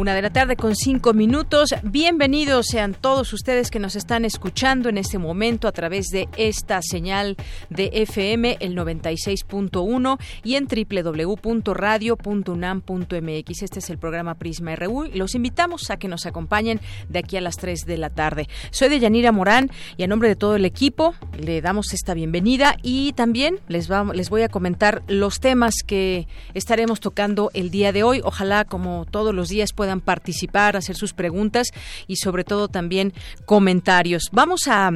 Una de la tarde con cinco minutos. Bienvenidos sean todos ustedes que nos están escuchando en este momento a través de esta señal de FM, el 96.1 y en www.radio.unam.mx. Este es el programa Prisma RU los invitamos a que nos acompañen de aquí a las 3 de la tarde. Soy de Yanira Morán y a nombre de todo el equipo le damos esta bienvenida y también les, les voy a comentar los temas que estaremos tocando el día de hoy. Ojalá, como todos los días, puedan participar, hacer sus preguntas y sobre todo también comentarios. Vamos a,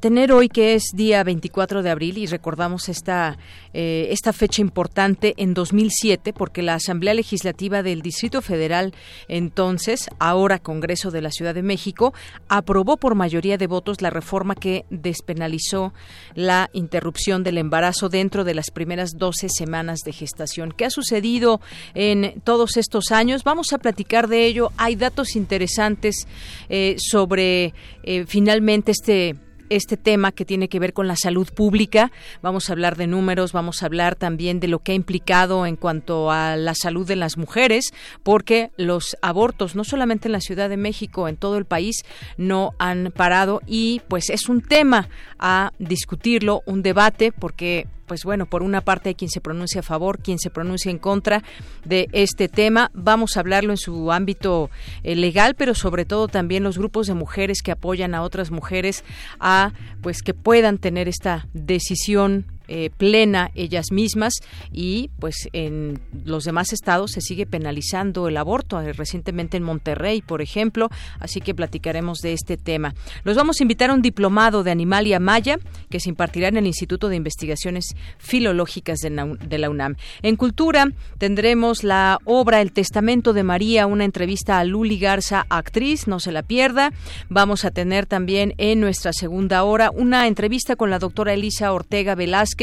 tener hoy que es día 24 de abril y recordamos esta, eh, esta fecha importante en 2007 porque la Asamblea Legislativa del Distrito Federal, entonces, ahora Congreso de la Ciudad de México, aprobó por mayoría de votos la reforma que despenalizó la interrupción del embarazo dentro de las primeras 12 semanas de gestación. ¿Qué ha sucedido en todos estos años? Vamos a platicar de ello. Hay datos interesantes eh, sobre eh, finalmente este este tema que tiene que ver con la salud pública. Vamos a hablar de números, vamos a hablar también de lo que ha implicado en cuanto a la salud de las mujeres, porque los abortos, no solamente en la Ciudad de México, en todo el país, no han parado y pues es un tema a discutirlo, un debate, porque pues bueno, por una parte hay quien se pronuncia a favor, quien se pronuncia en contra de este tema. Vamos a hablarlo en su ámbito eh, legal, pero sobre todo también los grupos de mujeres que apoyan a otras mujeres a pues que puedan tener esta decisión eh, plena ellas mismas y pues en los demás estados se sigue penalizando el aborto, eh, recientemente en Monterrey, por ejemplo, así que platicaremos de este tema. Los vamos a invitar a un diplomado de Animalia Maya que se impartirá en el Instituto de Investigaciones Filológicas de, la UNAM. En Cultura tendremos la obra El Testamento de María, una entrevista a Luli Garza, actriz, no se la pierda. Vamos a tener también en nuestra segunda hora una entrevista con la doctora Elisa Ortega Velázquez,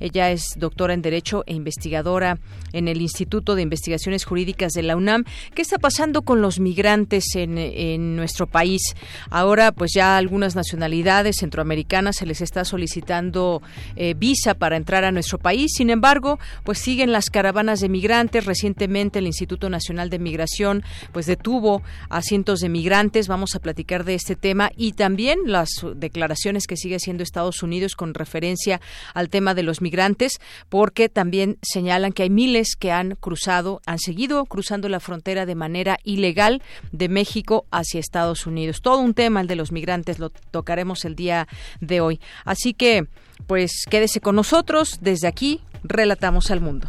ella es doctora en Derecho e investigadora en el Instituto de Investigaciones Jurídicas de la UNAM. ¿Qué está pasando con los migrantes en, nuestro país? Ahora, pues ya algunas nacionalidades centroamericanas se les está solicitando eh, visa para entrar a nuestro país. Sin embargo, pues siguen las caravanas de migrantes. Recientemente el Instituto Nacional de Migración pues detuvo a cientos de migrantes. Vamos a platicar de este tema y también las declaraciones que sigue haciendo Estados Unidos con referencia al tema de los migrantes, porque también señalan que hay miles que han cruzado, han seguido cruzando la frontera de manera ilegal de México hacia Estados Unidos. Todo un tema el de los migrantes lo tocaremos el día de hoy. Así que, pues quédese con nosotros. Desde aquí, relatamos al mundo.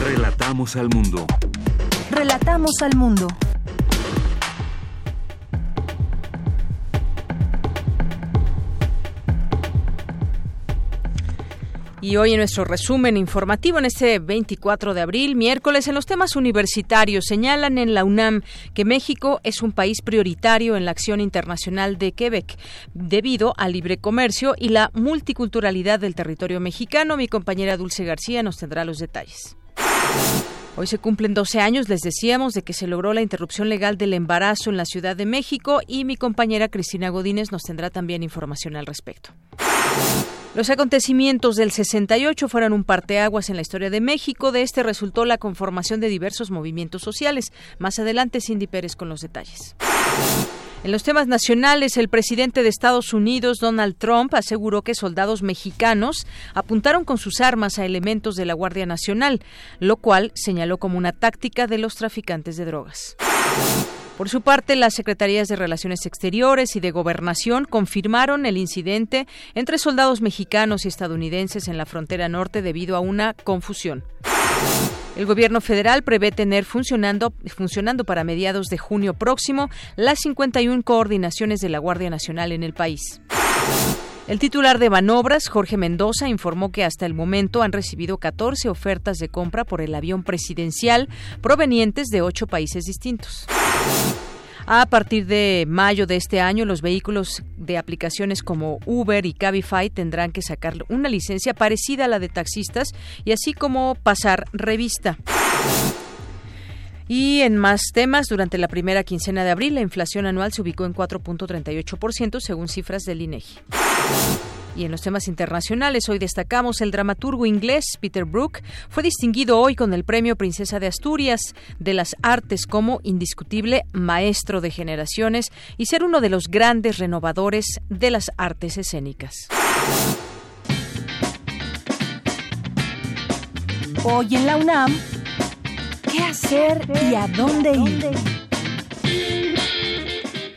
Relatamos al mundo. Relatamos al mundo. Y hoy en nuestro resumen informativo en este 24 de abril, miércoles, en los temas universitarios, señalan en la UNAM que México es un país prioritario en la acción internacional de Quebec debido al libre comercio y la multiculturalidad del territorio mexicano. Mi compañera Dulce García nos tendrá los detalles. Hoy se cumplen 12 años, les decíamos, de que se logró la interrupción legal del embarazo en la Ciudad de México y mi compañera Cristina Godínez nos tendrá también información al respecto. Los acontecimientos del 68 fueron un parteaguas en la historia de México. De este resultó la conformación de diversos movimientos sociales. Más adelante, Cindy Pérez con los detalles. En los temas nacionales, el presidente de Estados Unidos, Donald Trump, aseguró que soldados mexicanos apuntaron con sus armas a elementos de la Guardia Nacional, lo cual señaló como una táctica de los traficantes de drogas. Por su parte, las Secretarías de Relaciones Exteriores y de Gobernación confirmaron el incidente entre soldados mexicanos y estadounidenses en la frontera norte debido a una confusión. El gobierno federal prevé tener funcionando, funcionando para mediados de junio próximo las 51 coordinaciones de la Guardia Nacional en el país. El titular de Manobras, Jorge Mendoza, informó que hasta el momento han recibido 14 ofertas de compra por el avión presidencial provenientes de ocho países distintos. A partir de mayo de este año, los vehículos de aplicaciones como Uber y Cabify tendrán que sacar una licencia parecida a la de taxistas y así como pasar revista. Y en más temas, durante la primera quincena de abril, la inflación anual se ubicó en 4.38% según cifras del INEGI. Y en los temas internacionales, hoy destacamos el dramaturgo inglés Peter Brook fue distinguido hoy con el Premio Princesa de Asturias de las Artes como indiscutible maestro de generaciones y ser uno de los grandes renovadores de las artes escénicas. Hoy en la UNAM, ¿qué hacer y a dónde ir?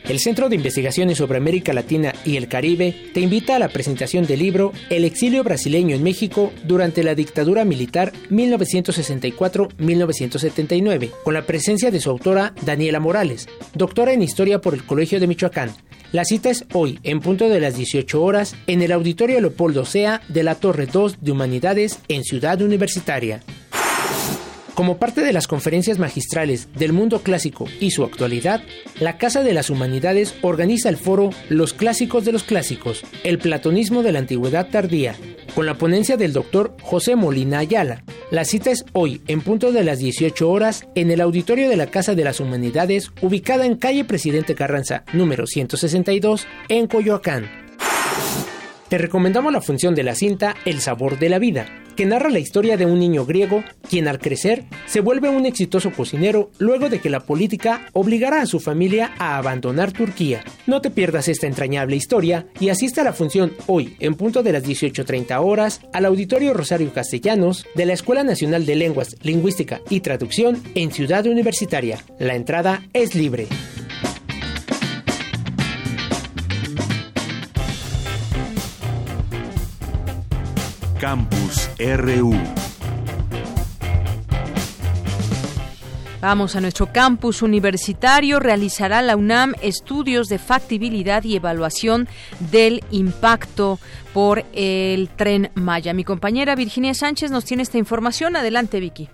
El Centro de Investigaciones sobre América Latina y el Caribe te invita a la presentación del libro El exilio brasileño en México durante la dictadura militar 1964-1979, con la presencia de su autora Daniela Morales, doctora en Historia por el Colegio de Michoacán. La cita es hoy, en punto de las 18 horas, en el Auditorio Leopoldo Sea de la Torre 2 de Humanidades en Ciudad Universitaria. Como parte de las conferencias magistrales del mundo clásico y su actualidad, la Casa de las Humanidades organiza el foro Los Clásicos de los Clásicos, el platonismo de la Antigüedad Tardía, con la ponencia del doctor José Molina Ayala. La cita es hoy, en punto de las 18 horas, en el auditorio de la Casa de las Humanidades, ubicada en calle Presidente Carranza, número 162, en Coyoacán. Te recomendamos la función de la cinta El sabor de la vida, que narra la historia de un niño griego quien al crecer se vuelve un exitoso cocinero luego de que la política obligara a su familia a abandonar Turquía. No te pierdas esta entrañable historia y asista a la función hoy en punto de las 18.30 horas al Auditorio Rosario Castellanos de la Escuela Nacional de Lenguas, Lingüística y Traducción en Ciudad Universitaria. La entrada es libre. Campus RU. Vamos a nuestro campus universitario. Realizará la UNAM estudios de factibilidad y evaluación del impacto por el tren Maya. Mi compañera Virginia Sánchez nos tiene esta información. Adelante, Vicky.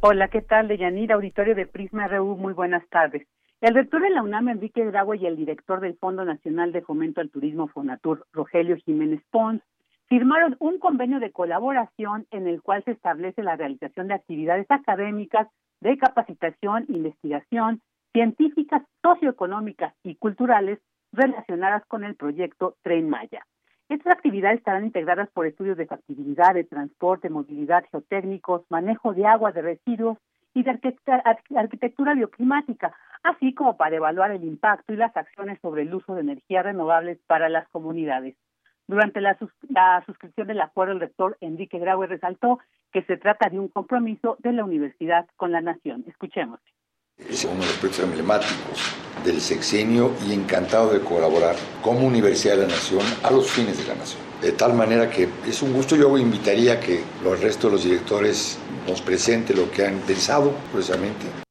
Hola, ¿qué tal? De Yanira, auditorio de Prisma RU. Muy buenas tardes. El rector de la UNAM, Enrique Dragua, y el director del Fondo Nacional de Fomento al Turismo, FONATUR, Rogelio Jiménez Pons, firmaron un convenio de colaboración en el cual se establece la realización de actividades académicas de capacitación, investigación, científicas, socioeconómicas y culturales relacionadas con el proyecto Tren Maya. Estas actividades estarán integradas por estudios de factibilidad, de transporte, movilidad, geotécnicos, manejo de agua, de residuos y de arquitectura bioclimática, así como para evaluar el impacto y las acciones sobre el uso de energías renovables para las comunidades. Durante la, suscripción del acuerdo, el rector Enrique Graue resaltó que se trata de un compromiso de la universidad con la nación. Escuchemos. Es uno de los proyectos emblemáticos del sexenio y encantado de colaborar como Universidad de la Nación a los fines de la nación. De tal manera que es un gusto, yo invitaría a que los restos de los directores nos presenten lo que han pensado precisamente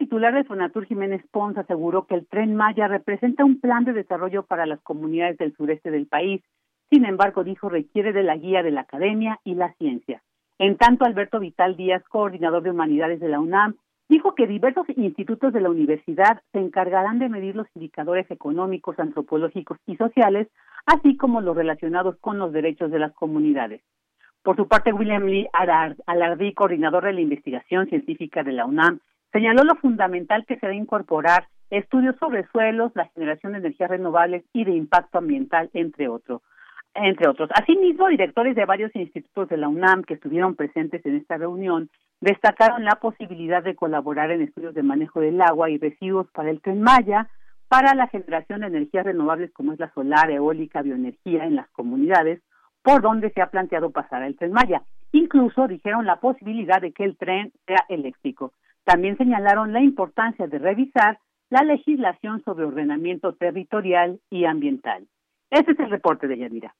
titular de Fonatur Jiménez Pons aseguró que el tren Maya representa un plan de desarrollo para las comunidades del sureste del país. Sin embargo, dijo, requiere de la guía de la academia y la ciencia. En tanto, Alberto Vital Díaz, coordinador de humanidades de la UNAM, dijo que diversos institutos de la universidad se encargarán de medir los indicadores económicos, antropológicos y sociales, así como los relacionados con los derechos de las comunidades. Por su parte, William Lee Alardí, coordinador de la investigación científica de la UNAM, Señaló lo fundamental que se debe incorporar estudios sobre suelos, la generación de energías renovables y de impacto ambiental, entre otros. Entre otros. Asimismo, directores de varios institutos de la UNAM que estuvieron presentes en esta reunión destacaron la posibilidad de colaborar en estudios de manejo del agua y residuos para el Tren Maya, para la generación de energías renovables como es la solar, eólica, bioenergía en las comunidades, por donde se ha planteado pasar el Tren Maya. Incluso dijeron la posibilidad de que el tren sea eléctrico. También señalaron la importancia de revisar la legislación sobre ordenamiento territorial y ambiental. Ese es el reporte de Yadira.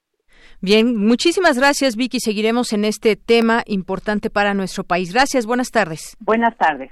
Bien, muchísimas gracias Vicky. Seguiremos en este tema importante para nuestro país. Gracias, buenas tardes. Buenas tardes.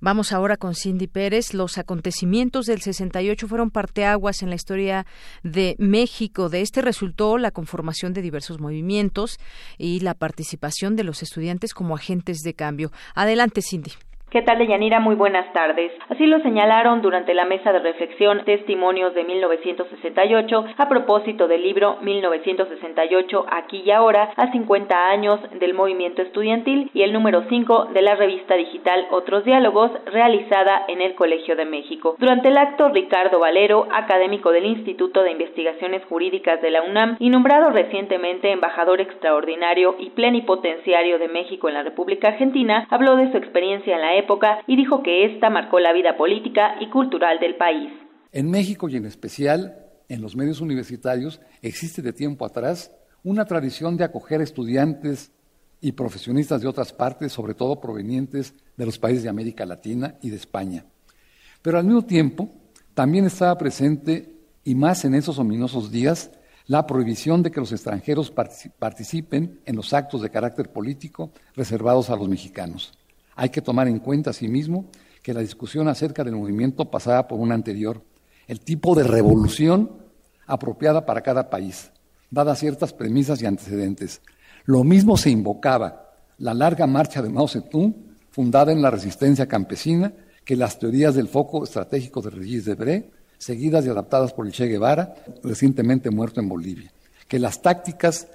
Vamos ahora con Cindy Pérez. Los acontecimientos del 68 fueron parteaguas en la historia de México. De este resultó la conformación de diversos movimientos y la participación de los estudiantes como agentes de cambio. Adelante, Cindy. ¿Qué tal, Deyanira? Muy buenas tardes. Así lo señalaron durante la mesa de reflexión Testimonios de 1968 a propósito del libro 1968 Aquí y Ahora a 50 años del movimiento estudiantil y el número 5 de la revista digital Otros Diálogos realizada en el Colegio de México. Durante el acto, Ricardo Valero, académico del Instituto de Investigaciones Jurídicas de la UNAM y nombrado recientemente embajador extraordinario y plenipotenciario de México en la República Argentina, habló de su experiencia en la época y dijo que esta marcó la vida política y cultural del país. En México y en especial en los medios universitarios existe de tiempo atrás una tradición de acoger estudiantes y profesionistas de otras partes, sobre todo provenientes de los países de América Latina y de España. Pero al mismo tiempo también estaba presente, y más en esos ominosos días, la prohibición de que los extranjeros participen en los actos de carácter político reservados a los mexicanos. Hay que tomar en cuenta asimismo que la discusión acerca del movimiento pasaba por una anterior, el tipo de revolución apropiada para cada país, dadas ciertas premisas y antecedentes. Lo mismo se invocaba la larga marcha de Mao Zedong, fundada en la resistencia campesina, que las teorías del foco estratégico de Regis Debré, seguidas y adaptadas por el Che Guevara, recientemente muerto en Bolivia, que las tácticas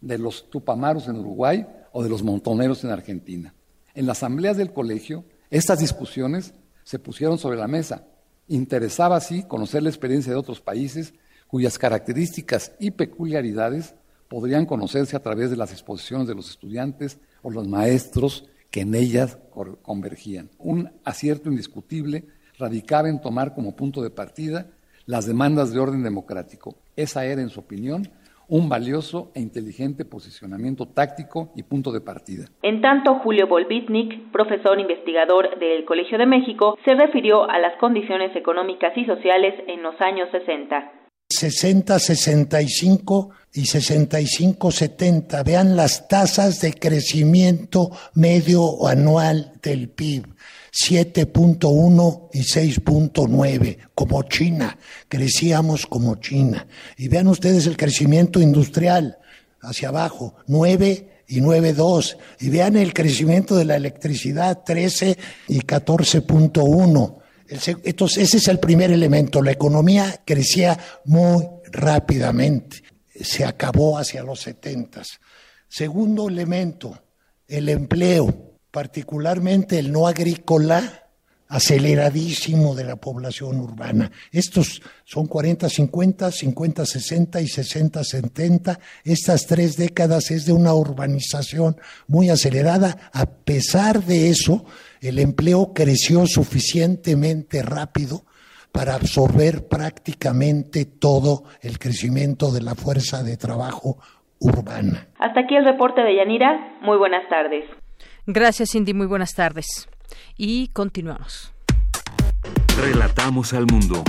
de los tupamaros en Uruguay o de los montoneros en Argentina. En las asambleas del colegio, estas discusiones se pusieron sobre la mesa. Interesaba así conocer la experiencia de otros países cuyas características y peculiaridades podrían conocerse a través de las exposiciones de los estudiantes o los maestros que en ellas convergían. Un acierto indiscutible radicaba en tomar como punto de partida las demandas de orden democrático. Esa era, en su opinión, un valioso e inteligente posicionamiento táctico y punto de partida. En tanto, Julio Volvitnik, profesor investigador del Colegio de México, se refirió a las condiciones económicas y sociales en los años 60. 60, 65 y 65, 70. Vean las tasas de crecimiento medio anual del PIB. 7.1 y 6.9, como China, crecíamos como China. Y vean ustedes el crecimiento industrial hacia abajo, 9 y 9.2. Y vean el crecimiento de la electricidad, 13 y 14.1. Entonces, ese es el primer elemento. La economía crecía muy rápidamente. Se acabó hacia los 70. Segundo elemento, el empleo particularmente el no agrícola, aceleradísimo de la población urbana. Estos son 40-50, 50-60 y 60-70. Estas tres décadas es de una urbanización muy acelerada. A pesar de eso, el empleo creció suficientemente rápido para absorber prácticamente todo el crecimiento de la fuerza de trabajo urbana. Hasta aquí el reporte de Yanira. Muy buenas tardes. Gracias, Cindy. Muy buenas tardes. Y continuamos. Relatamos al mundo.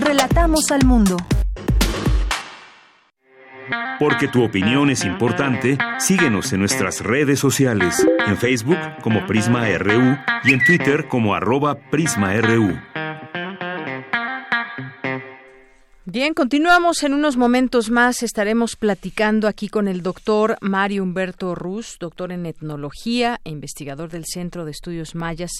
Relatamos al mundo. Porque tu opinión es importante, síguenos en nuestras redes sociales, en Facebook como Prisma RU y en Twitter como arroba PrismaRU. Bien, continuamos en unos momentos más. Estaremos platicando aquí con el doctor Mario Humberto Ruz, doctor en etnología e investigador del Centro de Estudios Mayas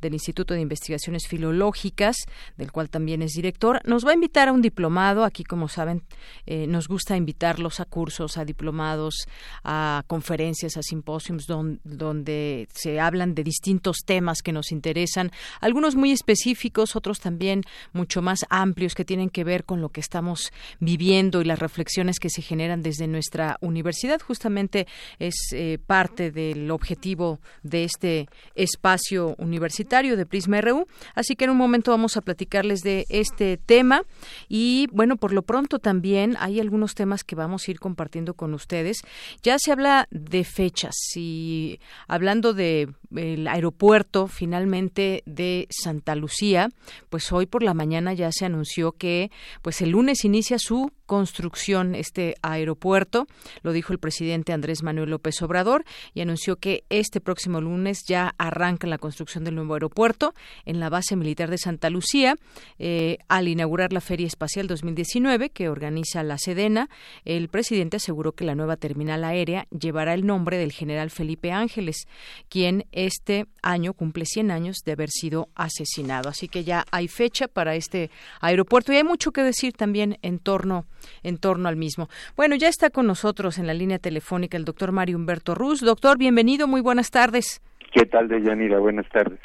del Instituto de Investigaciones Filológicas, del cual también es director. Nos va a invitar a un diplomado. Aquí, como saben, eh, nos gusta invitarlos a cursos, a diplomados, a conferencias, a simposios donde se hablan de distintos temas que nos interesan, algunos muy específicos, otros también mucho más amplios que tienen que ver con lo que estamos viviendo y las reflexiones que se generan desde nuestra universidad. Justamente es eh, parte del objetivo de este espacio universitario de Prisma RU. Así que en un momento vamos a platicarles de este tema y bueno, por lo pronto también hay algunos temas que vamos a ir compartiendo con ustedes. Ya se habla de fechas y hablando de el aeropuerto finalmente de Santa Lucía, pues hoy por la mañana ya se anunció que pues el lunes inicia su construcción este aeropuerto, lo dijo el presidente Andrés Manuel López Obrador y anunció que este próximo lunes ya arranca la construcción del nuevo aeropuerto en la base militar de Santa Lucía eh, al inaugurar la Feria Espacial 2019 que organiza la Sedena. El presidente aseguró que la nueva terminal aérea llevará el nombre del general Felipe Ángeles, quien este año cumple 100 años de haber sido asesinado. Así que ya hay fecha para este aeropuerto y hay mucho que decir también en torno en torno al mismo. Bueno, ya está con nosotros en la línea telefónica el doctor Mario Humberto Ruz. Doctor, bienvenido, muy buenas tardes. ¿Qué tal, Deyanira? Buenas tardes.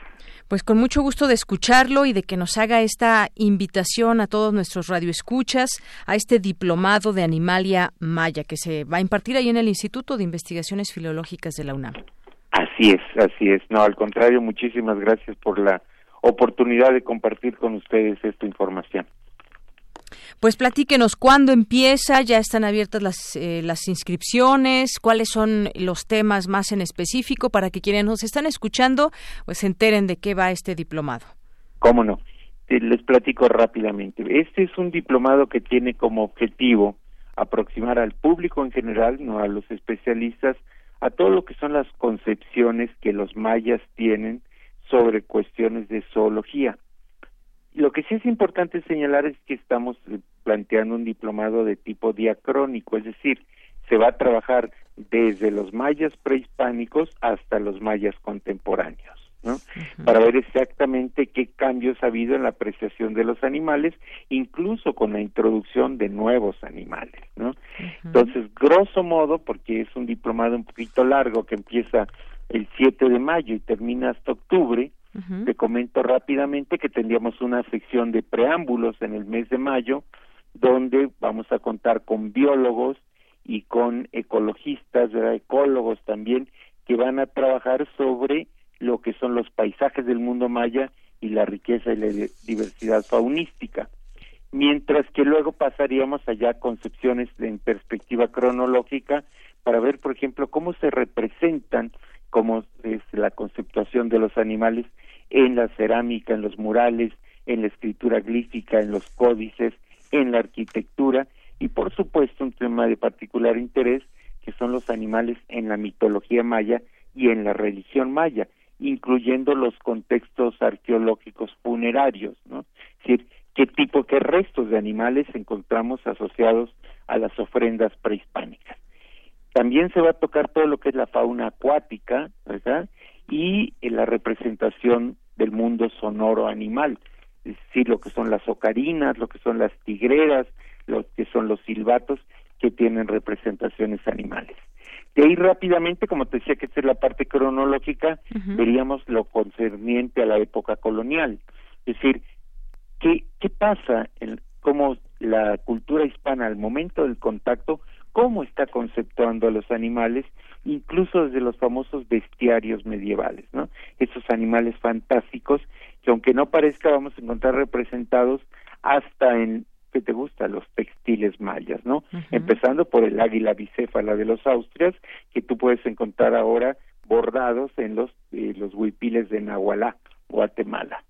Pues con mucho gusto de escucharlo y de que nos haga esta invitación a todos nuestros radioescuchas a este diplomado de Animalia Maya que se va a impartir ahí en el Instituto de Investigaciones Filológicas de la UNAM. Así es, así es. No, al contrario, muchísimas gracias por la oportunidad de compartir con ustedes esta información. Pues platíquenos cuándo empieza, ya están abiertas las, eh, las inscripciones, cuáles son los temas más en específico para que quienes nos están escuchando pues se enteren de qué va este diplomado. Cómo no. Les platico rápidamente. Este es un diplomado que tiene como objetivo aproximar al público en general, no a los especialistas, a todo lo que son las concepciones que los mayas tienen sobre cuestiones de zoología. Lo que sí es importante señalar es que estamos eh, planteando un diplomado de tipo diacrónico, es decir, se va a trabajar desde los mayas prehispánicos hasta los mayas contemporáneos, ¿no? Para ver exactamente qué cambios ha habido en la apreciación de los animales, incluso con la introducción de nuevos animales, ¿no? Entonces, grosso modo, porque es un diplomado un poquito largo que empieza el 7 de mayo y termina hasta octubre, te comento rápidamente que tendríamos una sección de preámbulos en el mes de mayo, donde vamos a contar con biólogos y con ecologistas, ecólogos también, que van a trabajar sobre lo que son los paisajes del mundo maya y la riqueza y la diversidad faunística. Mientras que luego pasaríamos allá a concepciones en perspectiva cronológica para ver, por ejemplo, cómo se representan, cómo es la conceptuación de los animales en la cerámica, en los murales, en la escritura glífica, en los códices, en la arquitectura y por supuesto un tema de particular interés que son los animales en la mitología maya y en la religión maya, incluyendo los contextos arqueológicos funerarios, ¿no? Es decir, qué tipo, qué restos de animales encontramos asociados a las ofrendas prehispánicas. También se va a tocar todo lo que es la fauna acuática, ¿verdad? y en la representación del mundo sonoro animal, es decir, lo que son las ocarinas, lo que son las tigreras, lo que son los silbatos que tienen representaciones animales. De ahí rápidamente, como te decía que esta es la parte cronológica, veríamos lo concerniente a la época colonial. Es decir, ¿qué, qué pasa? En, cómo la cultura hispana al momento del contacto, cómo está conceptuando a los animales incluso desde los famosos bestiarios medievales, ¿no? Esos animales fantásticos que aunque no parezca vamos a encontrar representados hasta en ¿qué te gusta? Los textiles mayas, ¿no? Empezando por el águila bicéfala de los Austrias, que tú puedes encontrar ahora bordados en los eh, los huipiles de Nahualá, Guatemala.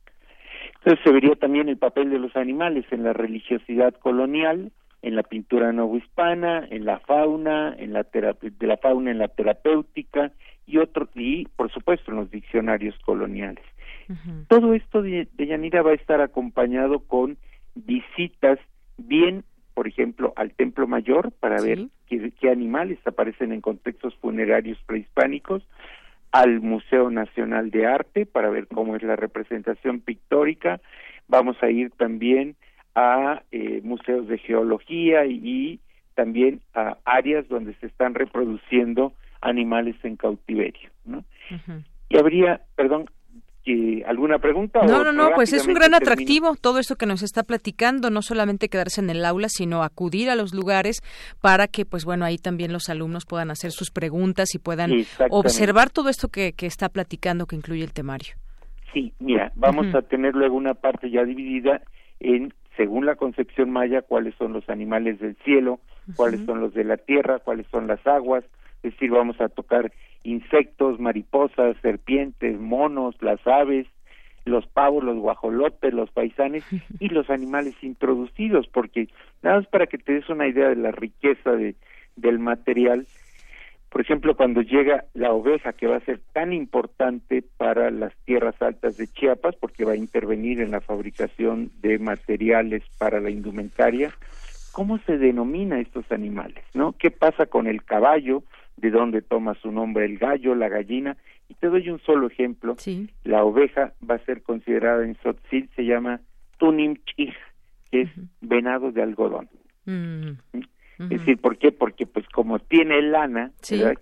Entonces se vería también el papel de los animales en la religiosidad colonial, en la pintura novohispana, en la fauna, en la de la fauna en la terapéutica y otro y por supuesto en los diccionarios coloniales. Todo esto de, Yanira va a estar acompañado con visitas bien, por ejemplo, al Templo Mayor para ver qué, qué animales aparecen en contextos funerarios prehispánicos, al Museo Nacional de Arte para ver cómo es la representación pictórica. Vamos a ir también a eh, museos de geología y, también a áreas donde se están reproduciendo animales en cautiverio. ¿no? Y habría, perdón, alguna pregunta? No, no, no, pues es un gran atractivo todo esto que nos está platicando, no solamente quedarse en el aula, sino acudir a los lugares para que, pues bueno, ahí también los alumnos puedan hacer sus preguntas y puedan observar todo esto que, que está platicando que incluye el temario. Sí, mira, vamos a tener luego una parte ya dividida en según la concepción maya, cuáles son los animales del cielo, cuáles son los de la tierra, cuáles son las aguas, es decir, vamos a tocar insectos, mariposas, serpientes, monos, las aves, los pavos, los guajolotes, los paisanes y los animales introducidos, porque nada más para que te des una idea de la riqueza de, del material, por ejemplo, cuando llega la oveja, que va a ser tan importante para las tierras altas de Chiapas, porque va a intervenir en la fabricación de materiales para la indumentaria, ¿cómo se denomina estos animales? ¿No? ¿Qué pasa con el caballo? ¿De dónde toma su nombre el gallo, la gallina? Y te doy un solo ejemplo. La oveja va a ser considerada en Sotzil, se llama Tunimchij, que es venado de algodón. Mm. Es decir, ¿por qué? Porque pues como tiene lana,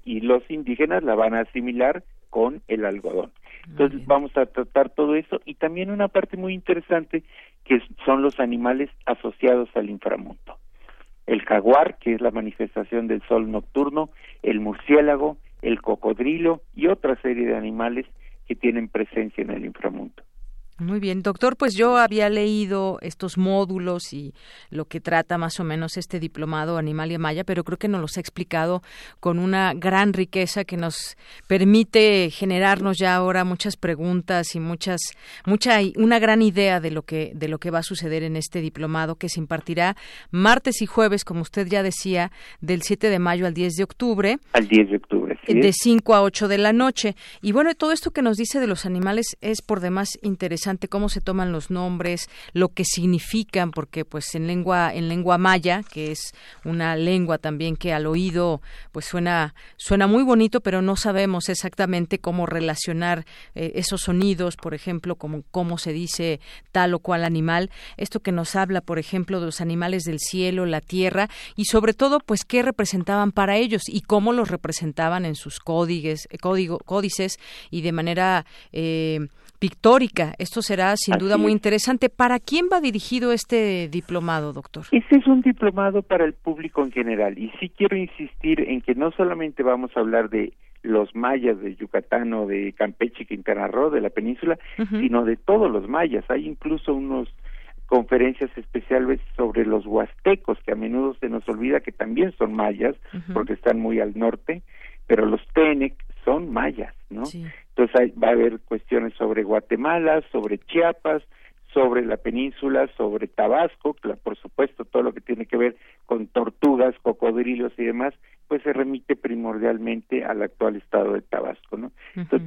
y los indígenas la van a asimilar con el algodón. Entonces vamos a tratar todo eso y también una parte muy interesante que son los animales asociados al inframundo. El jaguar, que es la manifestación del sol nocturno, el murciélago, el cocodrilo y otra serie de animales que tienen presencia en el inframundo. Muy bien, doctor, pues yo había leído estos módulos y lo que trata más o menos este diplomado Animalia Maya, pero creo que nos los ha explicado con una gran riqueza que nos permite generarnos ya ahora muchas preguntas y muchas mucha una gran idea de lo que de lo que va a suceder en este diplomado que se impartirá martes y jueves, como usted ya decía, del 7 de mayo al 10 de octubre. Al 10 de octubre. De 5 a 8 de la noche. Y bueno, todo esto que nos dice de los animales es por demás interesante cómo se toman los nombres, lo que significan, porque pues en lengua en lengua maya, que es una lengua también que al oído pues suena suena muy bonito, pero no sabemos exactamente cómo relacionar eh, esos sonidos, por ejemplo, como cómo se dice tal o cual animal. Esto que nos habla, por ejemplo, de los animales del cielo, la tierra y sobre todo pues qué representaban para ellos y cómo los representaban en sus códices, eh, código, códices y de manera eh, pictórica. Esto será sin duda muy interesante. ¿Para quién va dirigido este diplomado, doctor? Este es un diplomado para el público en general y sí quiero insistir en que no solamente vamos a hablar de los mayas de Yucatán o de Campeche, Quintana Roo, de la península, sino de todos los mayas. Hay incluso unos conferencias especiales sobre los huastecos, que a menudo se nos olvida que también son mayas, porque están muy al norte, pero los Tenec son mayas, ¿no? Entonces va a haber cuestiones sobre Guatemala, sobre Chiapas, sobre la península, sobre Tabasco, por supuesto todo lo que tiene que ver con tortugas, cocodrilos y demás, pues se remite primordialmente al actual estado de Tabasco, ¿no?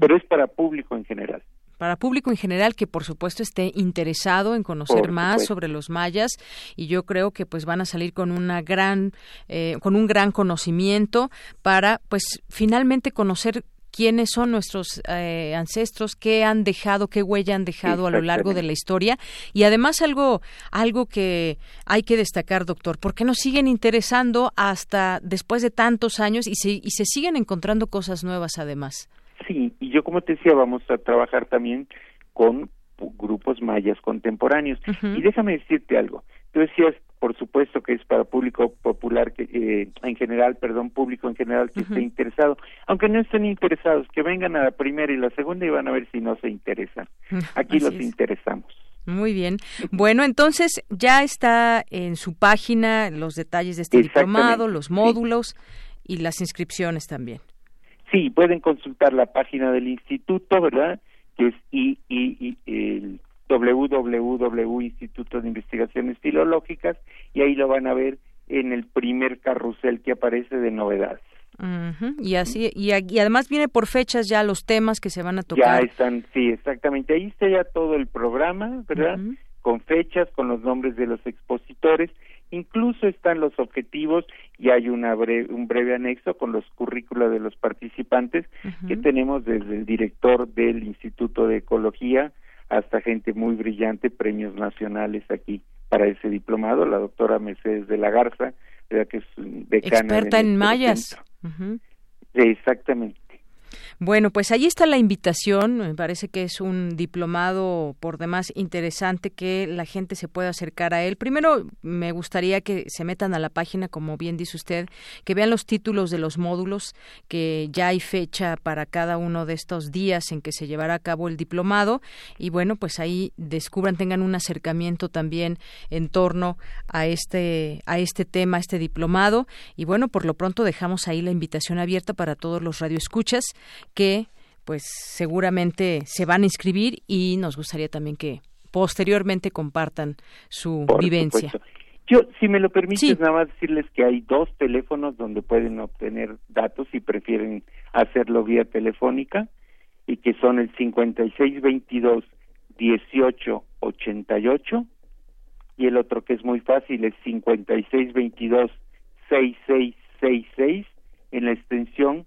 pero es para público en general para público en general que por supuesto esté interesado en conocer más sobre los mayas y yo creo que pues van a salir con una gran eh, con un gran conocimiento para pues finalmente conocer quiénes son nuestros eh, ancestros, qué han dejado, qué huella han dejado a lo largo de la historia. Y además algo algo que hay que destacar, doctor, porque nos siguen interesando hasta después de tantos años y se, y se siguen encontrando cosas nuevas además. Sí, y yo como te decía, vamos a trabajar también con grupos mayas contemporáneos. Y déjame decirte algo. Tú decías, por supuesto que es para público popular que eh, en general, perdón, público en general que esté interesado, aunque no estén interesados, que vengan a la primera y la segunda y van a ver si no se interesan. Aquí los interesamos. Muy bien. Bueno, entonces ya está en su página los detalles de este diplomado, los módulos y las inscripciones también. Sí, pueden consultar la página del instituto, ¿verdad? Que es i, i, el www Instituto de Investigaciones Filológicas y ahí lo van a ver en el primer carrusel que aparece de novedades. Y así y, además viene por fechas ya los temas que se van a tocar. Ya están, sí, exactamente. Ahí está ya todo el programa, ¿verdad? Con fechas, con los nombres de los expositores, incluso están los objetivos y hay una un breve anexo con los currículos de los participantes que tenemos desde el director del Instituto de Ecología hasta gente muy brillante, premios nacionales aquí para ese diplomado, la doctora Mercedes de la Garza, que es decana experta en, mayas. Exactamente. Bueno, pues ahí está la invitación. Me parece que es un diplomado por demás interesante que la gente se pueda acercar a él. Primero, me gustaría que se metan a la página, como bien dice usted, que vean los títulos de los módulos, que ya hay fecha para cada uno de estos días en que se llevará a cabo el diplomado. Y bueno, pues ahí descubran, tengan un acercamiento también en torno a este, a este tema, a este diplomado. Y bueno, por lo pronto dejamos ahí la invitación abierta para todos los radioescuchas que pues seguramente se van a inscribir y nos gustaría también que posteriormente compartan su vivencia. Yo, si me lo permites, nada más decirles que hay dos teléfonos donde pueden obtener datos si prefieren hacerlo vía telefónica y que son el 5622 1888 y el otro que es muy fácil es 5622 6666 en la extensión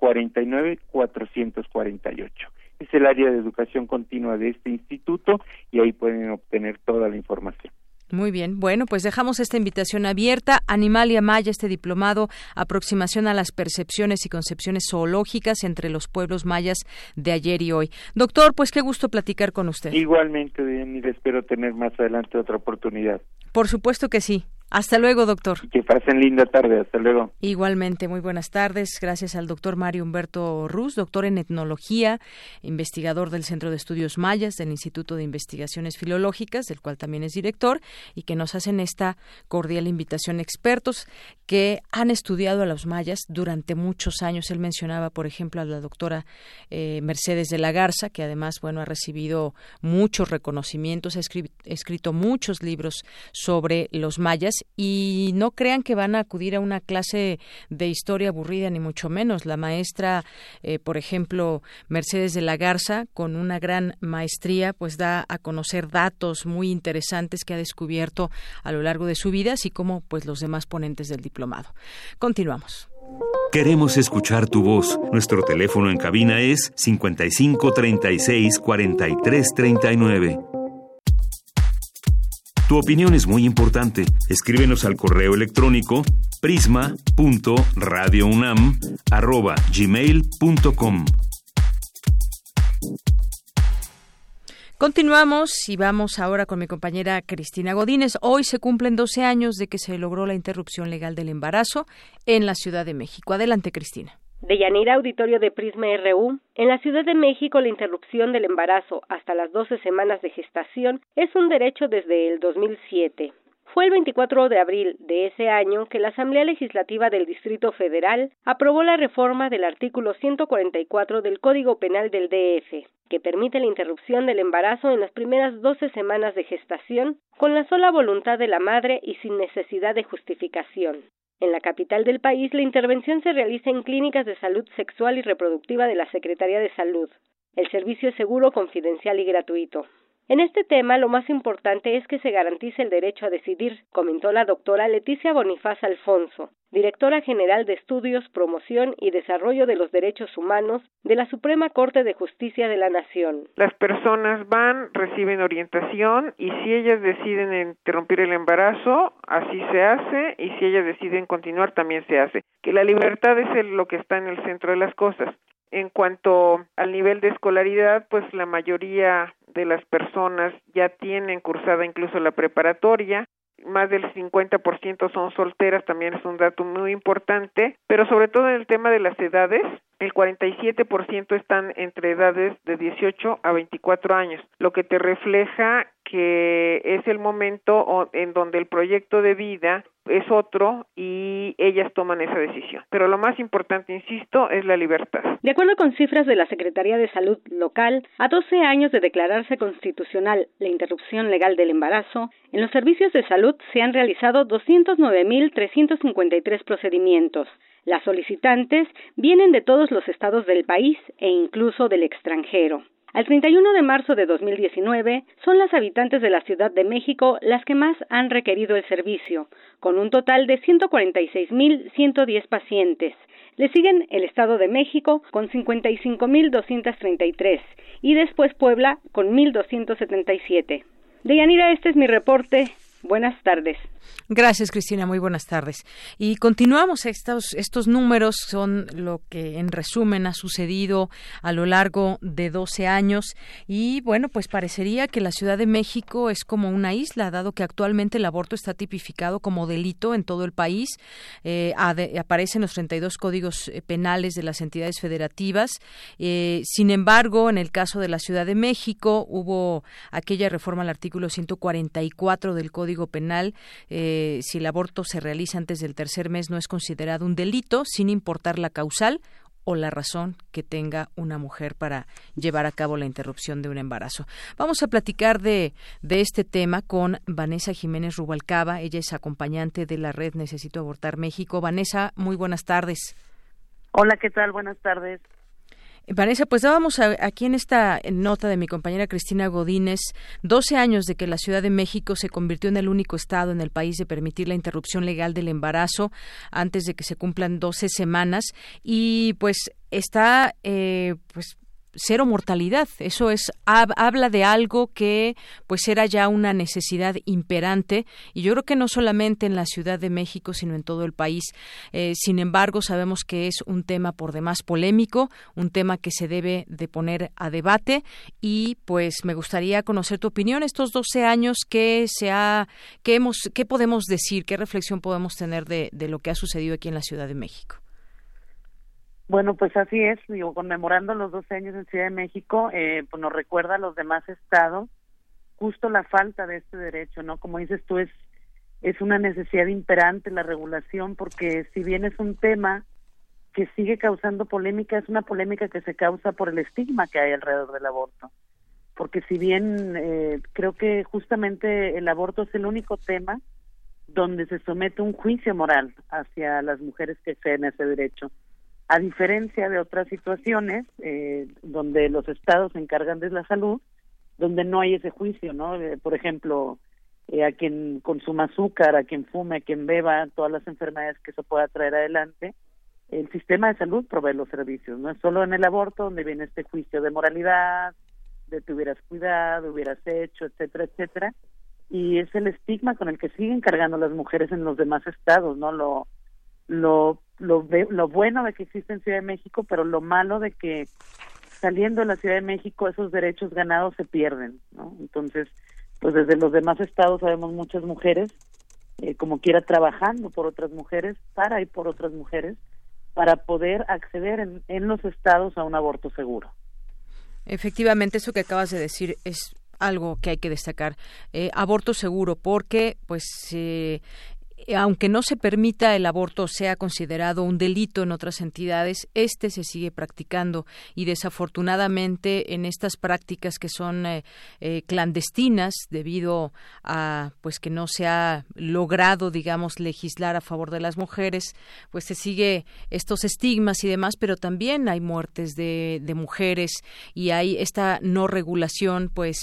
49-448. Es el área de educación continua de este instituto y ahí pueden obtener toda la información. Muy bien. Bueno, pues dejamos esta invitación abierta. Animalia Maya, este diplomado, aproximación a las percepciones y concepciones zoológicas entre los pueblos mayas de ayer y hoy. Doctor, pues qué gusto platicar con usted. Igualmente, y espero tener más adelante otra oportunidad. Por supuesto que sí. Hasta luego, doctor. Que pasen linda tarde. Hasta luego. Igualmente, muy buenas tardes. Gracias al doctor Mario Humberto Ruz, doctor en etnología, investigador del Centro de Estudios Mayas del Instituto de Investigaciones Filológicas, del cual también es director, y que nos hacen esta cordial invitación expertos que han estudiado a los mayas durante muchos años. Él mencionaba, por ejemplo, a la doctora eh, Mercedes de la Garza, que además, bueno, ha recibido muchos reconocimientos, ha escrito muchos libros sobre los mayas y no crean que van a acudir a una clase de historia aburrida ni mucho menos. La maestra, eh, por ejemplo, Mercedes de la Garza, con una gran maestría, pues da a conocer datos muy interesantes que ha descubierto a lo largo de su vida, así como pues los demás ponentes del diplomado. Continuamos. Queremos escuchar tu voz. Nuestro teléfono en cabina es 55 36 43 39. Tu opinión es muy importante. Escríbenos al correo electrónico prisma.radiounam@gmail.com. Continuamos y vamos ahora con mi compañera Cristina Godínez. Hoy se cumplen 12 años de que se logró la interrupción legal del embarazo en la Ciudad de México. Adelante, Cristina. De Yanira Auditorio de Prisma RU, en la Ciudad de México la interrupción del embarazo hasta las 12 semanas de gestación es un derecho desde el 2007. Fue el 24 de abril de ese año que la Asamblea Legislativa del Distrito Federal aprobó la reforma del artículo 144 del Código Penal del DF, que permite la interrupción del embarazo en las primeras 12 semanas de gestación con la sola voluntad de la madre y sin necesidad de justificación. En la capital del país, la intervención se realiza en clínicas de salud sexual y reproductiva de la Secretaría de Salud. El servicio es seguro, confidencial y gratuito. En este tema, lo más importante es que se garantice el derecho a decidir, comentó la doctora Leticia Bonifaz Alfonso, directora general de Estudios, Promoción y Desarrollo de los Derechos Humanos de la Suprema Corte de Justicia de la Nación. Las personas van, reciben orientación y si ellas deciden interrumpir el embarazo, así se hace y si ellas deciden continuar, también se hace. Que la libertad es lo que está en el centro de las cosas. En cuanto al nivel de escolaridad, pues la mayoría de las personas ya tienen cursada incluso la preparatoria, más del 50% son solteras, también es un dato muy importante, pero sobre todo en el tema de las edades, el 47% están entre edades de 18 a 24 años, lo que te refleja que es el momento en donde el proyecto de vida es otro y ellas toman esa decisión. Pero lo más importante, insisto, es la libertad. De acuerdo con cifras de la Secretaría de Salud local, a 12 años de declararse constitucional la interrupción legal del embarazo, en los servicios de salud se han realizado 209.353 procedimientos. Las solicitantes vienen de todos los estados del país e incluso del extranjero. Al 31 de marzo de 2019 son las habitantes de la Ciudad de México las que más han requerido el servicio, con un total de 146.110 pacientes. Le siguen el Estado de México con 55.233 y después Puebla con 1.277. Deyanira, este es mi reporte. Buenas tardes. Gracias, Cristina. Muy buenas tardes. Y continuamos. Estos, estos números son lo que, en resumen, ha sucedido a lo largo de 12 años. Y bueno, pues parecería que la Ciudad de México es como una isla, dado que actualmente el aborto está tipificado como delito en todo el país. Eh, aparecen los 32 códigos eh, penales de las entidades federativas. Eh, sin embargo, en el caso de la Ciudad de México, hubo aquella reforma al artículo 144 del Código Penal. Eh, si el aborto se realiza antes del tercer mes no es considerado un delito, sin importar la causal o la razón que tenga una mujer para llevar a cabo la interrupción de un embarazo. Vamos a platicar de, de este tema con Vanessa Jiménez Rubalcaba. Ella es acompañante de la red Necesito Abortar México. Vanessa, muy buenas tardes. Hola, ¿qué tal? Buenas tardes. Vanessa, pues dábamos aquí en esta nota de mi compañera Cristina Godínez 12 años de que la Ciudad de México se convirtió en el único estado en el país de permitir la interrupción legal del embarazo antes de que se cumplan 12 semanas. Y pues está eh, pues cero mortalidad. Eso es habla de algo que pues era ya una necesidad imperante y yo creo que no solamente en la Ciudad de México sino en todo el país. Eh, sin embargo, sabemos que es un tema por demás polémico, un tema que se debe de poner a debate y pues me gustaría conocer tu opinión estos 12 años que se ha que hemos qué podemos decir, qué reflexión podemos tener de, de lo que ha sucedido aquí en la Ciudad de México. Bueno, pues así es, digo, conmemorando los 12 años en Ciudad de México, eh, pues nos recuerda a los demás estados justo la falta de este derecho, ¿no? Como dices tú, es, es una necesidad imperante la regulación, porque si bien es un tema que sigue causando polémica, es una polémica que se causa por el estigma que hay alrededor del aborto. Porque si bien eh, creo que justamente el aborto es el único tema donde se somete un juicio moral hacia las mujeres que ceden ese derecho a diferencia de otras situaciones eh, donde los estados se encargan de la salud, donde no hay ese juicio, ¿no? Eh, por ejemplo, eh, a quien consuma azúcar, a quien fume, a quien beba, todas las enfermedades que se pueda traer adelante, el sistema de salud provee los servicios, no es solo en el aborto donde viene este juicio de moralidad, de te hubieras cuidado, hubieras hecho, etcétera, etcétera, y es el estigma con el que siguen cargando las mujeres en los demás estados, ¿no? Lo lo, lo, lo bueno de que existe en Ciudad de México, pero lo malo de que saliendo de la Ciudad de México esos derechos ganados se pierden, ¿no? Entonces, pues desde los demás estados sabemos muchas mujeres, eh, como quiera, trabajando por otras mujeres, para y por otras mujeres, para poder acceder en, en los estados a un aborto seguro. Efectivamente, eso que acabas de decir es algo que hay que destacar. Eh, aborto seguro, porque pues eh, aunque no se permita el aborto sea considerado un delito en otras entidades, este se sigue practicando. Y desafortunadamente en estas prácticas que son eh, eh, clandestinas debido a pues que no se ha logrado digamos legislar a favor de las mujeres, pues se sigue estos estigmas y demás, pero también hay muertes de, mujeres. Y hay esta no regulación pues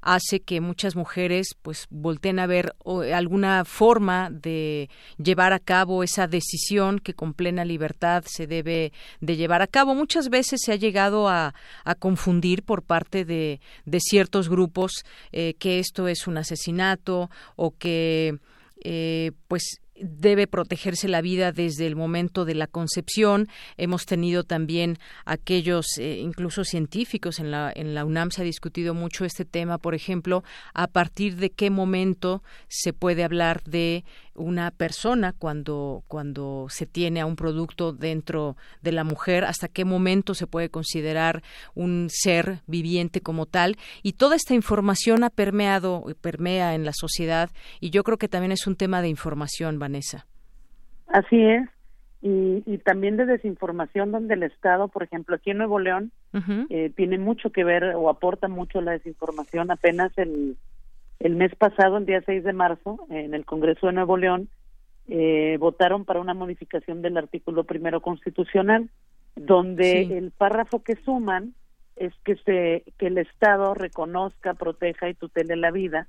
hace que muchas mujeres pues volteen a ver alguna forma de llevar a cabo esa decisión que con plena libertad se debe de llevar a cabo. Muchas veces se ha llegado a, confundir por parte de, ciertos grupos eh, que esto es un asesinato o que eh, pues debe protegerse la vida desde el momento de la concepción. Hemos tenido también aquellos, eh, incluso científicos, en la, en la UNAM se ha discutido mucho este tema, por ejemplo, a partir de qué momento se puede hablar de una persona cuando, cuando se tiene a un producto dentro de la mujer, hasta qué momento se puede considerar un ser viviente como tal. Y toda esta información ha permeado, permea en la sociedad y yo creo que también es un tema de información, Vanessa. Así es. Y, y también de desinformación donde el Estado, por ejemplo, aquí en Nuevo León, eh, tiene mucho que ver o aporta mucho la desinformación. Apenas el el mes pasado, el día 6 de marzo, en el Congreso de Nuevo León, eh, votaron para una modificación del artículo primero constitucional, donde el párrafo que suman es que se que el Estado reconozca, proteja y tutele la vida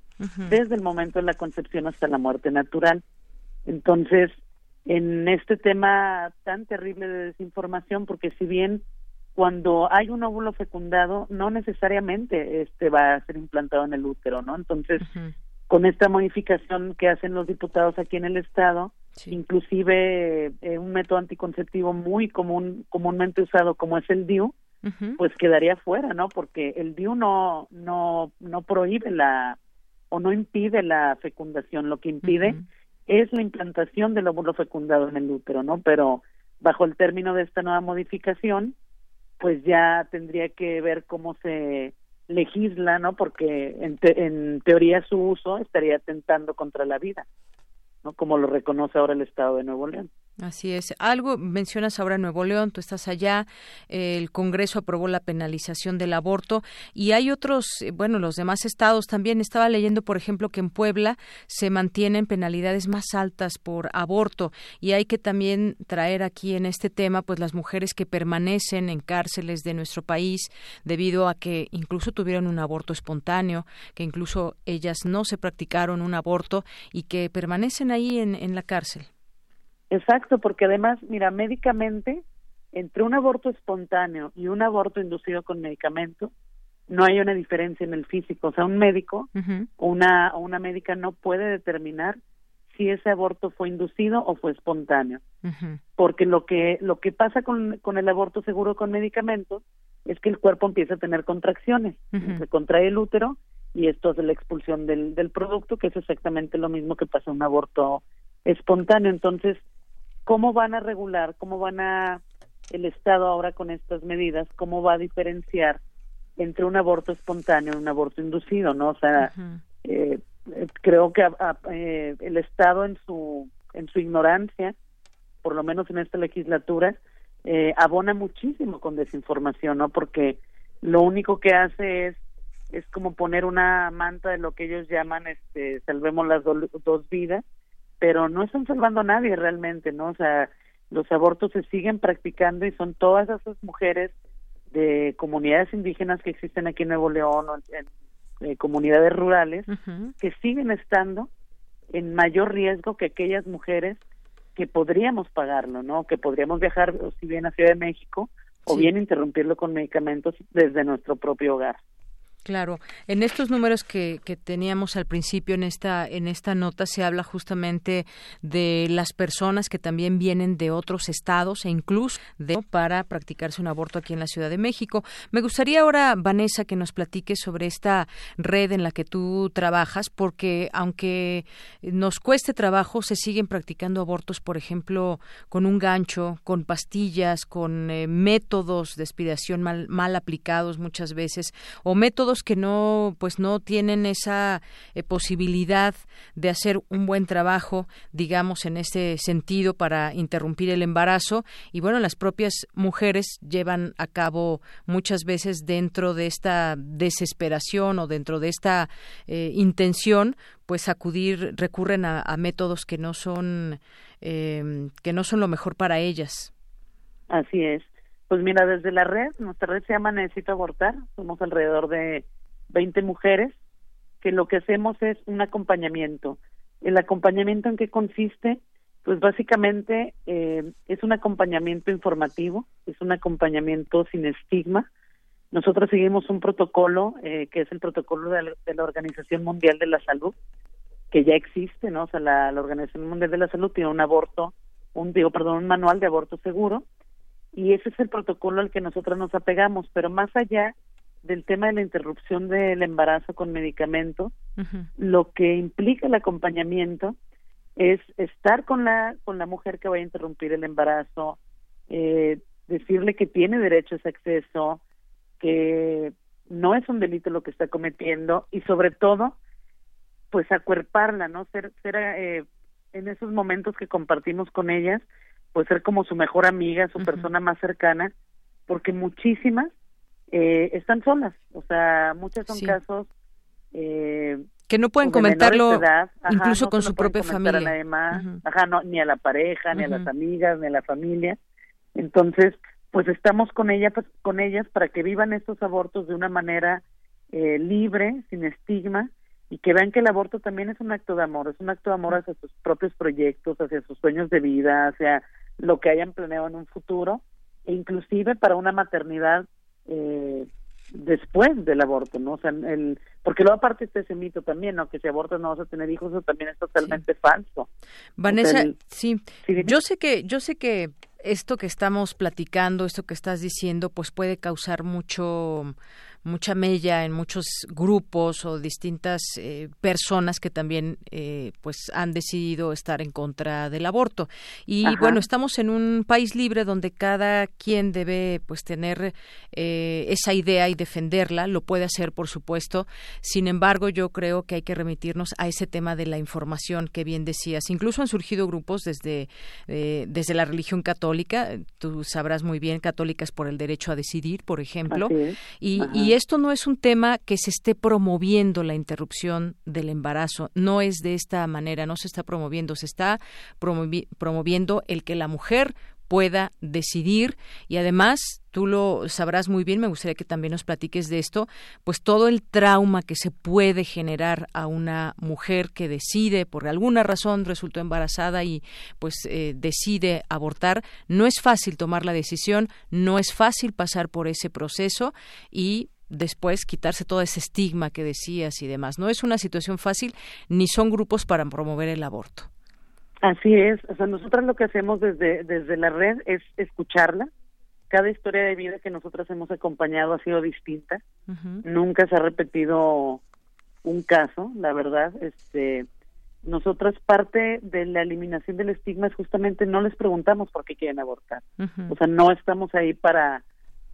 desde el momento de la concepción hasta la muerte natural. Entonces, en este tema tan terrible de desinformación, porque si bien cuando hay un óvulo fecundado, no necesariamente este va a ser implantado en el útero, ¿no? Entonces, con esta modificación que hacen los diputados aquí en el estado, inclusive eh, un método anticonceptivo muy común, comúnmente usado como es el DIU, pues quedaría fuera, ¿no? Porque el DIU no, no, no prohíbe la o no impide la fecundación, lo que impide es la implantación del óvulo fecundado en el útero, ¿no? Pero bajo el término de esta nueva modificación, pues ya tendría que ver cómo se legisla, ¿no? Porque en, en teoría su uso estaría atentando contra la vida, ¿no? Como lo reconoce ahora el Estado de Nuevo León. Así es. Algo mencionas ahora Nuevo León, tú estás allá, el Congreso aprobó la penalización del aborto y hay otros, eh, bueno, los demás estados también. Estaba leyendo, por ejemplo, que en Puebla se mantienen penalidades más altas por aborto y hay que también traer aquí en este tema, pues las mujeres que permanecen en cárceles de nuestro país debido a que incluso tuvieron un aborto espontáneo, que incluso ellas no se practicaron un aborto y que permanecen ahí en, en la cárcel. Exacto, porque además, mira, médicamente, entre un aborto espontáneo y un aborto inducido con medicamento, no hay una diferencia en el físico. O sea, un médico o una, una médica no puede determinar si ese aborto fue inducido o fue espontáneo. Porque lo que, lo que pasa con, con el aborto seguro con medicamentos es que el cuerpo empieza a tener contracciones. Se contrae el útero y esto hace la expulsión del, del producto, que es exactamente lo mismo que pasa en un aborto espontáneo. Entonces, ¿Cómo van a regular, cómo van a el Estado ahora con estas medidas, cómo va a diferenciar entre un aborto espontáneo y un aborto inducido, ¿no? O sea, eh, creo que eh, el Estado en su en su ignorancia, por lo menos en esta legislatura, eh, abona muchísimo con desinformación, ¿no? Porque lo único que hace es es como poner una manta de lo que ellos llaman, este, salvemos las dos vidas, pero no están salvando a nadie realmente, ¿no? O sea, los abortos se siguen practicando y son todas esas mujeres de comunidades indígenas que existen aquí en Nuevo León o en, eh, comunidades rurales que siguen estando en mayor riesgo que aquellas mujeres que podríamos pagarlo, ¿no? Que podríamos viajar, si bien a Ciudad de México, o bien interrumpirlo con medicamentos desde nuestro propio hogar. Claro, en estos números que, que, teníamos al principio en esta en esta nota se habla justamente de las personas que también vienen de otros estados e incluso de para practicarse un aborto aquí en la Ciudad de México. Me gustaría ahora Vanessa que nos platique sobre esta red en la que tú trabajas porque aunque nos cueste trabajo se siguen practicando abortos, por ejemplo, con un gancho, con pastillas, con eh, métodos de expiación mal, mal aplicados muchas veces o métodos que no pues no tienen esa eh, posibilidad de hacer un buen trabajo digamos en ese sentido para interrumpir el embarazo. Y bueno las propias mujeres llevan a cabo muchas veces dentro de esta desesperación o dentro de esta eh, intención pues acudir recurren a, métodos que no son eh, que no son lo mejor para ellas. Así es pues mira, desde la red, nuestra red se llama Necesito Abortar, somos alrededor de 20 mujeres, que lo que hacemos es un acompañamiento. ¿El acompañamiento en qué consiste? Pues básicamente eh, es un acompañamiento informativo, es un acompañamiento sin estigma. Nosotros seguimos un protocolo eh, que es el protocolo de la, Organización Mundial de la Salud, que ya existe, ¿no? O sea, la, la Organización Mundial de la Salud tiene un aborto, un digo, perdón, un manual de aborto seguro, y ese es el protocolo al que nosotros nos apegamos, pero más allá del tema de la interrupción del embarazo con medicamentos, lo que implica el acompañamiento es estar con la con la mujer que vaya a interrumpir el embarazo, eh, decirle que tiene derecho a ese acceso, que no es un delito lo que está cometiendo y sobre todo, pues acuerparla, no ser ser eh, en esos momentos que compartimos con ellas, pues ser como su mejor amiga, su persona más cercana, porque muchísimas eh, están solas, o sea, muchos son casos eh, que no pueden comentarlo incluso con su propia familia. Ajá, no, ni a la pareja, ni a las amigas, ni a la familia. Entonces, pues estamos con ella, pues, con ellas para que vivan estos abortos de una manera eh, libre, sin estigma, y que vean que el aborto también es un acto de amor, es un acto de amor hacia sus propios proyectos, hacia sus sueños de vida, hacia lo que hayan planeado en un futuro, e inclusive para una maternidad eh, después del aborto, ¿no? O sea, el, porque luego aparte está ese mito también, ¿no? Que si abortas no vas a tener hijos, eso también es totalmente falso. Vanessa, sí, yo sé que, yo sé que esto que estamos platicando, esto que estás diciendo, pues puede causar mucho mucha mella en muchos grupos o distintas eh, personas que también eh, pues han decidido estar en contra del aborto. Y bueno estamos en un país libre donde cada quien debe pues tener eh, esa idea y defenderla lo puede hacer por supuesto. Sin embargo yo creo que hay que remitirnos a ese tema de la información que bien decías. Incluso han surgido grupos desde desde la religión católica. Tú sabrás muy bien católicas por el derecho a decidir por ejemplo. Y, y esto no es un tema que se esté promoviendo la interrupción del embarazo, no es de esta manera, no se está promoviendo, se está promoviendo el que la mujer pueda decidir. Y además tú lo sabrás muy bien, me gustaría que también nos platiques de esto, pues todo el trauma que se puede generar a una mujer que decide por alguna razón resultó embarazada y pues eh, decide abortar, no es fácil tomar la decisión, no es fácil pasar por ese proceso y después quitarse todo ese estigma que decías y demás. No es una situación fácil ni son grupos para promover el aborto. Así es, o sea, nosotros lo que hacemos desde desde la red es escucharla. Cada historia de vida que nosotros hemos acompañado ha sido distinta. Nunca se ha repetido un caso, la verdad. Este, nosotras parte de la eliminación del estigma es justamente no les preguntamos por qué quieren abortar. O sea, no estamos ahí para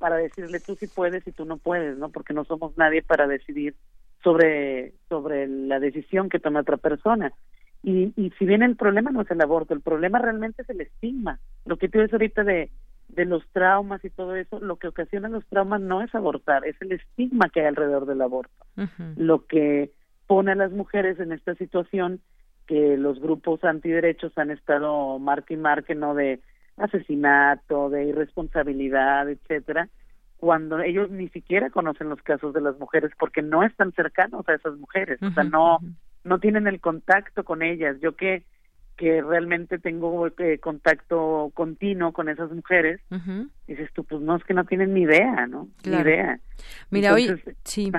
para decirle tú sí puedes y tú no puedes, ¿no? Porque no somos nadie para decidir sobre sobre la decisión que toma otra persona. Y, y si bien el problema no es el aborto, el problema realmente es el estigma. Lo que tú dices ahorita de, de los traumas y todo eso, lo que ocasiona los traumas no es abortar, es el estigma que hay alrededor del aborto. Lo que pone a las mujeres en esta situación que los grupos antiderechos han estado marque y marque, ¿no? De asesinato, de irresponsabilidad, etcétera, cuando ellos ni siquiera conocen los casos de las mujeres porque no están cercanos a esas mujeres, o sea, no no tienen el contacto con ellas. Yo que que realmente tengo eh, contacto continuo con esas mujeres, dices tú, pues no, es que no tienen ni idea, ¿no? Ni idea. Mira, hoy sí.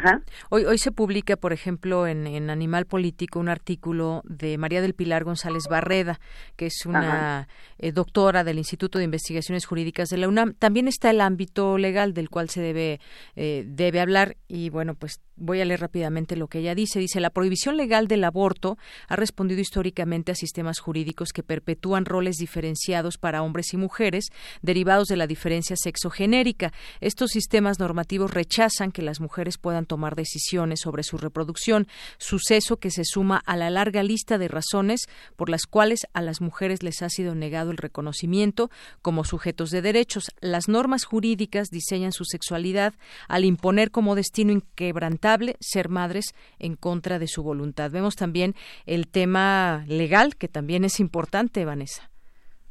Hoy hoy se publica, por ejemplo, en, en, Animal Político un artículo de María del Pilar González Barreda, que es una eh, doctora del Instituto de Investigaciones Jurídicas de la UNAM. También está el ámbito legal del cual se debe eh, debe hablar y bueno, pues voy a leer rápidamente lo que ella dice. Dice, la prohibición legal del aborto ha respondido históricamente a sistemas jurídicos que perpetúan roles diferenciados para hombres y mujeres derivados de la diferencia sexogenérica. Estos sistemas normativos rechazan que las mujeres puedan tomar decisiones sobre su reproducción, suceso que se suma a la larga lista de razones por las cuales a las mujeres les ha sido negado el reconocimiento como sujetos de derechos. Las normas jurídicas diseñan su sexualidad al imponer como destino inquebrantable ser madres en contra de su voluntad. Vemos también el tema legal, que también es importante, Vanessa.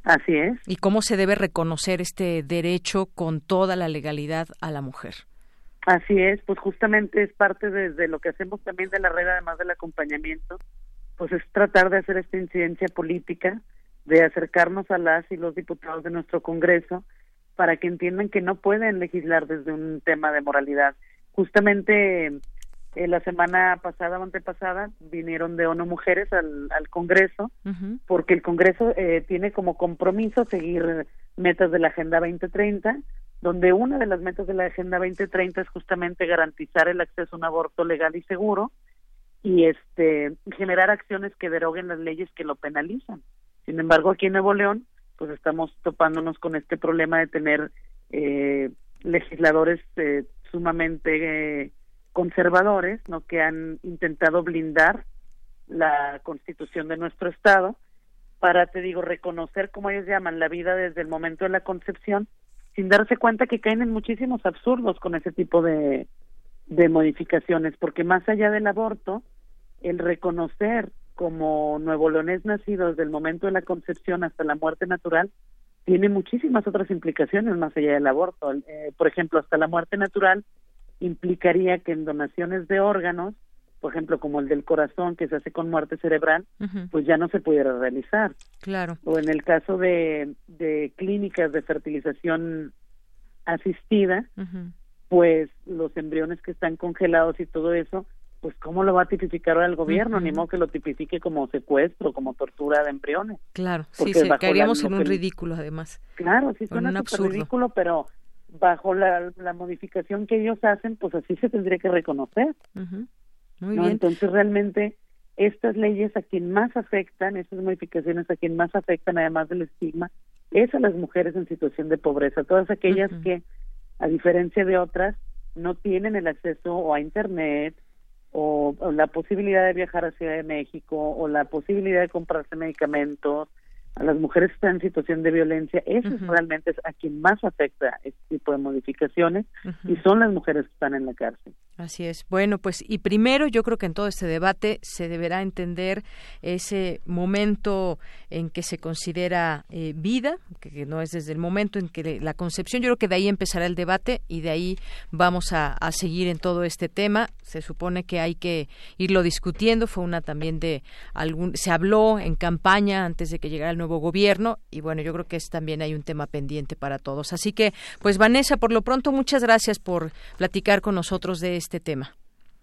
Así es. Y cómo se debe reconocer este derecho con toda la legalidad a la mujer. Así es, pues justamente es parte de, lo que hacemos también de la red, además del acompañamiento, pues es tratar de hacer esta incidencia política, de acercarnos a las y los diputados de nuestro Congreso para que entiendan que no pueden legislar desde un tema de moralidad. Justamente eh, la semana pasada o antepasada vinieron de ONU Mujeres al, al Congreso, porque el Congreso eh, tiene como compromiso seguir metas de la Agenda 2030 donde una de las metas de la Agenda 2030 es justamente garantizar el acceso a un aborto legal y seguro y este generar acciones que deroguen las leyes que lo penalizan. Sin embargo, aquí en Nuevo León, pues estamos topándonos con este problema de tener eh, legisladores eh, sumamente eh, conservadores, ¿no? Que han intentado blindar la Constitución de nuestro estado para, te digo, reconocer, como ellos llaman, la vida desde el momento de la concepción sin darse cuenta que caen en muchísimos absurdos con ese tipo de, modificaciones, porque más allá del aborto, el reconocer como nuevo leonés nacido desde el momento de la concepción hasta la muerte natural tiene muchísimas otras implicaciones más allá del aborto. Eh, por ejemplo, hasta la muerte natural implicaría que en donaciones de órganos, por ejemplo, como el del corazón que se hace con muerte cerebral, pues ya no se pudiera realizar. Claro. O en el caso de, de clínicas de fertilización asistida, pues los embriones que están congelados y todo eso, pues cómo lo va a tipificar ahora el gobierno, ni modo que lo tipifique como secuestro, como tortura de embriones. Claro, sí, se caeríamos en un ridículo además. Claro, sí suena un ridículo, pero bajo la, modificación que ellos hacen, pues así se tendría que reconocer. Muy bien. Entonces realmente estas leyes a quien más afectan, estas modificaciones a quien más afectan, además del estigma, es a las mujeres en situación de pobreza, todas aquellas que, a diferencia de otras, no tienen el acceso o a Internet o, la posibilidad de viajar a Ciudad de México o la posibilidad de comprarse medicamentos a las mujeres que están en situación de violencia, eso realmente es a quien más afecta este tipo de modificaciones y son las mujeres que están en la cárcel. Así es. Bueno, pues y primero yo creo que en todo este debate se deberá entender ese momento en que se considera eh, vida, que, no es desde el momento en que la concepción, yo creo que de ahí empezará el debate y de ahí vamos a, a seguir en todo este tema. Se supone que hay que irlo discutiendo, fue una también de algún, se habló en campaña antes de que llegara el nuevo gobierno y bueno, yo creo que es también hay un tema pendiente para todos. Así que, pues Vanessa, por lo pronto muchas gracias por platicar con nosotros de este tema.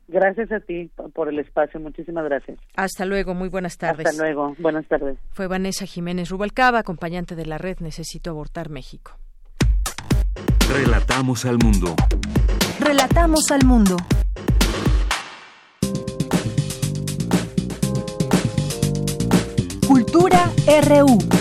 Gracias a ti por el espacio, muchísimas gracias. Hasta luego, muy buenas tardes. Hasta luego, buenas tardes. Fue Vanessa Jiménez Rubalcaba, acompañante de la red Necesito Abortar México. Relatamos al mundo. Relatamos al mundo. Cultura RU.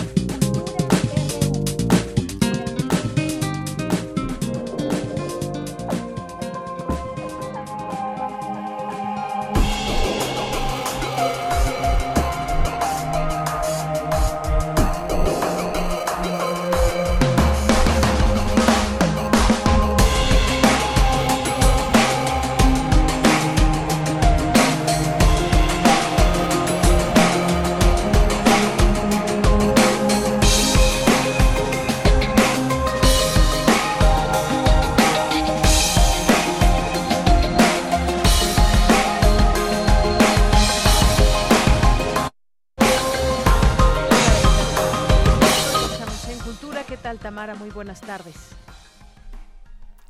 Buenas tardes.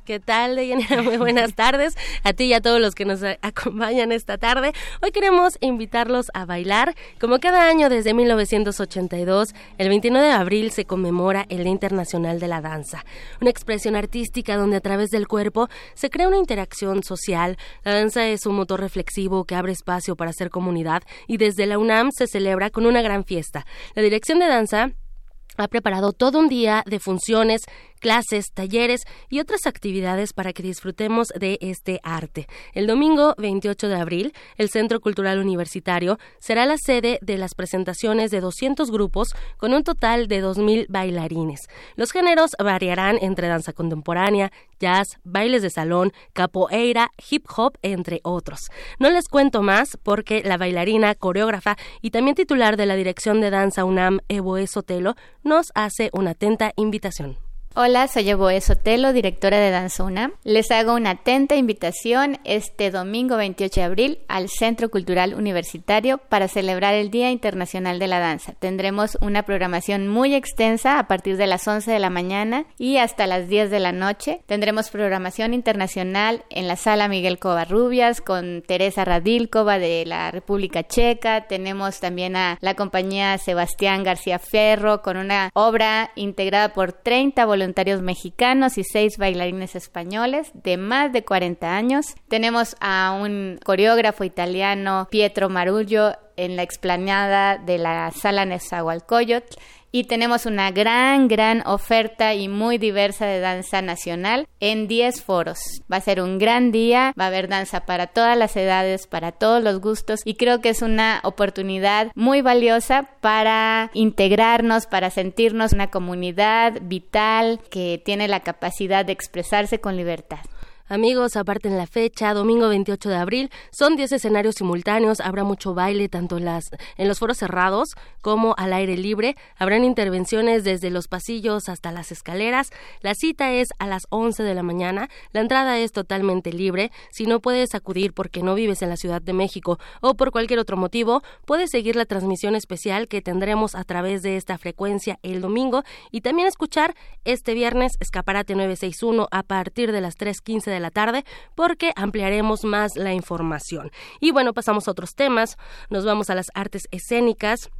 ¿Qué tal, Deyanira? Muy buenas tardes a ti y a todos los que nos acompañan esta tarde. Hoy queremos invitarlos a bailar. Como cada año desde 1982, el 29 de abril se conmemora el Día Internacional de la Danza, una expresión artística donde a través del cuerpo se crea una interacción social. La danza es un motor reflexivo que abre espacio para hacer comunidad y desde la UNAM se celebra con una gran fiesta. La dirección de danza ha preparado todo un día de funciones clases, talleres y otras actividades para que disfrutemos de este arte. El domingo 28 de abril, el Centro Cultural Universitario será la sede de las presentaciones de 200 grupos con un total de 2.000 bailarines. Los géneros variarán entre danza contemporánea, jazz, bailes de salón, capoeira, hip hop, entre otros. No les cuento más porque la bailarina, coreógrafa y también titular de la Dirección de Danza UNAM, Evo Sotelo, nos hace una atenta invitación. Hola, soy Evoe Sotelo, directora de Danzuna. Les hago una atenta invitación este domingo 28 de abril al Centro Cultural Universitario para celebrar el Día Internacional de la Danza. Tendremos una programación muy extensa a partir de las 11 de la mañana y hasta las 10 de la noche. Tendremos programación internacional en la sala Miguel Covarrubias con Teresa Radilkova de la República Checa. Tenemos también a la compañía Sebastián García Ferro con una obra integrada por 30 voluntarios voluntarios mexicanos y seis bailarines españoles de más de 40 años. Tenemos a un coreógrafo italiano, Pietro Marullo, en la explanada de la Sala Nezahualcóyotl y tenemos una gran, gran oferta y muy diversa de danza nacional en 10 foros. Va a ser un gran día, va a haber danza para todas las edades, para todos los gustos y creo que es una oportunidad muy valiosa para integrarnos, para sentirnos una comunidad vital que tiene la capacidad de expresarse con libertad. Amigos, aparten la fecha, domingo 28 de abril. Son 10 escenarios simultáneos. Habrá mucho baile tanto en, las, en los foros cerrados como al aire libre. Habrán intervenciones desde los pasillos hasta las escaleras. La cita es a las 11 de la mañana. La entrada es totalmente libre. Si no puedes acudir porque no vives en la Ciudad de México o por cualquier otro motivo, puedes seguir la transmisión especial que tendremos a través de esta frecuencia el domingo y también escuchar este viernes Escaparate 961 a partir de las 3.15 de de la tarde porque ampliaremos más la información. Y bueno, pasamos a otros temas, nos vamos a las artes escénicas.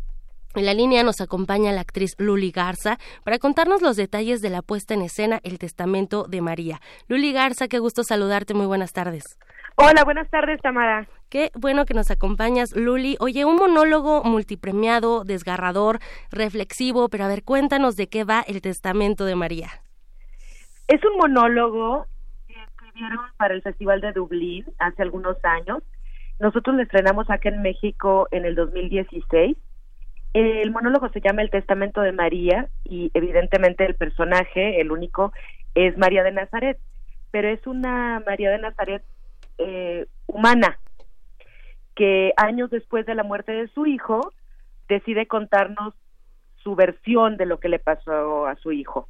En la línea nos acompaña la actriz Luli Garza para contarnos los detalles de la puesta en escena El Testamento de María. Luli Garza, qué gusto saludarte, muy buenas tardes. Hola, buenas tardes, Tamara. Qué bueno que nos acompañas, Luli. Oye, un monólogo multipremiado, desgarrador, reflexivo, pero a ver, cuéntanos de qué va El Testamento de María. Es un monólogo para el Festival de Dublín hace algunos años. Nosotros lo estrenamos acá en México en el 2016 el monólogo se llama El Testamento de María y evidentemente el personaje, el único, es María de Nazaret, pero es una María de Nazaret eh, humana que años después de la muerte de su hijo decide contarnos su versión de lo que le pasó a su hijo.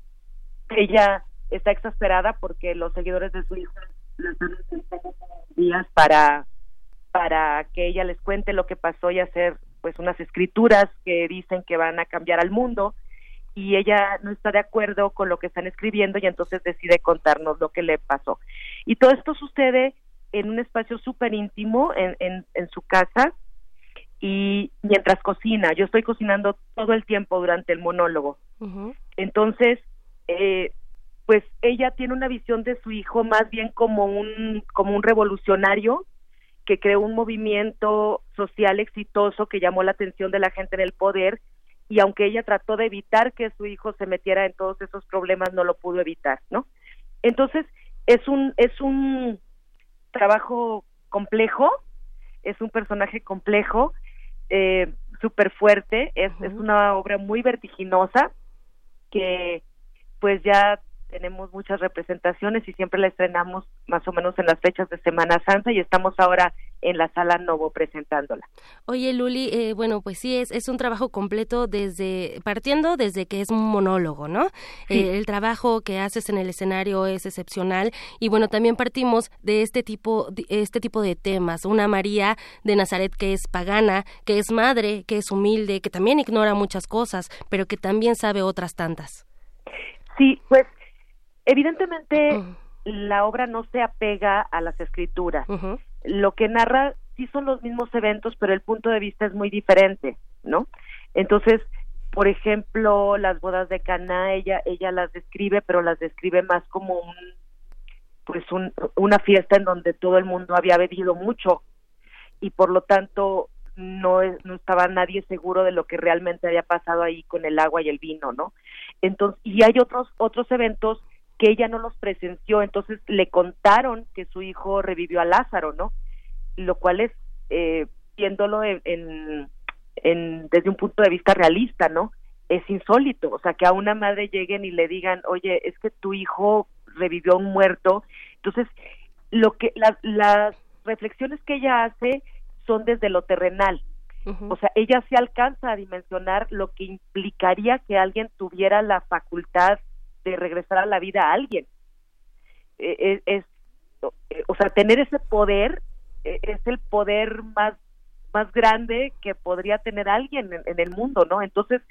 Ella está exasperada porque los seguidores de su hijo le están días para para que ella les cuente lo que pasó y hacer pues unas escrituras que dicen que van a cambiar al mundo y ella no está de acuerdo con lo que están escribiendo y entonces decide contarnos lo que le pasó. Y todo esto sucede en un espacio súper íntimo en, en, su casa y mientras cocina, yo estoy cocinando todo el tiempo durante el monólogo. Entonces, eh, pues ella tiene una visión de su hijo más bien como un, como un revolucionario que creó un movimiento social exitoso que llamó la atención de la gente en el poder y aunque ella trató de evitar que su hijo se metiera en todos esos problemas no lo pudo evitar, ¿no? Entonces es un es un trabajo complejo, es un personaje complejo, eh, súper fuerte, es, es una obra muy vertiginosa que pues ya tenemos muchas representaciones y siempre la estrenamos más o menos en las fechas de Semana Santa y estamos ahora en la sala Novo presentándola. Oye, Luli, eh, bueno, pues sí, es, es un trabajo completo desde, partiendo desde que es un monólogo, ¿no? Eh, el trabajo que haces en el escenario es excepcional y bueno, también partimos de este tipo, de, este tipo de temas, una María de Nazaret que es pagana, que es madre, que es humilde, que también ignora muchas cosas, pero que también sabe otras tantas. Sí, pues Evidentemente, la obra no se apega a las escrituras. Lo que narra sí son los mismos eventos, pero el punto de vista es muy diferente, ¿no? Entonces, por ejemplo, las bodas de Caná, ella ella las describe, pero las describe más como un pues un, una fiesta en donde todo el mundo había bebido mucho y por lo tanto no, no estaba nadie seguro de lo que realmente había pasado ahí con el agua y el vino, ¿no? Entonces, y hay otros otros eventos que ella no los presenció, entonces le contaron que su hijo revivió a Lázaro, ¿no? Lo cual es, eh, viéndolo en, en, desde un punto de vista realista, ¿no? Es insólito, o sea, que a una madre lleguen y le digan, oye, es que tu hijo revivió a un muerto. Entonces, lo que las reflexiones que ella hace son desde lo terrenal. O sea, ella se alcanza a dimensionar lo que implicaría que alguien tuviera la facultad de regresar a la vida a alguien. E, e, es, o sea, tener ese poder e, es el poder más más grande que podría tener alguien en, el mundo, ¿no? Entonces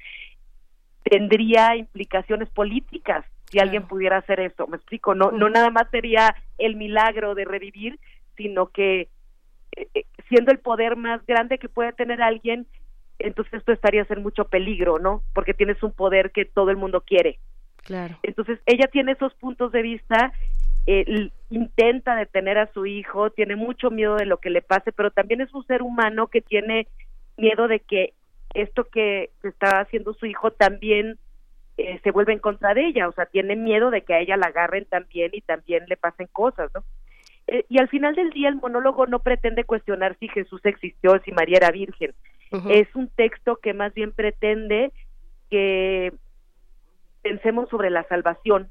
tendría implicaciones políticas si alguien pudiera hacer eso. Me explico, no no nada más sería el milagro de revivir, sino que siendo el poder más grande que puede tener alguien, entonces esto estaría en mucho peligro, ¿no? Porque tienes un poder que todo el mundo quiere. Entonces, ella tiene esos puntos de vista, eh, intenta detener a su hijo, tiene mucho miedo de lo que le pase, pero también es un ser humano que tiene miedo de que esto que está haciendo su hijo también eh, se vuelva en contra de ella, o sea, tiene miedo de que a ella la agarren también y también le pasen cosas, ¿no? Eh, y al final del día el monólogo no pretende cuestionar si Jesús existió, si María era virgen. Es un texto que más bien pretende que pensemos sobre la salvación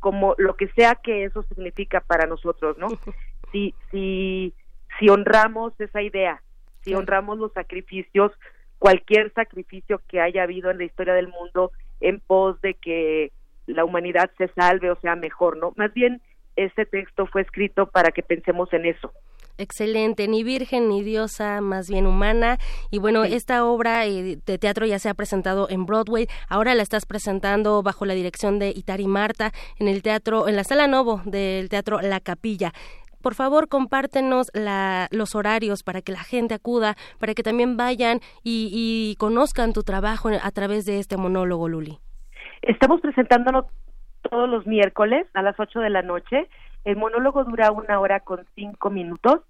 como lo que sea que eso significa para nosotros, ¿no? Si si si honramos esa idea, si honramos los sacrificios, cualquier sacrificio que haya habido en la historia del mundo en pos de que la humanidad se salve o sea mejor, ¿no? Más bien ese texto fue escrito para que pensemos en eso. Excelente, ni virgen ni diosa, más bien humana. Y bueno, esta obra eh, de teatro ya se ha presentado en Broadway, ahora la estás presentando bajo la dirección de Itari Marta en el teatro, en la sala Novo del teatro La Capilla por favor compártenos los horarios para que la gente acuda, para que también vayan y, y, conozcan tu trabajo a través de este monólogo, Luli. Estamos presentándonos todos los miércoles a las 8 de la noche. El monólogo dura una hora con cinco minutos.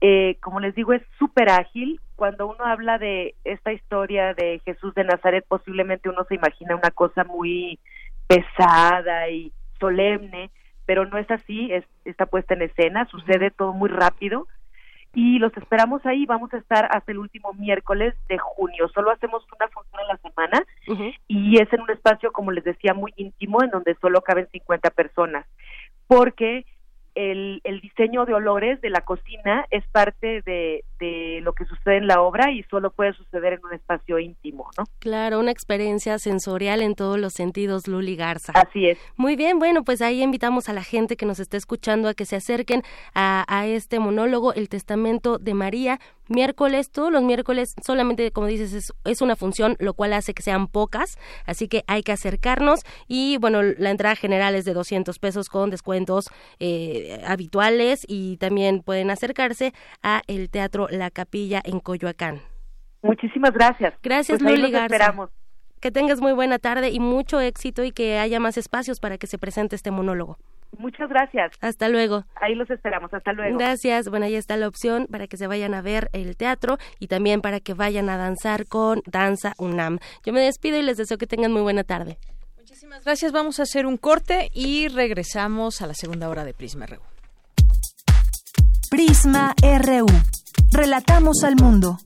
Eh, como les digo, es súper ágil. Cuando uno habla de esta historia de Jesús de Nazaret, posiblemente uno se imagina una cosa muy pesada y solemne, pero no es así, es, está puesta en escena, sucede todo muy rápido y los esperamos ahí. Vamos a estar hasta el último miércoles de junio. Solo hacemos una función a la semana y es en un espacio, como les decía, muy íntimo, en donde solo caben 50 personas, porque el, el diseño de olores de la cocina es parte de, de lo que sucede en la obra y solo puede suceder en un espacio íntimo, ¿no? Claro, una experiencia sensorial en todos los sentidos, Luli Garza. Así es. Muy bien, bueno, pues ahí invitamos a la gente que nos está escuchando a que se acerquen a, a este monólogo, El Testamento de María, miércoles, todos los miércoles, solamente como dices, es, es, una función, lo cual hace que sean pocas, así que hay que acercarnos y bueno, la entrada general es de 200 pesos con descuentos eh, habituales y también pueden acercarse a el Teatro La Capilla en Coyoacán. Muchísimas gracias. Gracias, pues Luli esperamos. Que tengas muy buena tarde y mucho éxito y que haya más espacios para que se presente este monólogo. Muchas gracias. Hasta luego. Ahí los esperamos. Hasta luego. Gracias. Bueno, ahí está la opción para que se vayan a ver el teatro y también para que vayan a danzar con Danza UNAM. Yo me despido y les deseo que tengan muy buena tarde. Muchísimas gracias. Vamos a hacer un corte y regresamos a la segunda hora de Prisma RU. Prisma RU. Relatamos al mundo.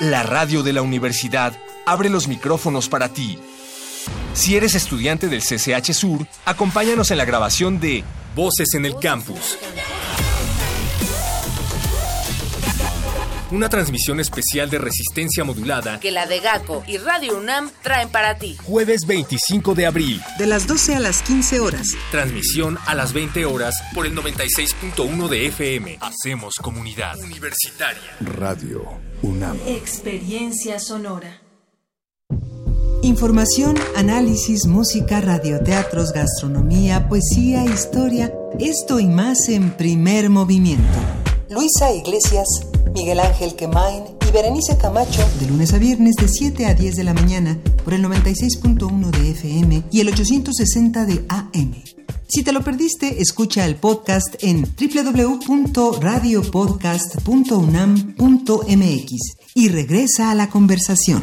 La radio de la universidad abre los micrófonos para ti. Si eres estudiante del CCH Sur, acompáñanos en la grabación de Voces en el Campus. Una transmisión especial de resistencia modulada que la de GACO y Radio UNAM traen para ti. Jueves 25 de abril. De las 12 a las 15 horas. Transmisión a las 20 horas por el 96.1 de FM. Hacemos comunidad universitaria. Radio UNAM. Experiencia sonora. Información, análisis, música, radioteatros, gastronomía, poesía, historia. Esto y más en primer movimiento. Luisa Iglesias, Miguel Ángel Quemain y Berenice Camacho. De lunes a viernes de 7 a 10 de la mañana por el 96.1 de FM y el 860 de AM. Si te lo perdiste, escucha el podcast en www.radiopodcast.unam.mx y regresa a la conversación.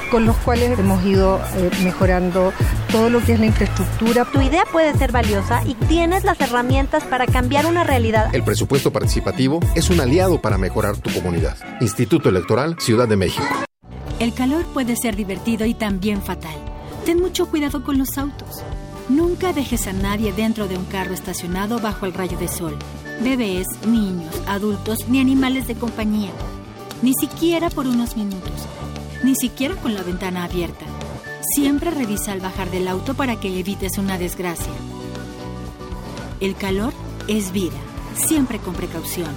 con los cuales hemos ido eh, mejorando todo lo que es la infraestructura. Tu idea puede ser valiosa y tienes las herramientas para cambiar una realidad. El presupuesto participativo es un aliado para mejorar tu comunidad. Instituto Electoral Ciudad de México. El calor puede ser divertido y también fatal. Ten mucho cuidado con los autos. Nunca dejes a nadie dentro de un carro estacionado bajo el rayo de sol. Bebés, niños, adultos ni animales de compañía. Ni siquiera por unos minutos ni siquiera con la ventana abierta. Siempre revisa al bajar del auto para que evites una desgracia. El calor es vida, siempre con precaución.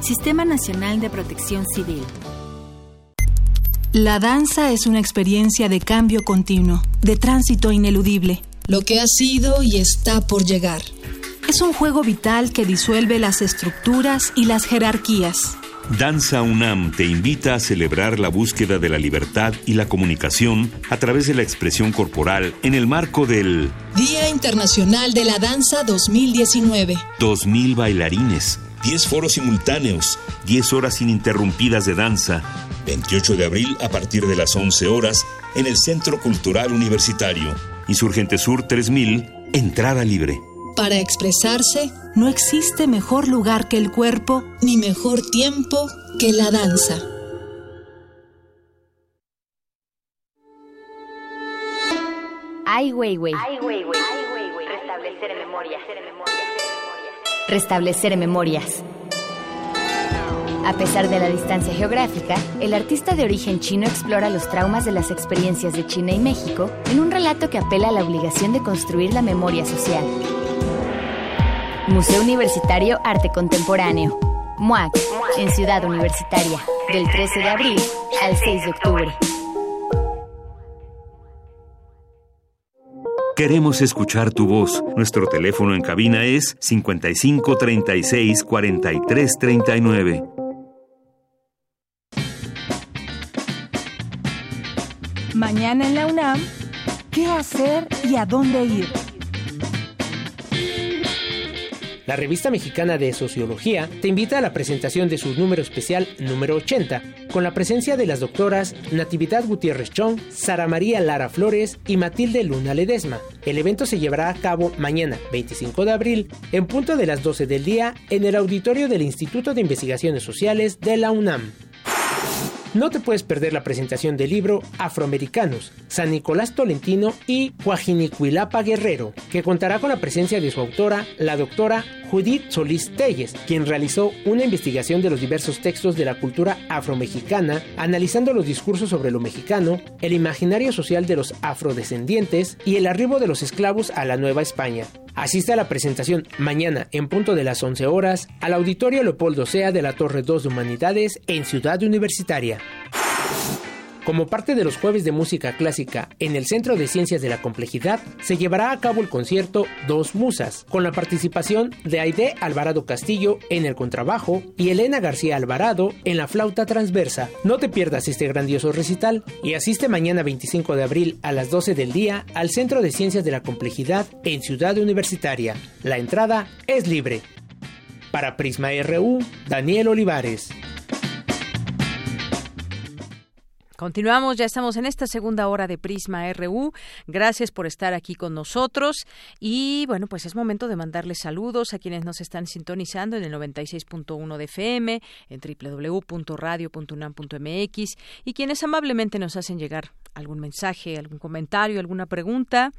Sistema Nacional de Protección Civil. La danza es una experiencia de cambio continuo, de tránsito ineludible. Lo que ha sido y está por llegar. Es un juego vital que disuelve las estructuras y las jerarquías Danza UNAM te invita a celebrar la búsqueda de la libertad y la comunicación a través de la expresión corporal en el marco del Día Internacional de la Danza 2019. 2.000 bailarines, 10 foros simultáneos, 10 horas ininterrumpidas de danza. 28 de abril a partir de las 11 horas en el Centro Cultural Universitario. Insurgente Sur 3000, entrada libre. Para expresarse, no existe mejor lugar que el cuerpo, ni mejor tiempo que la danza. Ai Weiwei. Restablecer memorias. Restablecer memorias. A pesar de la distancia geográfica, el artista de origen chino explora los traumas de las experiencias de China y México en un relato que apela a la obligación de construir la memoria social. Museo Universitario Arte Contemporáneo. MUAC, en Ciudad Universitaria, del 13 de abril al 6 de octubre. Queremos escuchar tu voz. Nuestro teléfono en cabina es 55 36 43 39. Mañana en la UNAM, ¿qué hacer y a dónde ir? La revista mexicana de Sociología te invita a la presentación de su número especial número 80, con la presencia de las doctoras Natividad Gutiérrez Chong, Sara María Lara Flores y Matilde Luna Ledesma. El evento se llevará a cabo mañana, 25 de abril, en punto de las 12 del día, en el auditorio del Instituto de Investigaciones Sociales de la UNAM. No te puedes perder la presentación del libro Afroamericanos, San Nicolás Tolentino y Guajinicuilapa Guerrero, que contará con la presencia de su autora, la doctora Judith Solís Telles, quien realizó una investigación de los diversos textos de la cultura afromexicana, analizando los discursos sobre lo mexicano, el imaginario social de los afrodescendientes y el arribo de los esclavos a la Nueva España. Asiste a la presentación mañana en punto de las 11 horas al Auditorio Leopoldo Sea de la Torre 2 de Humanidades en Ciudad Universitaria. Como parte de los jueves de música clásica en el Centro de Ciencias de la Complejidad, se llevará a cabo el concierto Dos Musas, con la participación de Aide Alvarado Castillo en el contrabajo y Elena García Alvarado en la flauta transversa. No te pierdas este grandioso recital y asiste mañana 25 de abril a las 12 del día al Centro de Ciencias de la Complejidad en Ciudad Universitaria. La entrada es libre. Para Prisma RU, Daniel Olivares. Continuamos, ya estamos en esta segunda hora de Prisma RU. Gracias por estar aquí con nosotros. Y bueno, pues es momento de mandarles saludos a quienes nos están sintonizando en el 96.1 de FM, en www.radio.unam.mx y quienes amablemente nos hacen llegar algún mensaje, algún comentario, alguna pregunta.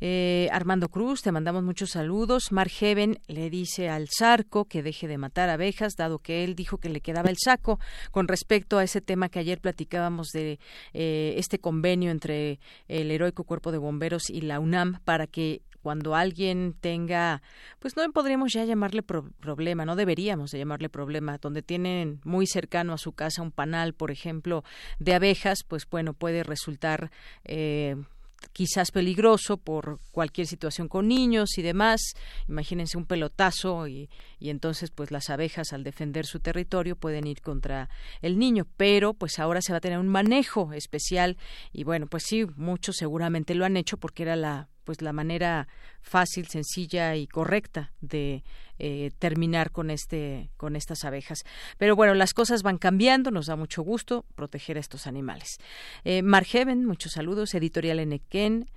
Eh, Armando Cruz, te mandamos muchos saludos. Mar Heaven le dice al Zarco que deje de matar abejas, dado que él dijo que le quedaba el saco con respecto a ese tema que ayer platicábamos de eh, este convenio entre el heroico cuerpo de bomberos y la UNAM para que cuando alguien tenga, pues no podríamos ya llamarle problema, no deberíamos de llamarle problema, donde tienen muy cercano a su casa un panal, por ejemplo, de abejas, pues bueno, puede resultar eh, quizás peligroso por cualquier situación con niños y demás. Imagínense un pelotazo y, y, entonces pues las abejas al defender su territorio pueden ir contra el niño, pero pues ahora se va a tener un manejo especial y bueno, pues sí, muchos seguramente lo han hecho porque era la pues la manera fácil, sencilla y correcta de eh, terminar con este con estas abejas. Pero bueno, las cosas van cambiando, nos da mucho gusto proteger a estos animales. Eh, muchos saludos, editorial Enequén,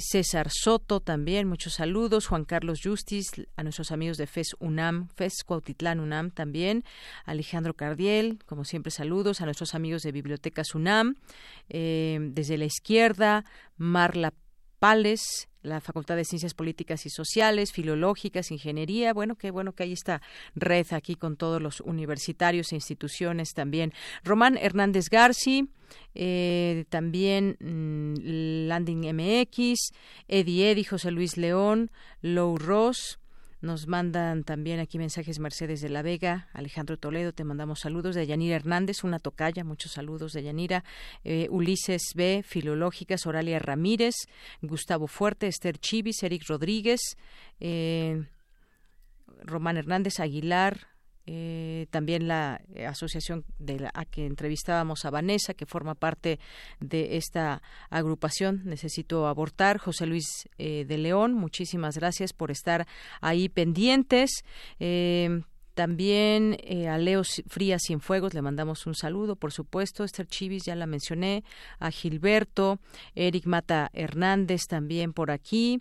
César Soto también, muchos saludos, Juan Carlos Justis, a nuestros amigos de FES UNAM, FES Cuautitlán UNAM también, Alejandro Cardiel, como siempre saludos, a nuestros amigos de Bibliotecas UNAM, eh, desde la izquierda, Marla La Facultad de Ciencias Políticas y Sociales, Filológicas, Ingeniería. Bueno, qué bueno que hay esta red aquí con todos los universitarios e instituciones también. Román Hernández Garci, eh, también mm, Landing MX, Eddie Eddy, José Luis León, Lou Ross, nos mandan también aquí mensajes Mercedes de la Vega, Alejandro Toledo, te mandamos saludos de Yanira Hernández, una tocaya, muchos saludos de Yanira, eh, Ulises B, Filológicas, Oralia Ramírez, Gustavo Fuerte, Esther Chivis, Eric Rodríguez, eh, Román Hernández Aguilar, eh, también la eh, asociación de la a que entrevistábamos a Vanessa, que forma parte de esta agrupación Necesito Abortar, José Luis eh, de León, muchísimas gracias por estar ahí pendientes. También a Leo Frías Cienfuegos le mandamos un saludo, por supuesto. Esther Chivis ya la mencioné. A Gilberto, Eric Mata Hernández también por aquí.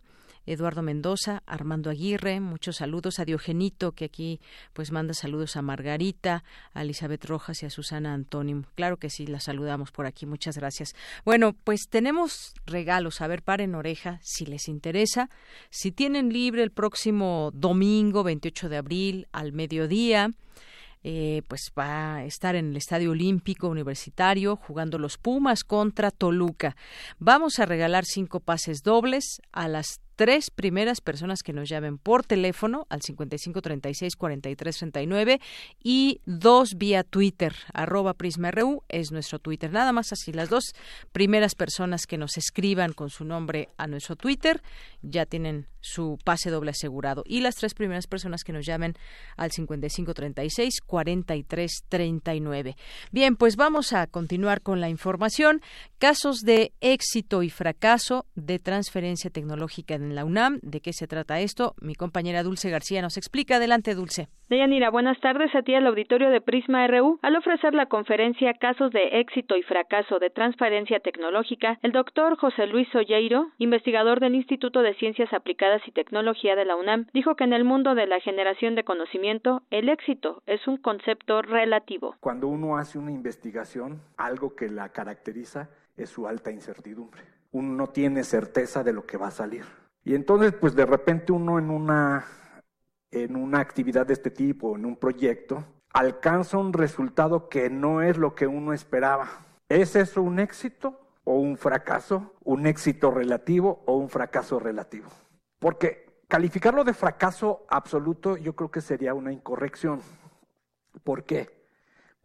Eduardo Mendoza, Armando Aguirre, muchos saludos a Diogenito, que aquí pues manda saludos a Margarita, a Elizabeth Rojas y a Susana Antónimo. Claro que sí, la saludamos por aquí, muchas gracias. Bueno, pues tenemos regalos, a ver, paren oreja si les interesa. Si tienen libre el próximo domingo 28 de abril al mediodía, eh, pues va a estar en el Estadio Olímpico Universitario jugando los Pumas contra Toluca. Vamos a regalar cinco pases dobles a las tres primeras personas que nos llamen por teléfono al 5536-4339 y dos vía Twitter, arroba PrismaRU es nuestro Twitter. Nada más así, las dos primeras personas que nos escriban con su nombre a nuestro Twitter ya tienen su pase doble asegurado. Y las tres primeras personas que nos llamen al 5536-4339. Bien, pues vamos a continuar con la información. Casos de éxito y fracaso de transferencia tecnológica en la UNAM. ¿De qué se trata esto? Mi compañera Dulce García nos explica. Adelante, Dulce. Deyanira, buenas tardes a ti al auditorio de Prisma RU. Al ofrecer la conferencia Casos de éxito y fracaso de transferencia tecnológica, el doctor José Luis Olleiro, investigador del Instituto de Ciencias Aplicadas y Tecnología de la UNAM, dijo que en el mundo de la generación de conocimiento, el éxito es un concepto relativo. Cuando uno hace una investigación, algo que la caracteriza es su alta incertidumbre. Uno no tiene certeza de lo que va a salir. Y entonces, pues de repente uno en una, en una actividad de este tipo, en un proyecto, alcanza un resultado que no es lo que uno esperaba. ¿Es eso un éxito o un fracaso? ¿Un éxito relativo o un fracaso relativo? Porque calificarlo de fracaso absoluto yo creo que sería una incorrección. ¿Por qué?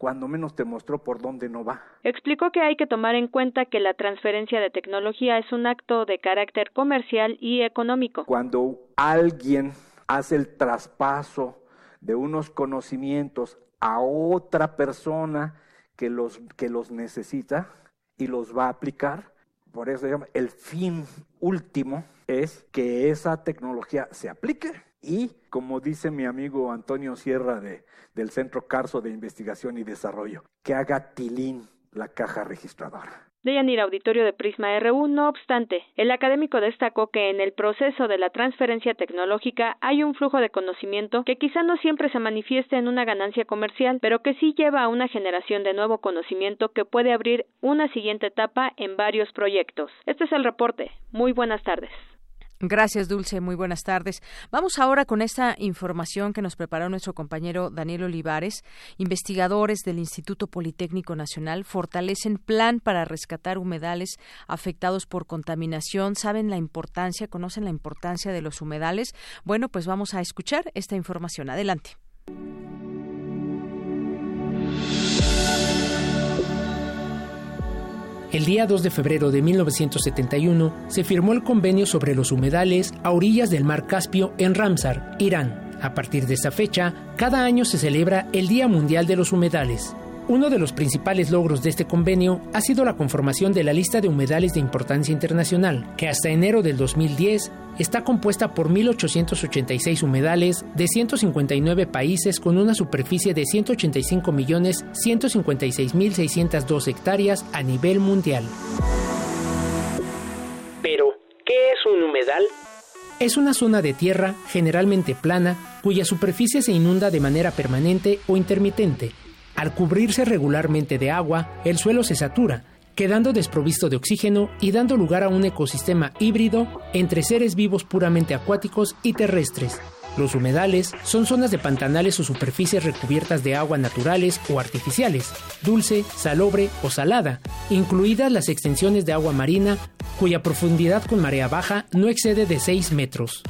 cuando menos te mostró por dónde no va. Explicó que hay que tomar en cuenta que la transferencia de tecnología es un acto de carácter comercial y económico. Cuando alguien hace el traspaso de unos conocimientos a otra persona que los, que los necesita y los va a aplicar, por eso el fin último es que esa tecnología se aplique y, como dice mi amigo Antonio Sierra de, del Centro Carso de Investigación y Desarrollo, que haga tilín la caja registradora. Deyanir Auditorio de Prisma RU, no obstante, el académico destacó que en el proceso de la transferencia tecnológica hay un flujo de conocimiento que quizá no siempre se manifieste en una ganancia comercial, pero que sí lleva a una generación de nuevo conocimiento que puede abrir una siguiente etapa en varios proyectos. Este es el reporte. Muy buenas tardes. Gracias, Dulce. Muy buenas tardes. Vamos ahora con esta información que nos preparó nuestro compañero Daniel Olivares. Investigadores del Instituto Politécnico Nacional fortalecen plan para rescatar humedales afectados por contaminación. ¿Saben la importancia? ¿Conocen la importancia de los humedales? Bueno, pues vamos a escuchar esta información. Adelante. El día 2 de febrero de 1971 se firmó el convenio sobre los humedales a orillas del mar Caspio en Ramsar, Irán. A partir de esa fecha, cada año se celebra el Día Mundial de los Humedales. Uno de los principales logros de este convenio ha sido la conformación de la lista de humedales de importancia internacional, que hasta enero del 2010 está compuesta por 1.886 humedales de 159 países con una superficie de 185.156.602 hectáreas a nivel mundial. Pero, ¿qué es un humedal? Es una zona de tierra generalmente plana cuya superficie se inunda de manera permanente o intermitente al cubrirse regularmente de agua, el suelo se satura, quedando desprovisto de oxígeno y dando lugar a un ecosistema híbrido entre seres vivos puramente acuáticos y terrestres. Los humedales son zonas de pantanales o superficies recubiertas de agua naturales o artificiales, dulce, salobre o salada, incluidas las extensiones de agua marina cuya profundidad con marea baja no excede de 6 metros.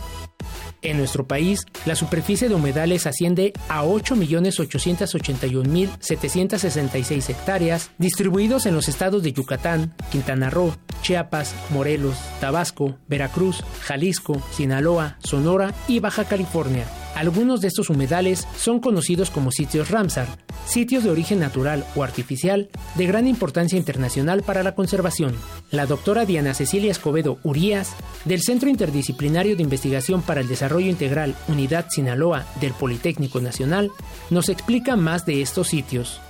En nuestro país, la superficie de humedales asciende a 8.881.766 hectáreas, distribuidos en los estados de Yucatán, Quintana Roo, Chiapas, Morelos, Tabasco, Veracruz, Jalisco, Sinaloa, Sonora y Baja California. Algunos de estos humedales son conocidos como sitios Ramsar, sitios de origen natural o artificial de gran importancia internacional para la conservación. La doctora Diana Cecilia Escobedo Urías, del Centro Interdisciplinario de Investigación para el Desarrollo Integral Unidad Sinaloa del Politécnico Nacional, nos explica más de estos sitios.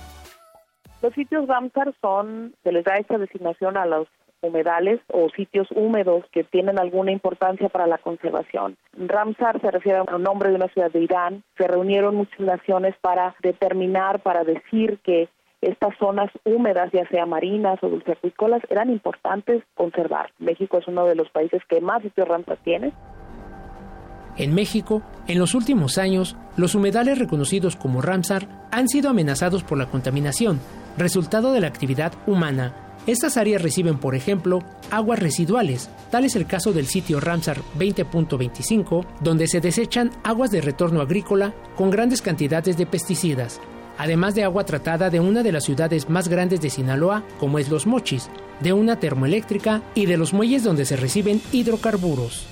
Los sitios Ramsar son, se les da esta designación a los humedales o sitios húmedos que tienen alguna importancia para la conservación. Ramsar se refiere a un nombre de una ciudad de Irán. Se reunieron muchas naciones para determinar, para decir que estas zonas húmedas, ya sea marinas o dulceacuícolas, eran importantes conservar. México es uno de los países que más sitios Ramsar tiene. En México, en los últimos años, los humedales reconocidos como Ramsar han sido amenazados por la contaminación, resultado de la actividad humana. Estas áreas reciben, por ejemplo, aguas residuales, tal es el caso del sitio Ramsar 20.25, donde se desechan aguas de retorno agrícola con grandes cantidades de pesticidas, además de agua tratada de una de las ciudades más grandes de Sinaloa, como es Los Mochis, de una termoeléctrica y de los muelles donde se reciben hidrocarburos.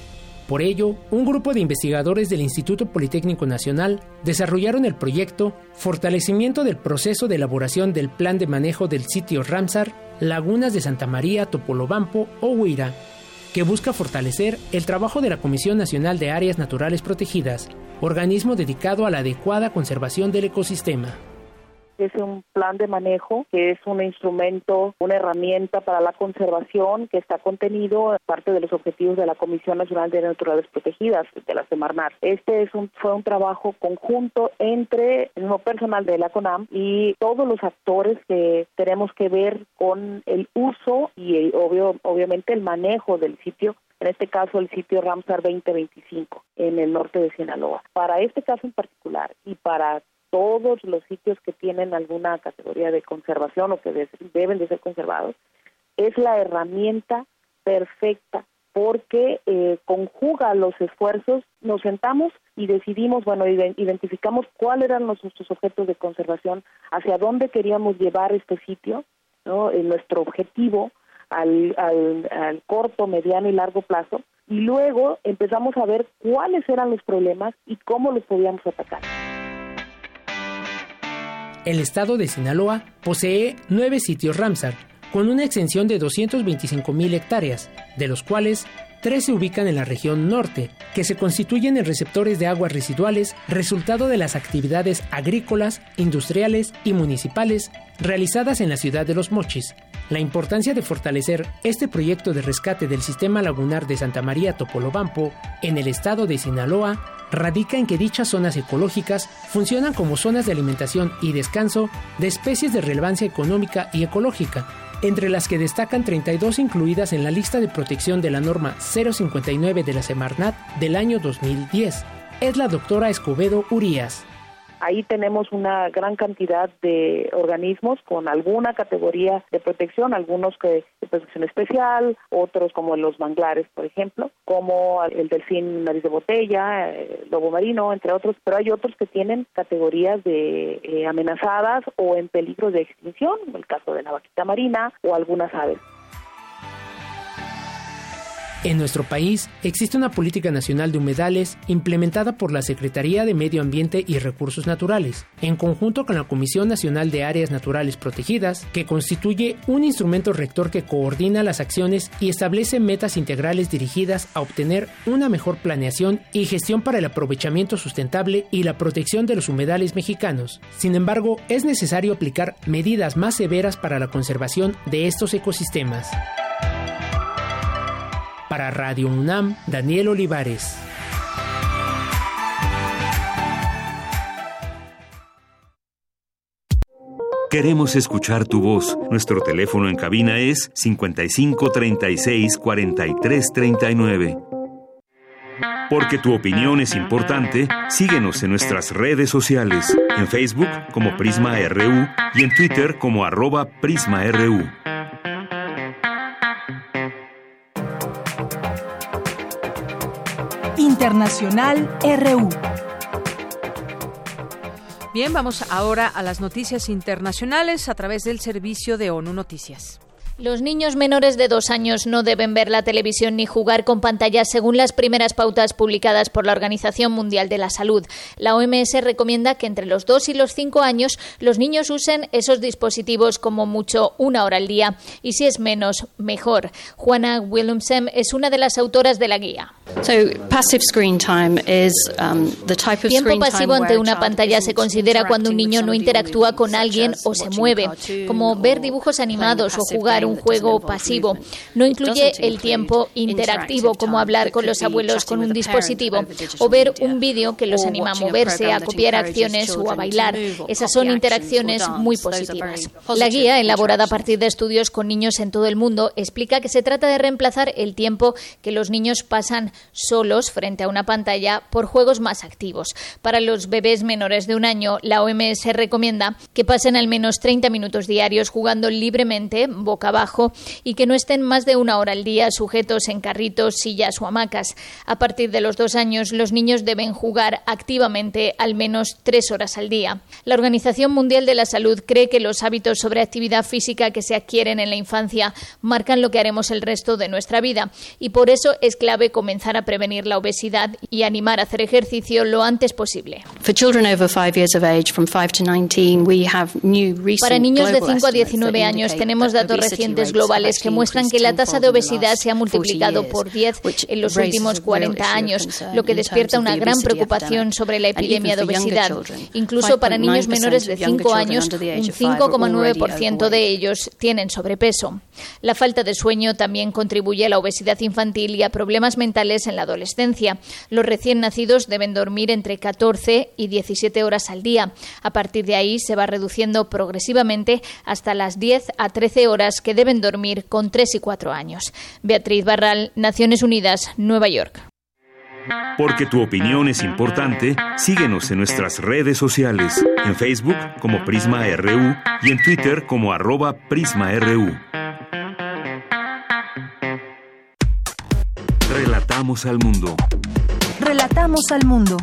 Por ello, un grupo de investigadores del Instituto Politécnico Nacional desarrollaron el proyecto Fortalecimiento del proceso de elaboración del plan de manejo del sitio Ramsar, Lagunas de Santa María, Topolobampo o Huira, que busca fortalecer el trabajo de la Comisión Nacional de Áreas Naturales Protegidas, organismo dedicado a la adecuada conservación del ecosistema es un plan de manejo, que es un instrumento, una herramienta para la conservación que está contenido en parte de los objetivos de la Comisión Nacional de Naturales Protegidas, de la Semarnat. Este es un, fue un trabajo conjunto entre el mismo personal de la CONAM y todos los actores que tenemos que ver con el uso y obvio, obviamente el manejo del sitio en este caso el sitio Ramsar 2025 en el norte de Sinaloa. Para este caso en particular y para todos los sitios que tienen alguna categoría de conservación o que deben de ser conservados, es la herramienta perfecta porque eh, conjuga los esfuerzos, nos sentamos y decidimos, bueno, identificamos cuáles eran nuestros objetos de conservación, hacia dónde queríamos llevar este sitio, ¿no? En nuestro objetivo al, al corto, mediano y largo plazo, y luego empezamos a ver cuáles eran los problemas y cómo los podíamos atacar. El estado de Sinaloa posee nueve sitios Ramsar, con una extensión de 225.000 hectáreas, de los cuales tres se ubican en la región norte, que se constituyen en receptores de aguas residuales resultado de las actividades agrícolas, industriales y municipales realizadas en la ciudad de Los Mochis. La importancia de fortalecer este proyecto de rescate del sistema lagunar de Santa María Topolobampo en el estado de Sinaloa radica en que dichas zonas ecológicas funcionan como zonas de alimentación y descanso de especies de relevancia económica y ecológica, entre las que destacan 32 incluidas en la lista de protección de la norma 059 de la Semarnat del año 2010. Es la doctora Escobedo Urías. Ahí tenemos una gran cantidad de organismos con alguna categoría de protección, algunos que de protección especial, otros como los manglares, por ejemplo, como el delfín nariz de botella, el lobo marino, entre otros, pero hay otros que tienen categorías de eh, amenazadas o en peligro de extinción, como el caso de la vaquita marina o algunas aves. En nuestro país existe una política nacional de humedales implementada por la Secretaría de Medio Ambiente y Recursos Naturales, en conjunto con la Comisión Nacional de Áreas Naturales Protegidas, que constituye un instrumento rector que coordina las acciones y establece metas integrales dirigidas a obtener una mejor planeación y gestión para el aprovechamiento sustentable y la protección de los humedales mexicanos. Sin embargo, es necesario aplicar medidas más severas para la conservación de estos ecosistemas. Para Radio UNAM, Daniel Olivares. Queremos escuchar tu voz. Nuestro teléfono en cabina es 55 36 43 39. Porque tu opinión es importante, síguenos en nuestras redes sociales, en Facebook como Prisma RU y en Twitter como arroba PrismaRU. Internacional RU. Bien, vamos ahora a las noticias internacionales a través del servicio de ONU Noticias. Los niños menores de dos años no deben ver la televisión ni jugar con pantallas según las primeras pautas publicadas por la Organización Mundial de la Salud. La OMS recomienda que entre los dos y los cinco años los niños usen esos dispositivos como mucho una hora al día y si es menos, mejor. Juana Williamson es una de las autoras de la guía. Tiempo pasivo ante una pantalla se considera cuando un niño no interactúa con alguien o se mueve, como ver dibujos animados o jugar un juego pasivo. No incluye el tiempo interactivo, como hablar con los abuelos con un dispositivo o ver un vídeo que los anima a moverse, a copiar acciones o a bailar. Esas son interacciones muy positivas. La guía, elaborada a partir de estudios con niños en todo el mundo, explica que se trata de reemplazar el tiempo que los niños pasan solos frente a una pantalla por juegos más activos. Para los bebés menores de un año, la OMS recomienda que pasen al menos 30 minutos diarios jugando libremente, boca abajo, y que no estén más de una hora al día sujetos en carritos, sillas o hamacas. A partir de los dos años, los niños deben jugar activamente al menos tres horas al día. La Organización Mundial de la Salud cree que los hábitos sobre actividad física que se adquieren en la infancia marcan lo que haremos el resto de nuestra vida y por eso es clave comenzar a prevenir la obesidad y animar a hacer ejercicio lo antes posible. Para niños de 5 a 19 años tenemos datos recientes globales que muestran que la tasa de obesidad se ha multiplicado por 10 en los últimos 40 años, lo que despierta una gran preocupación sobre la epidemia de obesidad. Incluso para niños menores de 5 años, un 5,9% de ellos tienen sobrepeso. La falta de sueño también contribuye a la obesidad infantil y a problemas mentales en la adolescencia. Los recién nacidos deben dormir entre 14 y 17 horas al día. A partir de ahí se va reduciendo progresivamente hasta las 10 a 13 horas que deben dormir con 3 y 4 años. Beatriz Barral, Naciones Unidas, Nueva York. Porque tu opinión es importante, síguenos en nuestras redes sociales, en Facebook como Prisma RU y en Twitter como arroba PrismaRU. Relatamos al mundo. Relatamos al mundo.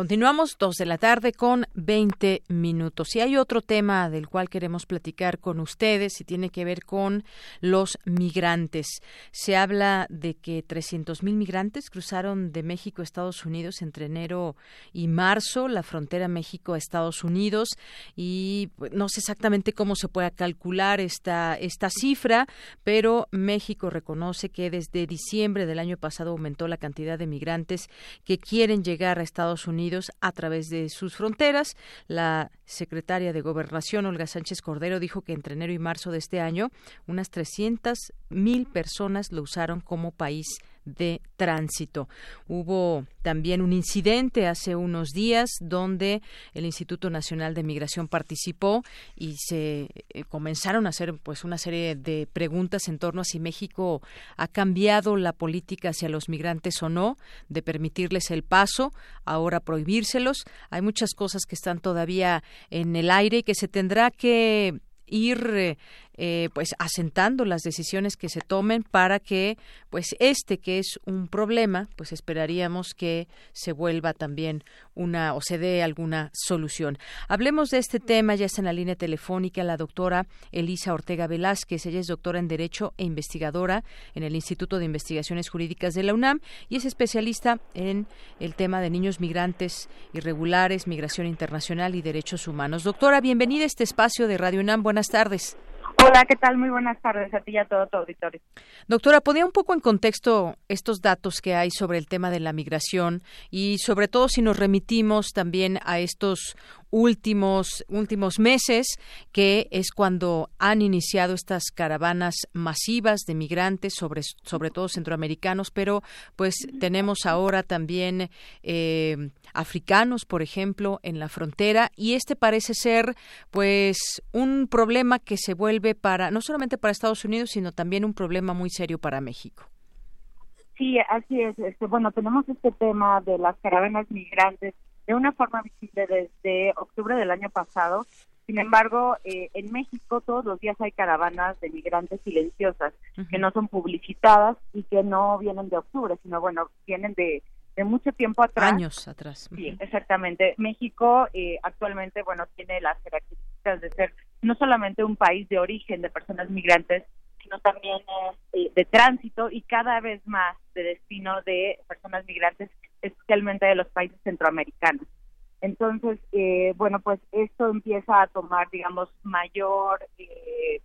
Continuamos dos de la tarde con 20 minutos. Y hay otro tema del cual queremos platicar con ustedes y tiene que ver con los migrantes. Se habla de que 300.000 mil migrantes cruzaron de México a Estados Unidos entre enero y marzo, la frontera México-Estados Unidos. Y pues, no sé exactamente cómo se puede calcular esta, esta cifra, pero México reconoce que desde diciembre del año pasado aumentó la cantidad de migrantes que quieren llegar a Estados Unidos a través de sus fronteras. La secretaria de Gobernación, Olga Sánchez Cordero, dijo que entre enero y marzo de este año unas 300 mil personas lo usaron como país de tránsito. Hubo también un incidente hace unos días donde el Instituto Nacional de Migración participó y se eh, comenzaron a hacer pues una serie de preguntas en torno a si México ha cambiado la política hacia los migrantes o no, de permitirles el paso, ahora prohibírselos. Hay muchas cosas que están todavía en el aire y que se tendrá que ir eh, pues asentando las decisiones que se tomen para que pues este que es un problema pues esperaríamos que se vuelva también una o se dé alguna solución. Hablemos de este tema ya está en la línea telefónica la doctora Elisa Ortega Velázquez. Ella es doctora en derecho e investigadora en el Instituto de Investigaciones Jurídicas de la UNAM y es especialista en el tema de niños migrantes irregulares migración internacional y derechos humanos. Doctora bienvenida a este espacio de Radio UNAM. Buenas tardes Hola, ¿qué tal? Muy buenas tardes a ti y a todo tu auditorio. Doctora, ¿podría un poco en contexto estos datos que hay sobre el tema de la migración y sobre todo si nos remitimos también a estos últimos últimos meses que es cuando han iniciado estas caravanas masivas de migrantes sobre sobre todo centroamericanos pero pues tenemos ahora también eh, africanos por ejemplo en la frontera y este parece ser pues un problema que se vuelve para no solamente para Estados Unidos sino también un problema muy serio para México Sí, así es. Este, bueno, tenemos este tema de las caravanas migrantes de una forma visible desde octubre del año pasado. Sin embargo, eh, en México todos los días hay caravanas de migrantes silenciosas que no son publicitadas y que no vienen de octubre, sino bueno, vienen de, de mucho tiempo atrás. Años atrás. Sí, exactamente. México eh, actualmente, bueno, tiene las características de ser no solamente un país de origen de personas migrantes, sino también eh, de tránsito y cada vez más de destino de personas migrantes especialmente de los países centroamericanos. Entonces, eh, bueno, pues esto empieza a tomar, digamos, mayor, eh,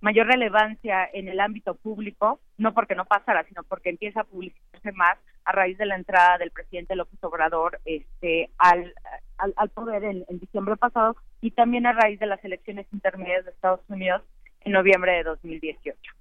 mayor relevancia en el ámbito público, no porque no pasara, sino porque empieza a publicitarse más a raíz de la entrada del presidente López Obrador este, al, al, poder en, en, diciembre pasado y también a raíz de las elecciones intermedias de Estados Unidos en noviembre de 2018.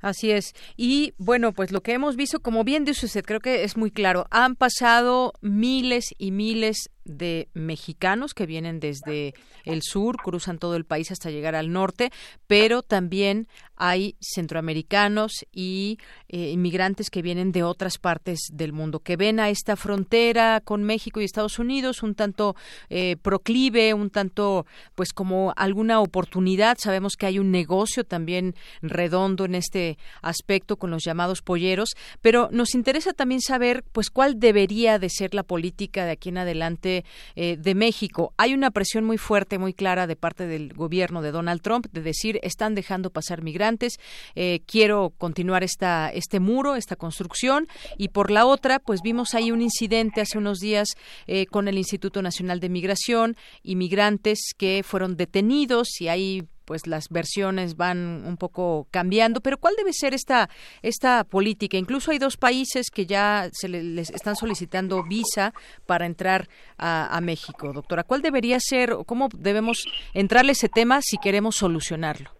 Así es. Y bueno, pues lo que hemos visto, como bien dice usted, creo que es muy claro, han pasado miles y miles de mexicanos que vienen desde el sur, cruzan todo el país hasta llegar al norte, pero también hay centroamericanos y eh, inmigrantes que vienen de otras partes del mundo, que ven a esta frontera con México y Estados Unidos un tanto eh, proclive, un tanto pues como alguna oportunidad. Sabemos que hay un negocio también redondo en este aspecto con los llamados polleros, pero nos interesa también saber pues cuál debería de ser la política de aquí en adelante eh, de México. Hay una presión muy fuerte, muy clara de parte del gobierno de Donald Trump de decir están dejando pasar migrantes, eh, quiero continuar esta, este muro, esta construcción, y por la otra, pues vimos ahí un incidente hace unos días eh, con el Instituto Nacional de Migración, inmigrantes que fueron detenidos y hay pues las versiones van un poco cambiando, pero ¿cuál debe ser esta esta política? Incluso hay dos países que ya se les están solicitando visa para entrar a, México, doctora. ¿Cuál debería ser o cómo debemos entrarle ese tema si queremos solucionarlo?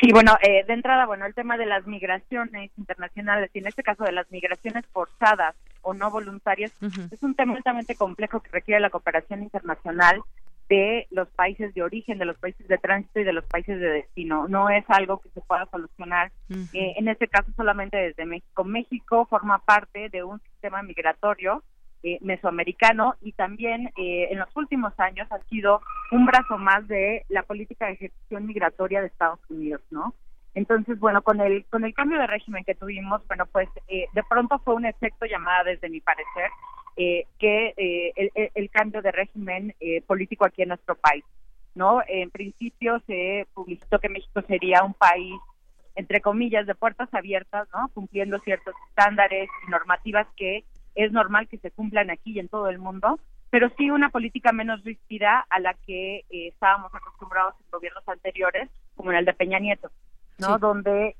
Sí, bueno, eh, de entrada, bueno, el tema de las migraciones internacionales y en este caso de las migraciones forzadas o no voluntarias es un tema altamente complejo que requiere la cooperación internacional de los países de origen, de los países de tránsito y de los países de destino. No es algo que se pueda solucionar, eh, en este caso solamente desde México. México forma parte de un sistema migratorio eh, mesoamericano y también eh, en los últimos años ha sido un brazo más de la política de ejecución migratoria de Estados Unidos, ¿no? Entonces, bueno, con el con el cambio de régimen que tuvimos, bueno, pues de pronto fue un efecto llamada desde mi parecer eh, que eh, el, cambio de régimen eh, político aquí en nuestro país. no En principio se publicitó que México sería un país, entre comillas, de puertas abiertas, ¿no? cumpliendo ciertos estándares y normativas que es normal que se cumplan aquí y en todo el mundo, pero sí una política menos rígida a la que estábamos acostumbrados en gobiernos anteriores, como en el de Peña Nieto. ¿no? Donde,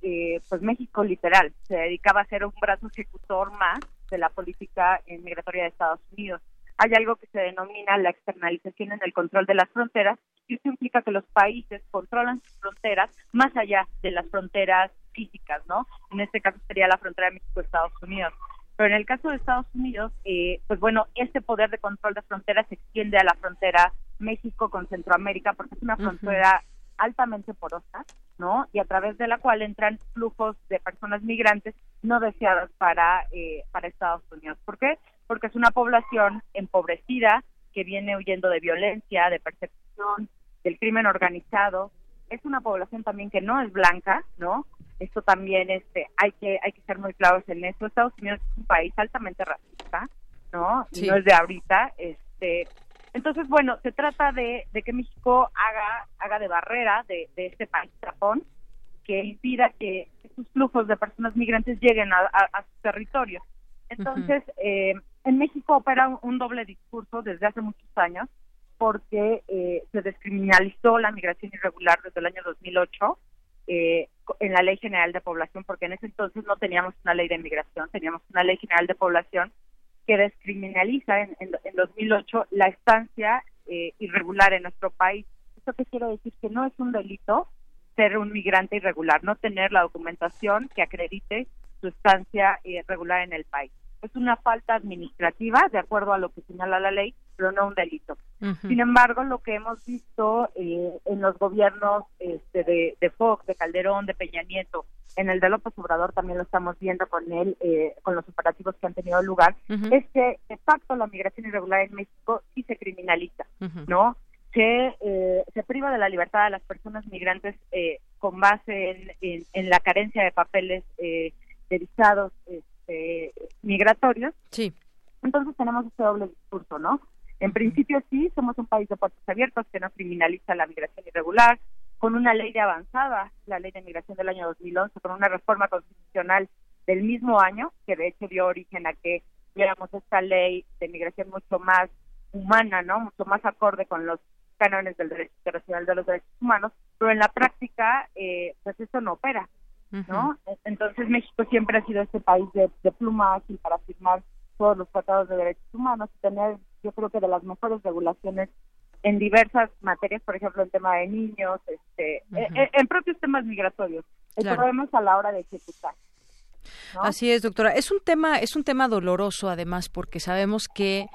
pues México literal se dedicaba a ser un brazo ejecutor más de la política migratoria de Estados Unidos. Hay algo que se denomina la externalización en el control de las fronteras y eso implica que los países controlan sus fronteras más allá de las fronteras físicas, ¿no? En este caso sería la frontera de México-Estados Unidos. Pero en el caso de Estados Unidos, eh, pues bueno, este poder de control de fronteras se extiende a la frontera México con Centroamérica porque es una frontera altamente porosa, ¿no? Y a través de la cual entran flujos de personas migrantes no deseadas para, eh, para Estados Unidos. ¿Por qué? Porque es una población empobrecida que viene huyendo de violencia, de persecución, del crimen organizado. Es una población también que no es blanca, ¿no? Esto también este, hay que hay que ser muy claros en eso. Estados Unidos es un país altamente racista, ¿no? Y no es de ahorita, este entonces, bueno, se trata de, que México haga, haga de barrera de, este país, Japón, que impida que esos flujos de personas migrantes lleguen a, a, su territorio. Entonces, eh, en México opera un, doble discurso desde hace muchos años, porque eh, se descriminalizó la migración irregular desde el año 2008 eh, en la Ley General de Población, porque en ese entonces no teníamos una ley de migración, teníamos una Ley General de Población que descriminaliza en, en, 2008 la estancia eh, irregular en nuestro país. ¿Esto qué quiere decir? Que no es un delito ser un migrante irregular, no tener la documentación que acredite su estancia irregular en el país es una falta administrativa, de acuerdo a lo que señala la ley, pero no un delito. Sin embargo, lo que hemos visto eh, en los gobiernos este, de, de, Fox, de Calderón, de Peña Nieto, en el de López Obrador también lo estamos viendo con él, eh, con los operativos que han tenido lugar, es que de facto la migración irregular en México sí se criminaliza, ¿no? Se, eh, se priva de la libertad a las personas migrantes con base en, en, la carencia de papeles de visados este, migratorios. Sí. Entonces tenemos este doble discurso, ¿no? En principio sí, somos un país de puertos abiertos que no criminaliza la migración irregular, con una ley de avanzada, la ley de migración del año 2011, con una reforma constitucional del mismo año, que de hecho dio origen a que tuviéramos esta ley de migración mucho más humana, ¿no? Mucho más acorde con los cánones del derecho internacional de los derechos humanos, pero en la práctica, eh, pues eso no opera, ¿no? Entonces México siempre ha sido este país de, de pluma ágil para firmar todos los tratados de derechos humanos y tener, yo creo que de las mejores regulaciones en diversas materias, por ejemplo, en tema de niños, este, en, en propios temas migratorios. El problema es a la hora de ejecutar. Así es, doctora. Es un tema, es un tema doloroso, además, porque sabemos que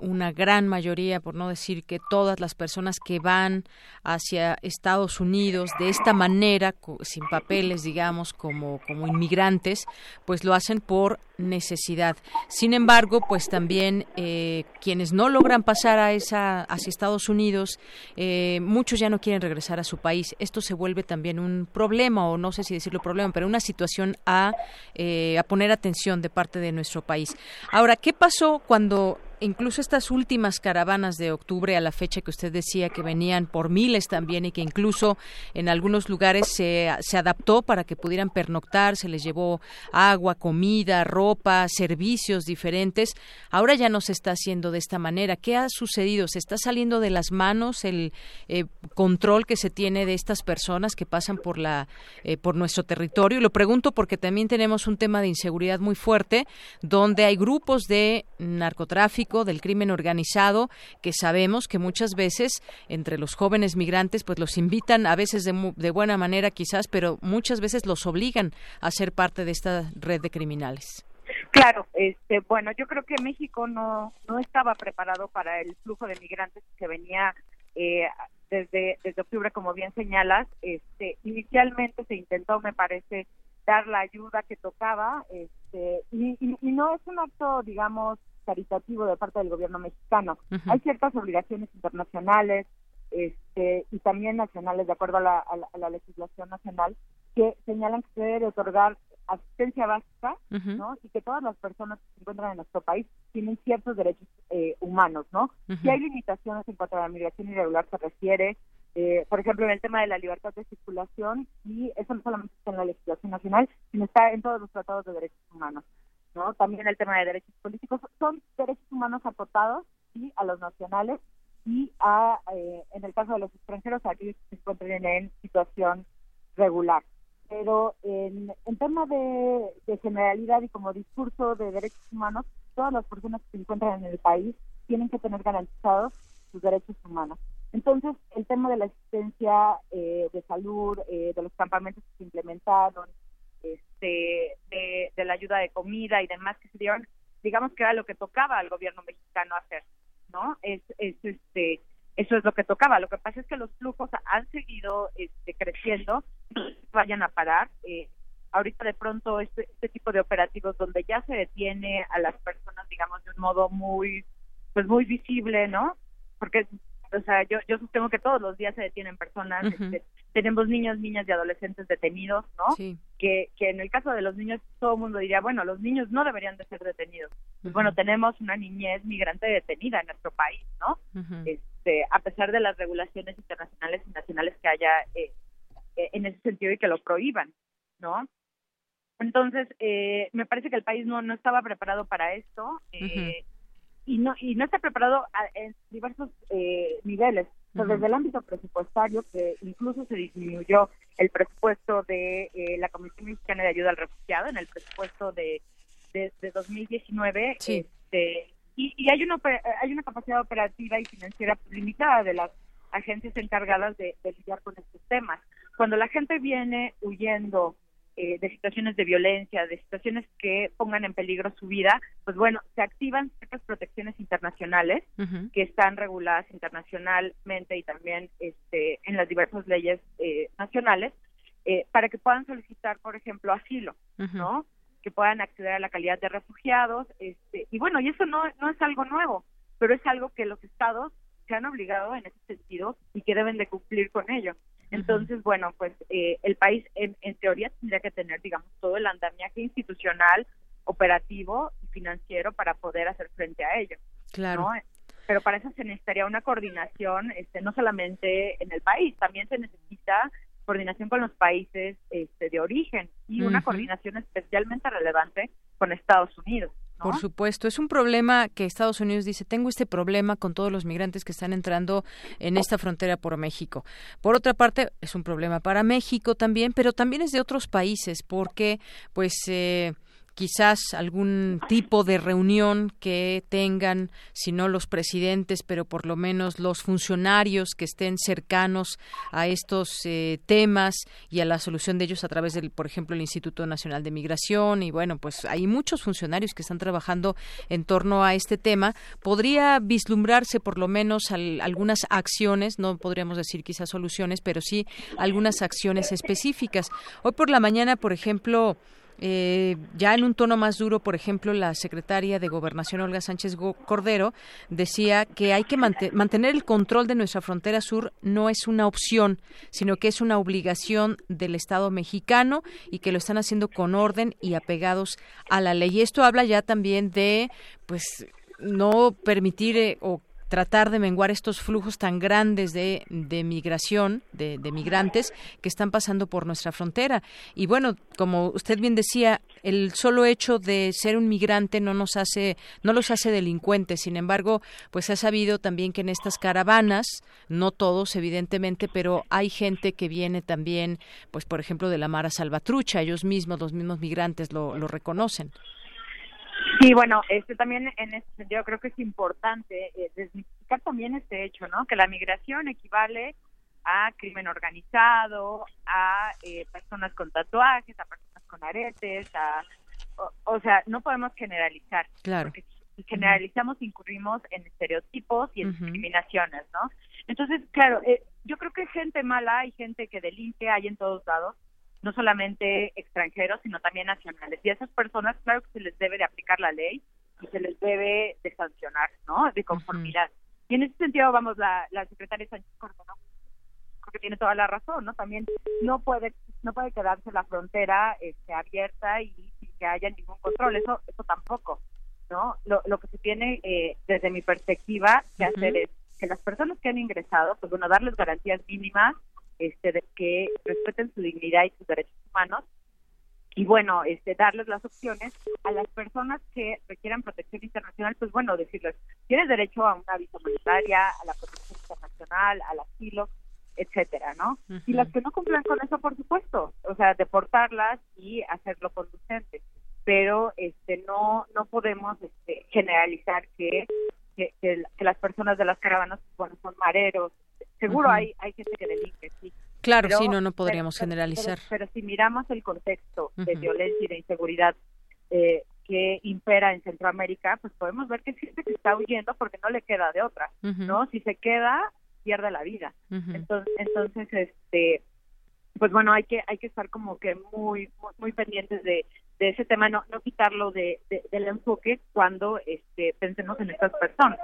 una gran mayoría, por no decir que todas las personas que van hacia Estados Unidos de esta manera, sin papeles, digamos, como, como inmigrantes, pues lo hacen por necesidad. Sin embargo, pues también eh, quienes no logran pasar a esa hacia Estados Unidos, eh, muchos ya no quieren regresar a su país. Esto se vuelve también un problema, o no sé si decirlo problema, pero una situación a, eh, a poner atención de parte de nuestro país. Ahora, ¿qué pasó cuando incluso estas últimas caravanas de octubre a la fecha que usted decía que venían por miles también y que incluso en algunos lugares se, se adaptó para que pudieran pernoctar, se les llevó agua, comida, ropa, servicios diferentes. Ahora ya no se está haciendo de esta manera. ¿Qué ha sucedido? ¿Se está saliendo de las manos el eh, control que se tiene de estas personas que pasan por la eh, por nuestro territorio? Lo pregunto porque también tenemos un tema de inseguridad muy fuerte donde hay grupos de narcotráfico del crimen organizado, que sabemos que muchas veces entre los jóvenes migrantes, pues los invitan a veces de, de buena manera quizás, pero muchas veces los obligan a ser parte de esta red de criminales. Claro, este, bueno, yo creo que México no, no estaba preparado para el flujo de migrantes que venía eh, desde, desde octubre, como bien señalas. Este, inicialmente se intentó, me parece, dar la ayuda que tocaba, este, y, y no es un acto, digamos, caritativo de parte del gobierno mexicano. Hay ciertas obligaciones internacionales este, y también nacionales, de acuerdo a la, legislación nacional, que señalan que se debe otorgar asistencia básica, ¿no? Y que todas las personas que se encuentran en nuestro país tienen ciertos derechos eh, humanos, ¿no? Si hay limitaciones en cuanto a la migración irregular se refiere, eh, por ejemplo, en el tema de la libertad de circulación, y eso no solamente está en la legislación nacional, sino está en todos los tratados de derechos humanos. ¿No? También el tema de derechos políticos son derechos humanos acotados y a los nacionales y a, eh, en el caso de los extranjeros, a aquellos que se encuentren en situación regular. Pero en, en tema de, generalidad y como discurso de derechos humanos, todas las personas que se encuentran en el país tienen que tener garantizados sus derechos humanos. Entonces, el tema de la asistencia eh, de salud, eh, de los campamentos que se implementaron, este, de, la ayuda de comida y demás que se dieron, digamos que era lo que tocaba al gobierno mexicano hacer, ¿no? Es, este, eso es lo que tocaba. Lo que pasa es que los flujos han seguido este, creciendo, vayan a parar. Eh, ahorita de pronto este, este tipo de operativos donde ya se detiene a las personas, digamos, de un modo muy, pues muy visible, ¿no? Porque o sea, yo, yo sostengo que todos los días se detienen personas, este, tenemos niños, niñas y adolescentes detenidos, ¿no? Que, que en el caso de los niños todo el mundo diría, bueno, los niños no deberían de ser detenidos. Pues bueno, tenemos una niñez migrante detenida en nuestro país, ¿no? este, a pesar de las regulaciones internacionales y nacionales que haya eh, eh, en ese sentido y que lo prohíban, ¿no? Entonces, eh, me parece que el país no, no estaba preparado para esto. Eh, y no y no está preparado en diversos eh, niveles. Desde el ámbito presupuestario, que incluso se disminuyó el presupuesto de eh, la Comisión Mexicana de Ayuda al Refugiado en el presupuesto de, de, 2019. Este, y, y hay, una, hay una capacidad operativa y financiera limitada de las agencias encargadas de, de lidiar con estos temas. Cuando la gente viene huyendo eh, de situaciones de violencia, de situaciones que pongan en peligro su vida, pues bueno, se activan ciertas protecciones internacionales que están reguladas internacionalmente y también este, en las diversas leyes eh, nacionales eh, para que puedan solicitar, por ejemplo, asilo, ¿no? Que puedan acceder a la calidad de refugiados, este, y bueno, y eso no, no es algo nuevo, pero es algo que los estados se han obligado en ese sentido y que deben de cumplir con ello. Entonces, bueno, pues eh, el país en, teoría tendría que tener, digamos, todo el andamiaje institucional, operativo y financiero para poder hacer frente a ello. Claro. Pero para eso se necesitaría una coordinación, este, no solamente en el país, también se necesita coordinación con los países este, de origen y una coordinación especialmente relevante con Estados Unidos. Por supuesto, es un problema que Estados Unidos dice, tengo este problema con todos los migrantes que están entrando en esta frontera por México. Por otra parte, es un problema para México también, pero también es de otros países, porque pues eh, quizás algún tipo de reunión que tengan, si no los presidentes, pero por lo menos los funcionarios que estén cercanos a estos eh, temas y a la solución de ellos a través del, por ejemplo, el Instituto Nacional de Migración. Y bueno, pues hay muchos funcionarios que están trabajando en torno a este tema. Podría vislumbrarse por lo menos algunas acciones, no podríamos decir quizás soluciones, pero sí algunas acciones específicas. Hoy por la mañana, por ejemplo, eh, ya en un tono más duro, por ejemplo, la secretaria de Gobernación, Olga Sánchez Cordero, decía que hay que mantener el control de nuestra frontera sur no es una opción, sino que es una obligación del Estado mexicano y que lo están haciendo con orden y apegados a la ley. Y esto habla ya también de, pues, no permitir eh, o tratar de menguar estos flujos tan grandes de, de migración, de, migrantes que están pasando por nuestra frontera. Y bueno, como usted bien decía, el solo hecho de ser un migrante no nos hace, no los hace delincuentes. Sin embargo, pues ha sabido también que en estas caravanas, no todos evidentemente, pero hay gente que viene también, pues por ejemplo de la Mara Salvatrucha, ellos mismos, los mismos migrantes lo, lo reconocen. Sí, bueno, este también en este sentido creo que es importante eh, desmitificar también este hecho, ¿no? Que la migración equivale a crimen organizado, a eh, personas con tatuajes, a personas con aretes, a, o, sea, no podemos generalizar. Claro. Porque si generalizamos incurrimos en estereotipos y en discriminaciones, ¿no? Entonces, claro, eh, yo creo que gente mala y gente que delinque hay en todos lados no solamente extranjeros, sino también nacionales. Y a esas personas, claro que se les debe de aplicar la ley y se les debe de sancionar, ¿no? De conformidad. Y en ese sentido, vamos, la, la secretaria Sánchez creo que tiene toda la razón, ¿no? También no puede no puede quedarse la frontera este, abierta y sin que haya ningún control. Eso eso tampoco, ¿no? Lo, lo que se tiene eh, desde mi perspectiva que hacer es que las personas que han ingresado, pues bueno, darles garantías mínimas este, de que respeten su dignidad y sus derechos humanos y bueno, este, darles las opciones a las personas que requieran protección internacional, pues bueno, decirles, tienes derecho a una visa humanitaria, a la protección internacional, al asilo, etcétera, ¿no? Y las que no cumplan con eso, por supuesto, o sea, deportarlas y hacerlo conducente, pero este no no podemos este, generalizar que, que, que, las personas de las caravanas, bueno, son mareros, Seguro hay, hay gente que delinque, sí. Claro, sí, no, no podríamos generalizar. Pero, si miramos el contexto de violencia y de inseguridad eh, que impera en Centroamérica, pues podemos ver que gente que está huyendo porque no le queda de otra, ¿no? Si se queda, pierde la vida. Entonces, entonces, este, pues bueno, hay que hay que estar como que muy muy, pendientes de, de ese tema, no no quitarlo de, del enfoque cuando este pensemos en estas personas.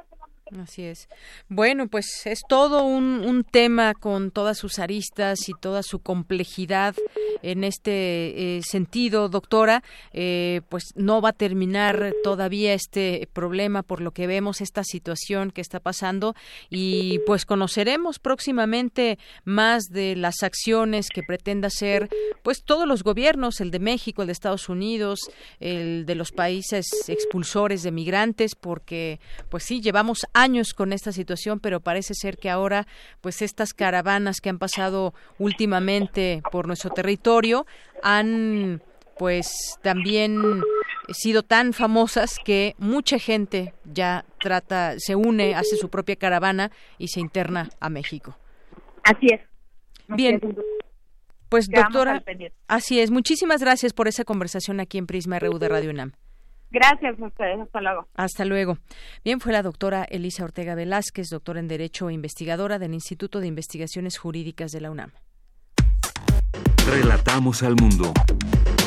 Así es. Bueno, pues es todo un, un, tema con todas sus aristas y toda su complejidad en este eh, sentido, doctora. Eh, pues no va a terminar todavía este problema por lo que vemos, esta situación que está pasando y pues conoceremos próximamente más de las acciones que pretenda hacer pues todos los gobiernos, el de México, el de Estados Unidos, el de los países expulsores de migrantes, porque pues sí, llevamos con esta situación, pero parece ser que ahora, pues estas caravanas que han pasado últimamente por nuestro territorio han pues también sido tan famosas que mucha gente ya trata, se une, hace su propia caravana y se interna a México. Así es. Bien. Pues doctora, así es. Muchísimas gracias por esa conversación aquí en Prisma RU de Radio UNAM. Gracias a ustedes. Hasta luego. Hasta luego. Bien, fue la doctora Elisa Ortega Velázquez, doctora en Derecho e investigadora del Instituto de Investigaciones Jurídicas de la UNAM. Relatamos al mundo.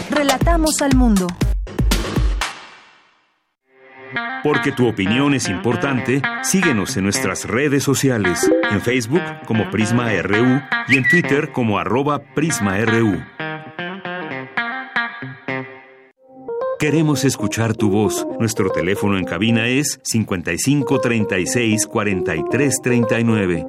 Relatamos al mundo. Porque tu opinión es importante, síguenos en nuestras redes sociales, en Facebook como Prisma RU y en Twitter como arroba PrismaRU. Queremos escuchar tu voz. Nuestro teléfono en cabina es 55 36 43 39.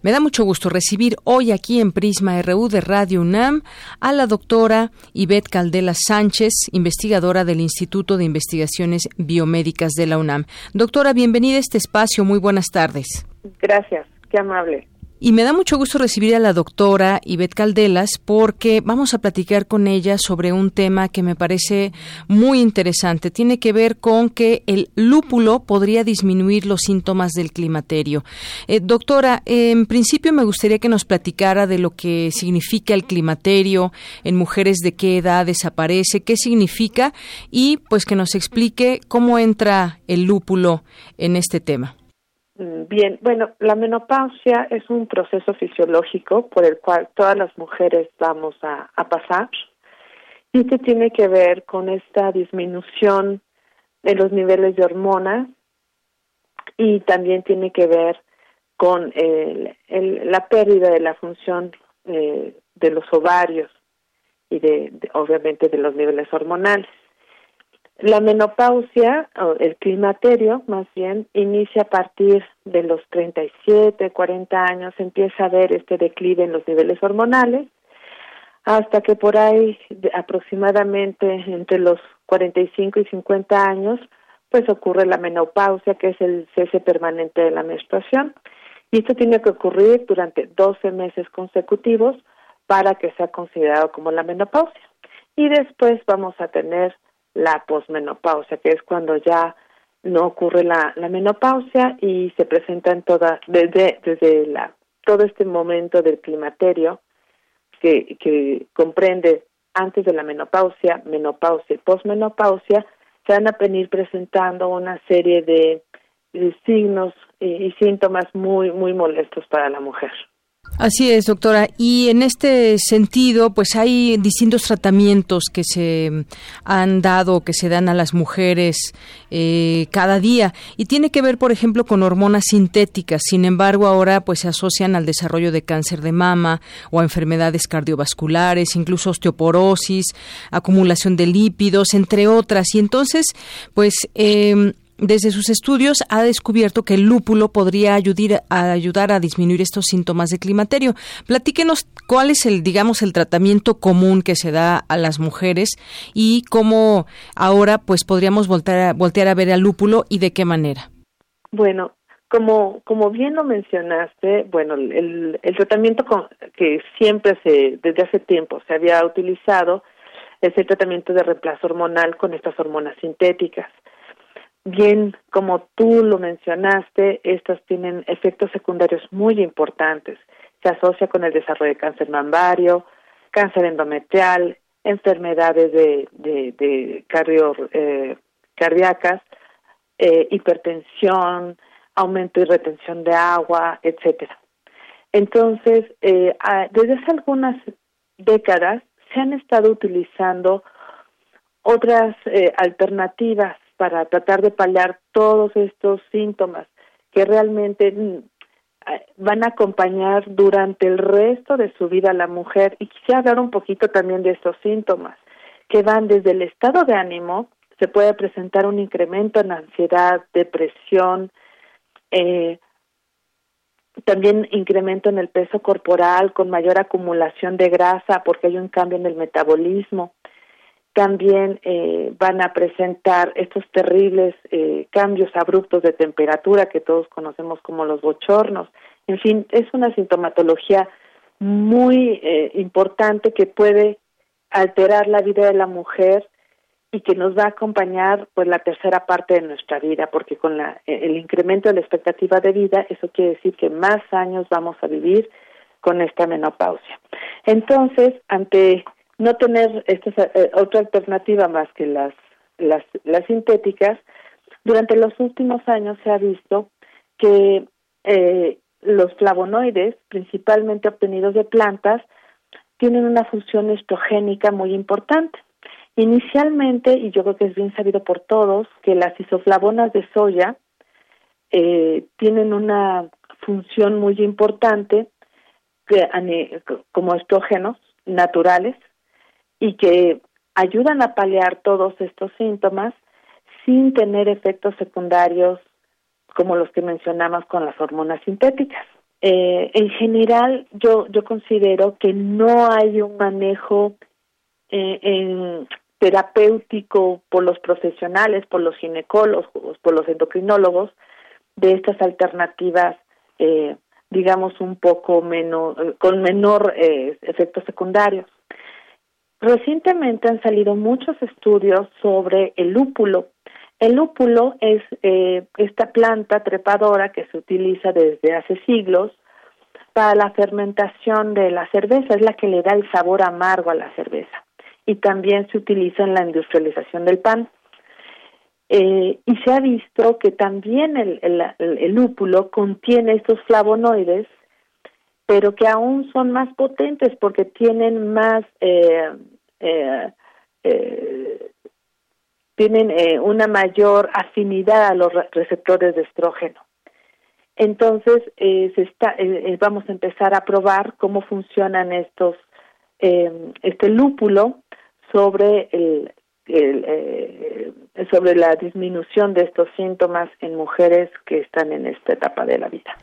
Me da mucho gusto recibir hoy aquí en Prisma RU de Radio UNAM a la doctora Ivette Caldela Sánchez, investigadora del Instituto de Investigaciones Biomédicas de la UNAM. Doctora, bienvenida a este espacio. Muy buenas tardes. Gracias, qué amable. Y me da mucho gusto recibir a la doctora Ivette Caldelas porque vamos a platicar con ella sobre un tema que me parece muy interesante. Tiene que ver con que el lúpulo podría disminuir los síntomas del climaterio. Eh, doctora, en principio me gustaría que nos platicara de lo que significa el climaterio, en mujeres de qué edad desaparece, qué significa y pues que nos explique cómo entra el lúpulo en este tema. Mm, bien, bueno, la menopausia es un proceso fisiológico por el cual todas las mujeres vamos a, pasar y que tiene que ver con esta disminución de los niveles de hormonas y también tiene que ver con la pérdida de la función eh, de los ovarios y de, obviamente de los niveles hormonales. La menopausia, o el climaterio más bien, inicia a partir de los 37, 40 años, empieza a ver este declive en los niveles hormonales, hasta que por ahí aproximadamente entre los 45 y 50 años, pues ocurre la menopausia, que es el cese permanente de la menstruación. Y esto tiene que ocurrir durante 12 meses consecutivos para que sea considerado como la menopausia. Y después vamos a tener la posmenopausia, que es cuando ya no ocurre la, la menopausia y se presenta en toda, desde, desde la, todo este momento del climaterio que, que comprende antes de la menopausia, menopausia y posmenopausia, se van a venir presentando una serie de, signos y, y síntomas muy, muy molestos para la mujer. Así es, doctora. Y en este sentido, pues hay distintos tratamientos que se han dado, que se dan a las mujeres eh, cada día. Y tiene que ver, por ejemplo, con hormonas sintéticas. Sin embargo, ahora pues se asocian al desarrollo de cáncer de mama o a enfermedades cardiovasculares, incluso osteoporosis, acumulación de lípidos, entre otras. Y entonces, pues eh, desde sus estudios ha descubierto que el lúpulo podría ayudar a, ayudar a disminuir estos síntomas de climaterio. Platíquenos cuál es el, digamos, el tratamiento común que se da a las mujeres y cómo ahora pues podríamos voltear a, voltear a ver al lúpulo y de qué manera. Bueno, como, como bien lo mencionaste, bueno, el, el tratamiento que siempre se, desde hace tiempo se había utilizado es el tratamiento de reemplazo hormonal con estas hormonas sintéticas bien como tú lo mencionaste, estas tienen efectos secundarios muy importantes. Se asocia con el desarrollo de cáncer mamario, cáncer endometrial, enfermedades de, de, cardio, eh, cardíacas, eh, hipertensión, aumento y retención de agua, etcétera. Entonces, eh, desde hace algunas décadas se han estado utilizando otras alternativas para tratar de paliar todos estos síntomas que realmente mm, van a acompañar durante el resto de su vida a la mujer. Y quisiera hablar un poquito también de estos síntomas, que van desde el estado de ánimo, se puede presentar un incremento en ansiedad, depresión, eh, también incremento en el peso corporal con mayor acumulación de grasa porque hay un cambio en el metabolismo, también eh, van a presentar estos terribles eh, cambios abruptos de temperatura que todos conocemos como los bochornos. En fin, es una sintomatología muy eh, importante que puede alterar la vida de la mujer y que nos va a acompañar pues la tercera parte de nuestra vida, porque con la, el incremento de la expectativa de vida, eso quiere decir que más años vamos a vivir con esta menopausia. Entonces, ante no tener esta eh, otra alternativa más que las, las, las sintéticas, durante los últimos años se ha visto que eh, los flavonoides, principalmente obtenidos de plantas, tienen una función estrogénica muy importante. Inicialmente, y yo creo que es bien sabido por todos, que las isoflavonas de soya eh, tienen una función muy importante que, como estrógenos naturales y que ayudan a paliar todos estos síntomas sin tener efectos secundarios como los que mencionamos con las hormonas sintéticas. eh, en general yo considero que no hay un manejo eh, terapéutico por los profesionales, por los ginecólogos, por los endocrinólogos de estas alternativas, eh, digamos un poco menos con menor eh, efectos secundarios. Recientemente han salido muchos estudios sobre el lúpulo. El lúpulo es eh, esta planta trepadora que se utiliza desde hace siglos para la fermentación de la cerveza, es la que le da el sabor amargo a la cerveza. Y también se utiliza en la industrialización del pan. Eh, y se ha visto que también el, el, lúpulo contiene estos flavonoides, pero que aún son más potentes porque tienen más eh, eh, eh, tienen eh, una mayor afinidad a los receptores de estrógeno. Entonces, se está, vamos a empezar a probar cómo funcionan estos, este lúpulo sobre el, sobre la disminución de estos síntomas en mujeres que están en esta etapa de la vida.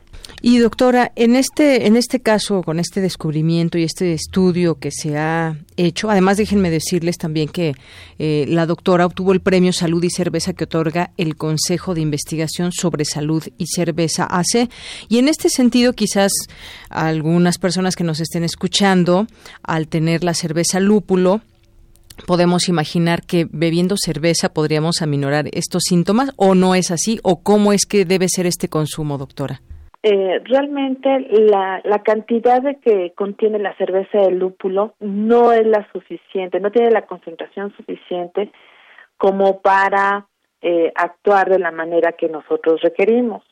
Y doctora, en este, en este caso, con este descubrimiento y este estudio que se ha hecho, además déjenme decirles también que eh, la doctora obtuvo el premio Salud y Cerveza que otorga el Consejo de Investigación sobre Salud y Cerveza AC. Y en este sentido, quizás algunas personas que nos estén escuchando, al tener la cerveza lúpulo, podemos imaginar que bebiendo cerveza podríamos aminorar estos síntomas o no es así o cómo es que debe ser este consumo, doctora. Eh, realmente la, la cantidad de que contiene la cerveza de lúpulo no es la suficiente, no tiene la concentración suficiente como para eh, actuar de la manera que nosotros requerimos.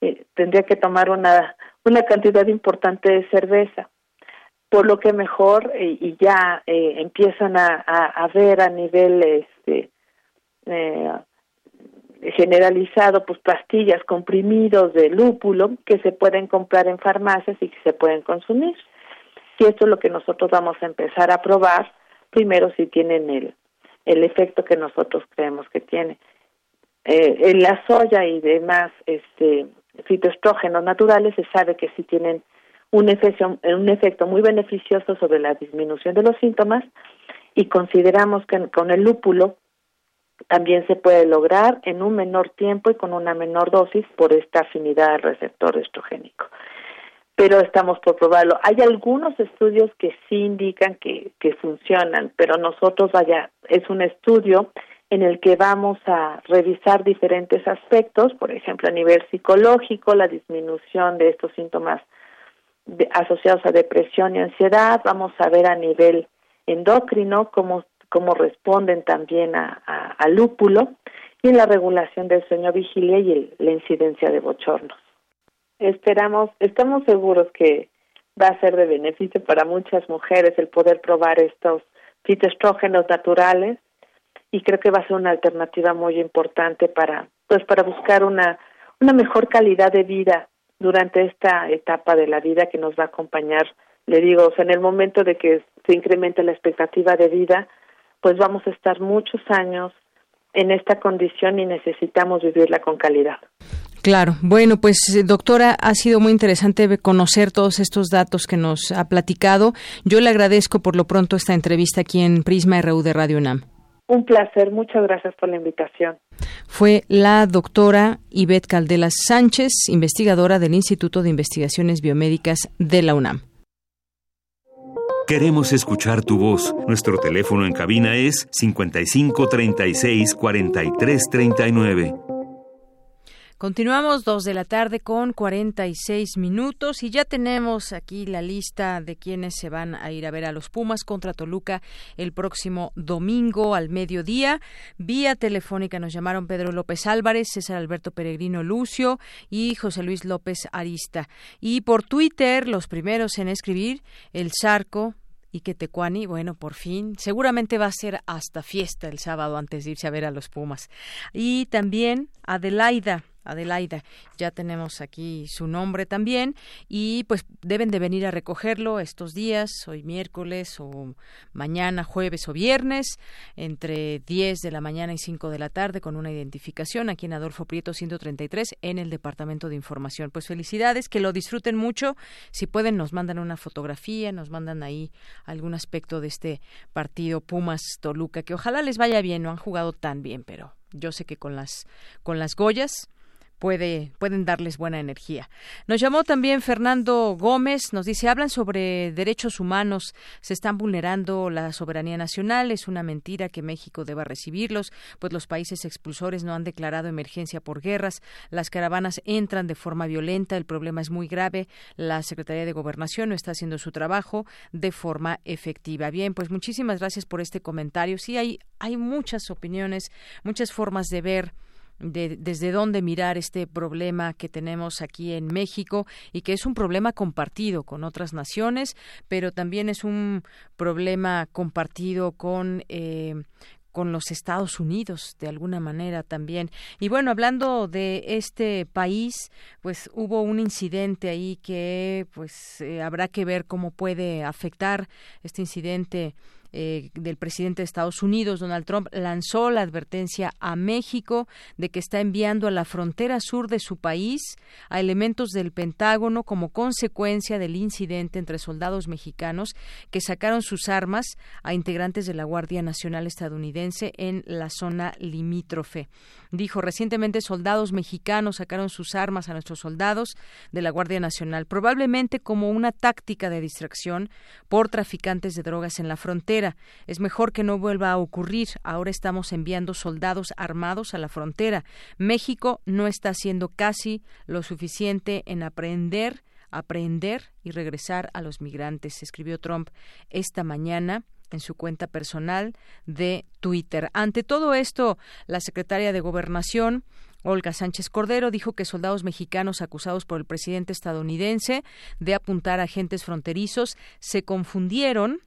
Eh, tendría que tomar una, una cantidad importante de cerveza, por lo que mejor y ya empiezan a, ver a nivel este, generalizado pues pastillas comprimidos de lúpulo que se pueden comprar en farmacias y que se pueden consumir. Y esto es lo que nosotros vamos a empezar a probar primero si tienen el el efecto que nosotros creemos que tiene. Eh, en la soya y demás este fitoestrógenos naturales se sabe que sí tienen un efecto, un efecto muy beneficioso sobre la disminución de los síntomas y consideramos que con el lúpulo también se puede lograr en un menor tiempo y con una menor dosis por esta afinidad al receptor estrogénico. Pero estamos por probarlo. Hay algunos estudios que sí indican que, que funcionan, pero nosotros, vaya, es un estudio en el que vamos a revisar diferentes aspectos, por ejemplo, a nivel psicológico, la disminución de estos síntomas asociados a depresión y ansiedad, vamos a ver a nivel endocrino cómo cómo responden también a, lúpulo y en la regulación del sueño vigilia y la incidencia de bochornos. Esperamos, estamos seguros que va a ser de beneficio para muchas mujeres el poder probar estos fitoestrógenos naturales y creo que va a ser una alternativa muy importante para pues para buscar una una mejor calidad de vida durante esta etapa de la vida que nos va a acompañar le digo en el momento de que se incremente la expectativa de vida pues vamos a estar muchos años en esta condición y necesitamos vivirla con calidad. Claro. Bueno, pues eh, doctora, ha sido muy interesante conocer todos estos datos que nos ha platicado. Yo le agradezco por lo pronto esta entrevista aquí en Prisma RU de Radio UNAM. Un placer, muchas gracias por la invitación. Fue la doctora Ivette Caldelas Sánchez, investigadora del Instituto de Investigaciones Biomédicas de la UNAM. Queremos escuchar tu voz. Nuestro teléfono en cabina es 55 36 43 39. Continuamos dos de la tarde con 46 minutos y ya tenemos aquí la lista de quienes se van a ir a ver a los Pumas contra Toluca el próximo domingo al mediodía. Vía telefónica nos llamaron Pedro López Álvarez, César Alberto Peregrino Lucio y José Luis López Arista. Y por Twitter, los primeros en escribir, el Zarco, y que bueno, por fin, seguramente va a ser hasta fiesta el sábado antes de irse a ver a los Pumas. Y también Adelaida Adelaida. Ya tenemos aquí su nombre también y pues deben de venir a recogerlo estos días, hoy miércoles o mañana, jueves o viernes, entre 10 de la mañana y 5 de la tarde con una identificación aquí en Adolfo Prieto 133 en el Departamento de Información. Pues felicidades, que lo disfruten mucho. Si pueden nos mandan una fotografía, nos mandan ahí algún aspecto de este partido Pumas Toluca que ojalá les vaya bien, no han jugado tan bien, pero yo sé que con las con las Goyas puede, pueden darles buena energía. Nos llamó también Fernando Gómez, nos dice, hablan sobre derechos humanos, se están vulnerando la soberanía nacional, es una mentira que México deba recibirlos, pues los países expulsores no han declarado emergencia por guerras, las caravanas entran de forma violenta, el problema es muy grave, la Secretaría de Gobernación no está haciendo su trabajo de forma efectiva. Bien, pues muchísimas gracias por este comentario. Sí, hay, hay muchas opiniones, muchas formas de ver de desde dónde mirar este problema que tenemos aquí en México y que es un problema compartido con otras naciones, pero también es un problema compartido con eh, con los Estados Unidos de alguna manera también. Y bueno, hablando de este país, pues hubo un incidente ahí que pues eh, habrá que ver cómo puede afectar este incidente eh, del presidente de Estados Unidos, Donald Trump, lanzó la advertencia a México de que está enviando a la frontera sur de su país a elementos del Pentágono como consecuencia del incidente entre soldados mexicanos que sacaron sus armas a integrantes de la Guardia Nacional estadounidense en la zona limítrofe. Dijo, recientemente soldados mexicanos sacaron sus armas a nuestros soldados de la Guardia Nacional, probablemente como una táctica de distracción por traficantes de drogas en la frontera. Es mejor que no vuelva a ocurrir. Ahora estamos enviando soldados armados a la frontera. México no está haciendo casi lo suficiente en aprender aprender y regresar a los migrantes, escribió Trump esta mañana en su cuenta personal de Twitter. Ante todo esto, la secretaria de Gobernación Olga Sánchez Cordero dijo que soldados mexicanos acusados por el presidente estadounidense de apuntar a agentes fronterizos se confundieron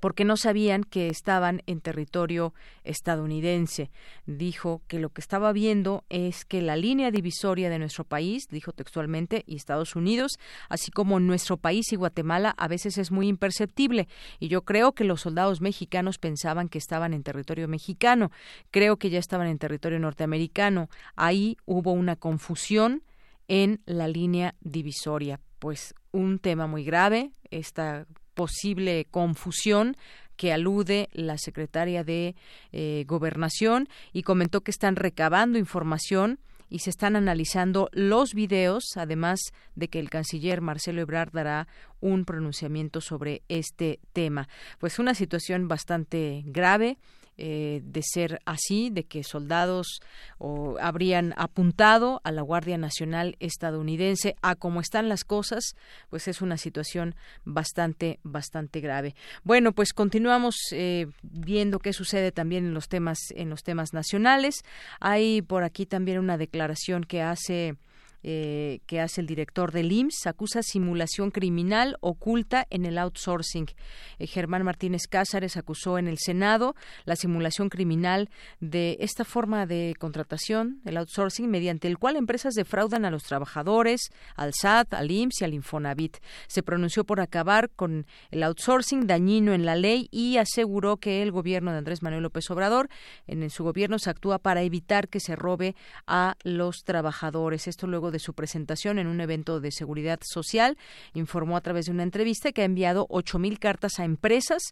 porque no sabían que estaban en territorio estadounidense. Dijo que lo que estaba viendo es que la línea divisoria de nuestro país, dijo textualmente, y Estados Unidos, así como nuestro país y Guatemala, a veces es muy imperceptible. Y yo creo que los soldados mexicanos pensaban que estaban en territorio mexicano. Creo que ya estaban en territorio norteamericano. Ahí hubo una confusión en la línea divisoria. Pues un tema muy grave, esta posible confusión que alude la secretaria de eh, Gobernación y comentó que están recabando información y se están analizando los videos, además de que el canciller Marcelo Ebrard dará un pronunciamiento sobre este tema. Pues una situación bastante grave eh, de ser así, de que soldados o, habrían apuntado a la Guardia Nacional estadounidense a cómo están las cosas, pues es una situación bastante, bastante grave. Bueno, pues continuamos eh, viendo qué sucede también en los temas, en los temas nacionales. Hay por aquí también una declaración que hace eh, que hace el director del IMSS, acusa simulación criminal oculta en el outsourcing. Eh, Germán Martínez Cázares acusó en el Senado la simulación criminal de esta forma de contratación, el outsourcing, mediante el cual empresas defraudan a los trabajadores, al SAT, al IMSS y al Infonavit. Se pronunció por acabar con el outsourcing dañino en la ley y aseguró que el gobierno de Andrés Manuel López Obrador, en su gobierno, se actúa para evitar que se robe a los trabajadores. Esto luego de su presentación en un evento de seguridad social, informó a través de una entrevista que ha enviado 8.000 cartas a empresas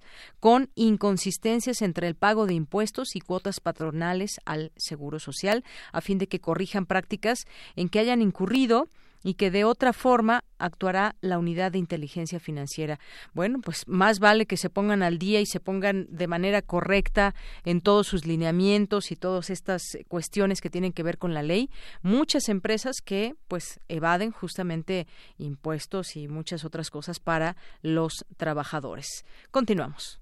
con inconsistencias entre el pago de impuestos y cuotas patronales al Seguro Social, a fin de que corrijan prácticas en que hayan incurrido y que de otra forma actuará la unidad de inteligencia financiera. Bueno, pues más vale que se pongan al día y se pongan de manera correcta en todos sus lineamientos y todas estas cuestiones que tienen que ver con la ley. Muchas empresas que pues evaden justamente impuestos y muchas otras cosas para los trabajadores. Continuamos.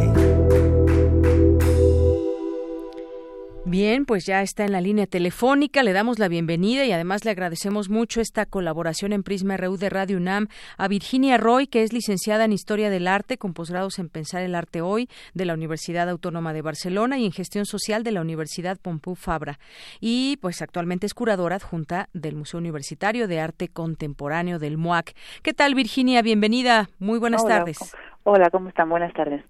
Bien, pues ya está en la línea telefónica, le damos la bienvenida y además le agradecemos mucho esta colaboración en Prisma RU de Radio UNAM a Virginia Roy, que es licenciada en Historia del Arte, con posgrados en Pensar el Arte Hoy de la Universidad Autónoma de Barcelona y en Gestión Social de la Universidad Pompeu Fabra. Y pues actualmente es curadora adjunta del Museo Universitario de Arte Contemporáneo del MUAC. ¿Qué tal, Virginia? Bienvenida. Muy buenas tardes. Hola, ¿cómo están? Buenas tardes.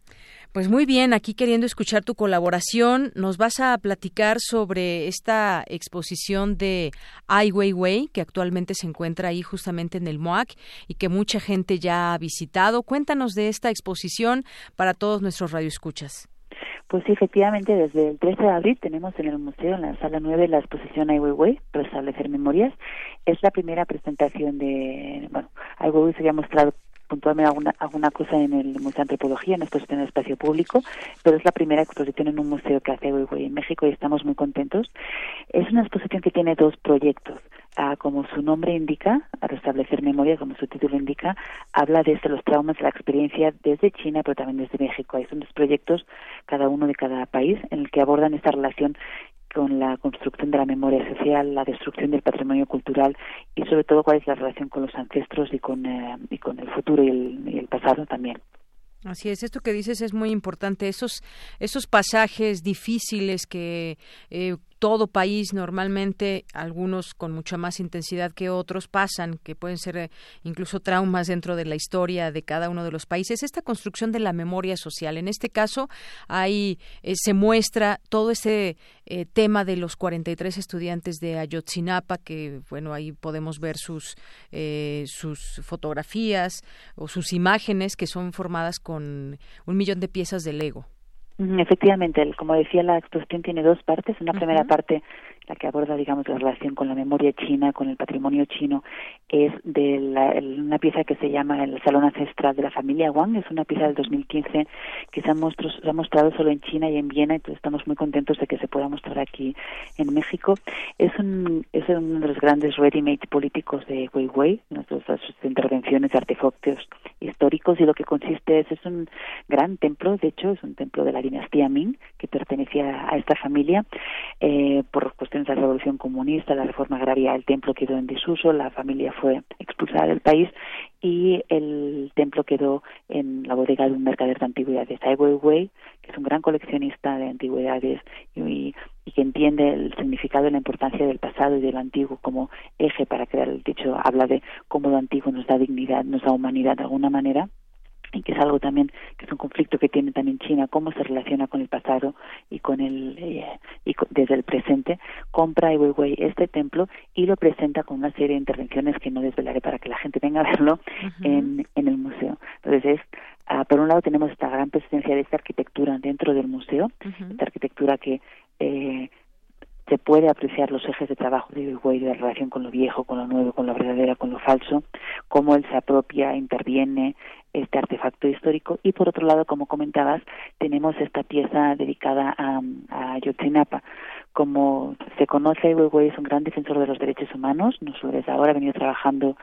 Pues muy bien, aquí queriendo escuchar tu colaboración, nos vas a platicar sobre esta exposición de Ai Weiwei, que actualmente se encuentra ahí justamente en el MOAC y que mucha gente ya ha visitado. Cuéntanos de esta exposición para todos nuestros radioescuchas. Pues sí, efectivamente, desde el 13 de abril tenemos en el museo, en la sala 9, la exposición Ai Weiwei, Restablecer Memorias. Es la primera presentación de, bueno, Ai Weiwei se había mostrado puntualmente alguna, alguna cosa en el Museo de Antropología, en exposición en el espacio público, pero es la primera exposición en un museo que hace hoy en México y estamos muy contentos. Es una exposición que tiene dos proyectos. Ah, como su nombre indica, a restablecer memoria, como su título indica, habla desde los traumas la experiencia desde China, pero también desde México. Hay son dos proyectos, cada uno de cada país, en el que abordan esta relación con la construcción de la memoria social, la destrucción del patrimonio cultural y sobre todo cuál es la relación con los ancestros y con, eh, y con el futuro y el, y el pasado también. Así es, esto que dices es muy importante, esos, esos pasajes difíciles que eh, todo país normalmente, algunos con mucha más intensidad que otros, pasan, que pueden ser eh, incluso traumas dentro de la historia de cada uno de los países. Esta construcción de la memoria social, en este caso, ahí eh, se muestra todo ese eh, tema de los 43 estudiantes de Ayotzinapa, que bueno, ahí podemos ver sus, sus fotografías o sus imágenes que son formadas con un millón de piezas de Lego. Efectivamente, como decía, la exposición tiene dos partes. Una primera parte la que aborda, digamos, la relación con la memoria china, con el patrimonio chino, es de una pieza que se llama el Salón Ancestral de la familia Wang. Es una pieza del 2015 que se ha, mostrado, se ha mostrado solo en China y en Viena, entonces estamos muy contentos de que se pueda mostrar aquí en México. Es, un, es uno de los grandes ready-made políticos de Weiwei, nuestras sus intervenciones artefactos históricos, y lo que consiste es, es un gran templo, de hecho, es un templo de la dinastía Ming, que pertenecía a esta familia, eh, por cuestiones la revolución comunista, la reforma agraria, el templo quedó en desuso, la familia fue expulsada del país y el templo quedó en la bodega de un mercader de antigüedades, Ai Weiwei, que es un gran coleccionista de antigüedades y, que entiende el significado y la importancia del pasado y del antiguo como eje para crear el dicho, habla de cómo lo antiguo nos da dignidad, nos da humanidad de alguna manera que es algo también que es un conflicto que tiene también China cómo se relaciona con el pasado y con el eh, y desde el presente compra Ai Weiwei este templo y lo presenta con una serie de intervenciones que no desvelaré para que la gente venga a verlo en, en el museo. Entonces es ah, por un lado tenemos esta gran presencia de esta arquitectura dentro del museo esta arquitectura que eh, se puede apreciar los ejes de trabajo de Weiwei de relación con lo viejo, con lo nuevo, con lo verdadero, con lo falso, cómo él se apropia, interviene este artefacto histórico y por otro lado, como comentabas, tenemos esta pieza dedicada a, a Yotzinapa. Como se conoce, Weiwei es un gran defensor de los derechos humanos, no solo desde ahora ha venido trabajando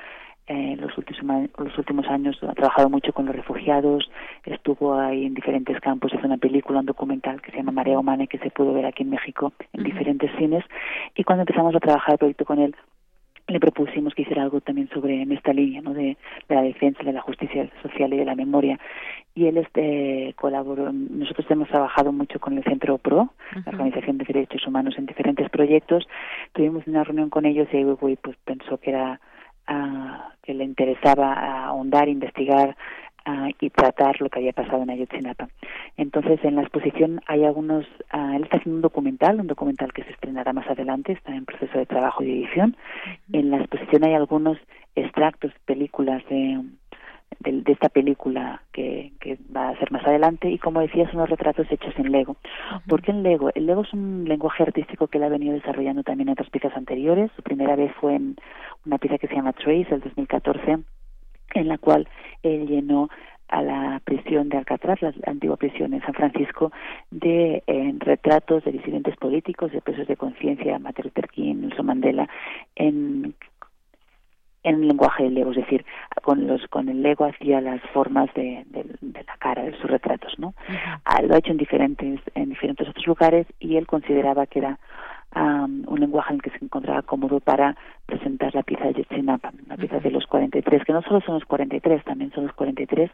en los últimos, los últimos años ha trabajado mucho con los refugiados, estuvo ahí en diferentes campos, hizo una película, un documental que se llama Marea Humana que se pudo ver aquí en México en diferentes cines y cuando empezamos a trabajar el proyecto con él le propusimos que hiciera algo también sobre en esta línea ¿no? de, la defensa de la justicia social y de la memoria. Y él este colaboró nosotros hemos trabajado mucho con el Centro PRO la Organización de Derechos Humanos en diferentes proyectos. Tuvimos una reunión con ellos y pues pensó que era que le interesaba ahondar, investigar y tratar lo que había pasado en Ayotzinapa. Entonces, en la exposición hay algunos, él está haciendo un documental, un documental que se estrenará más adelante, está en proceso de trabajo y edición. En la exposición hay algunos extractos, películas de, de, esta película que, que, va a ser más adelante y como decía son los retratos hechos en Lego. ¿Por qué en Lego? El Lego es un lenguaje artístico que él ha venido desarrollando también en otras piezas anteriores. Su primera vez fue en una pieza que se llama Trace, el 2014, en la cual él llenó a la prisión de Alcatraz, la antigua prisión en San Francisco, de retratos de disidentes políticos, de presos de conciencia, Martin Luther King, Nelson Mandela, en en el lenguaje del ego, es decir, con los con el ego hacía las formas de, la cara de sus retratos, ¿no? Ah, lo ha hecho en diferentes en diferentes otros lugares y él consideraba que era un lenguaje en el que se encontraba cómodo para presentar la pieza de Yotzinapa, la pieza de los 43, que no solo son los 43, también son los 43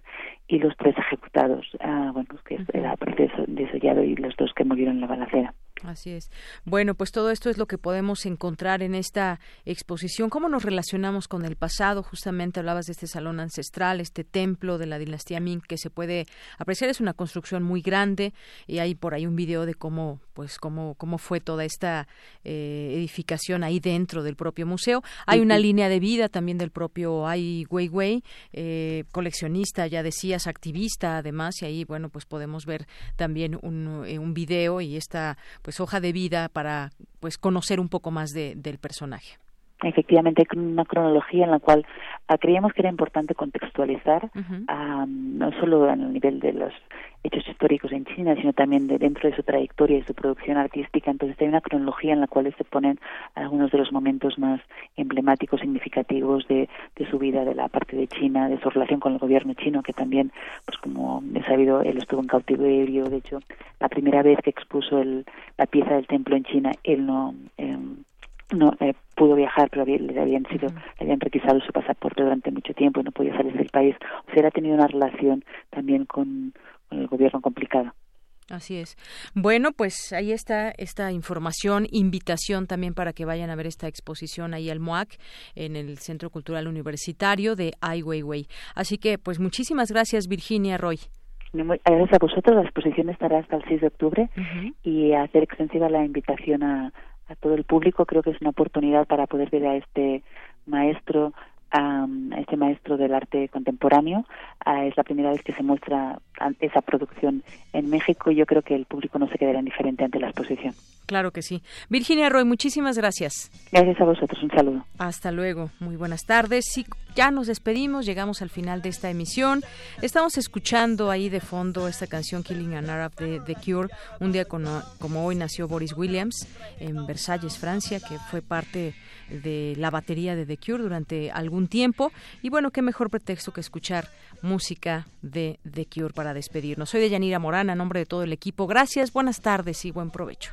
y los tres ejecutados, uh, bueno, que era proceso desollado y los dos que murieron en la balacera. Así es. Bueno, pues todo esto es lo que podemos encontrar en esta exposición. ¿Cómo nos relacionamos con el pasado? Justamente hablabas de este salón ancestral, este templo de la dinastía Ming que se puede apreciar. Es una construcción muy grande y hay por ahí un video de cómo, pues, cómo, cómo fue toda esta eh, edificación ahí dentro del propio museo. Hay una línea de vida también del propio Ai Weiwei, eh, coleccionista, ya decías, activista además, y ahí, bueno, pues podemos ver también un, eh, un video y esta, pues, pues, hoja de vida para pues conocer un poco más de, del personaje. Efectivamente, hay una cronología en la cual ah, creíamos que era importante contextualizar, no solo a nivel de los hechos históricos en China, sino también de dentro de su trayectoria y su producción artística. Entonces hay una cronología en la cual se ponen algunos de los momentos más emblemáticos, significativos de, de su vida, de la parte de China, de su relación con el gobierno chino, que también, pues como he sabido, él estuvo en cautiverio. De hecho, la primera vez que expuso el, la pieza del templo en China, él no... Eh, no eh, pudo viajar, pero le habían sido, le habían requisado su pasaporte durante mucho tiempo y no podía salir del país. O sea, ha tenido una relación también con, el gobierno complicada. Así es. Bueno, pues ahí está esta información, invitación también para que vayan a ver esta exposición ahí al MOAC en el Centro Cultural Universitario de Ai Weiwei. Así que, pues muchísimas gracias, Virginia Roy. Gracias a vosotros. La exposición estará hasta el 6 de octubre y hacer extensiva la invitación a, a todo el público. Creo que es una oportunidad para poder ver a este maestro a este maestro del arte contemporáneo. es la primera vez que se muestra esa producción en México y yo creo que el público no se quedará indiferente ante la exposición. Claro que sí. Virginia Roy, muchísimas gracias. Gracias a vosotros, un saludo. Hasta luego, muy buenas tardes. Sí, ya nos despedimos, llegamos al final de esta emisión. Estamos escuchando ahí de fondo esta canción Killing an Arab de The Cure. Un día como, como hoy nació Boris Williams en Versalles, Francia, que fue parte de la batería de The Cure durante algún tiempo. Y bueno, qué mejor pretexto que escuchar música de The Cure para despedirnos. Soy de Yanira Morán, a nombre de todo el equipo. Gracias, buenas tardes y buen provecho.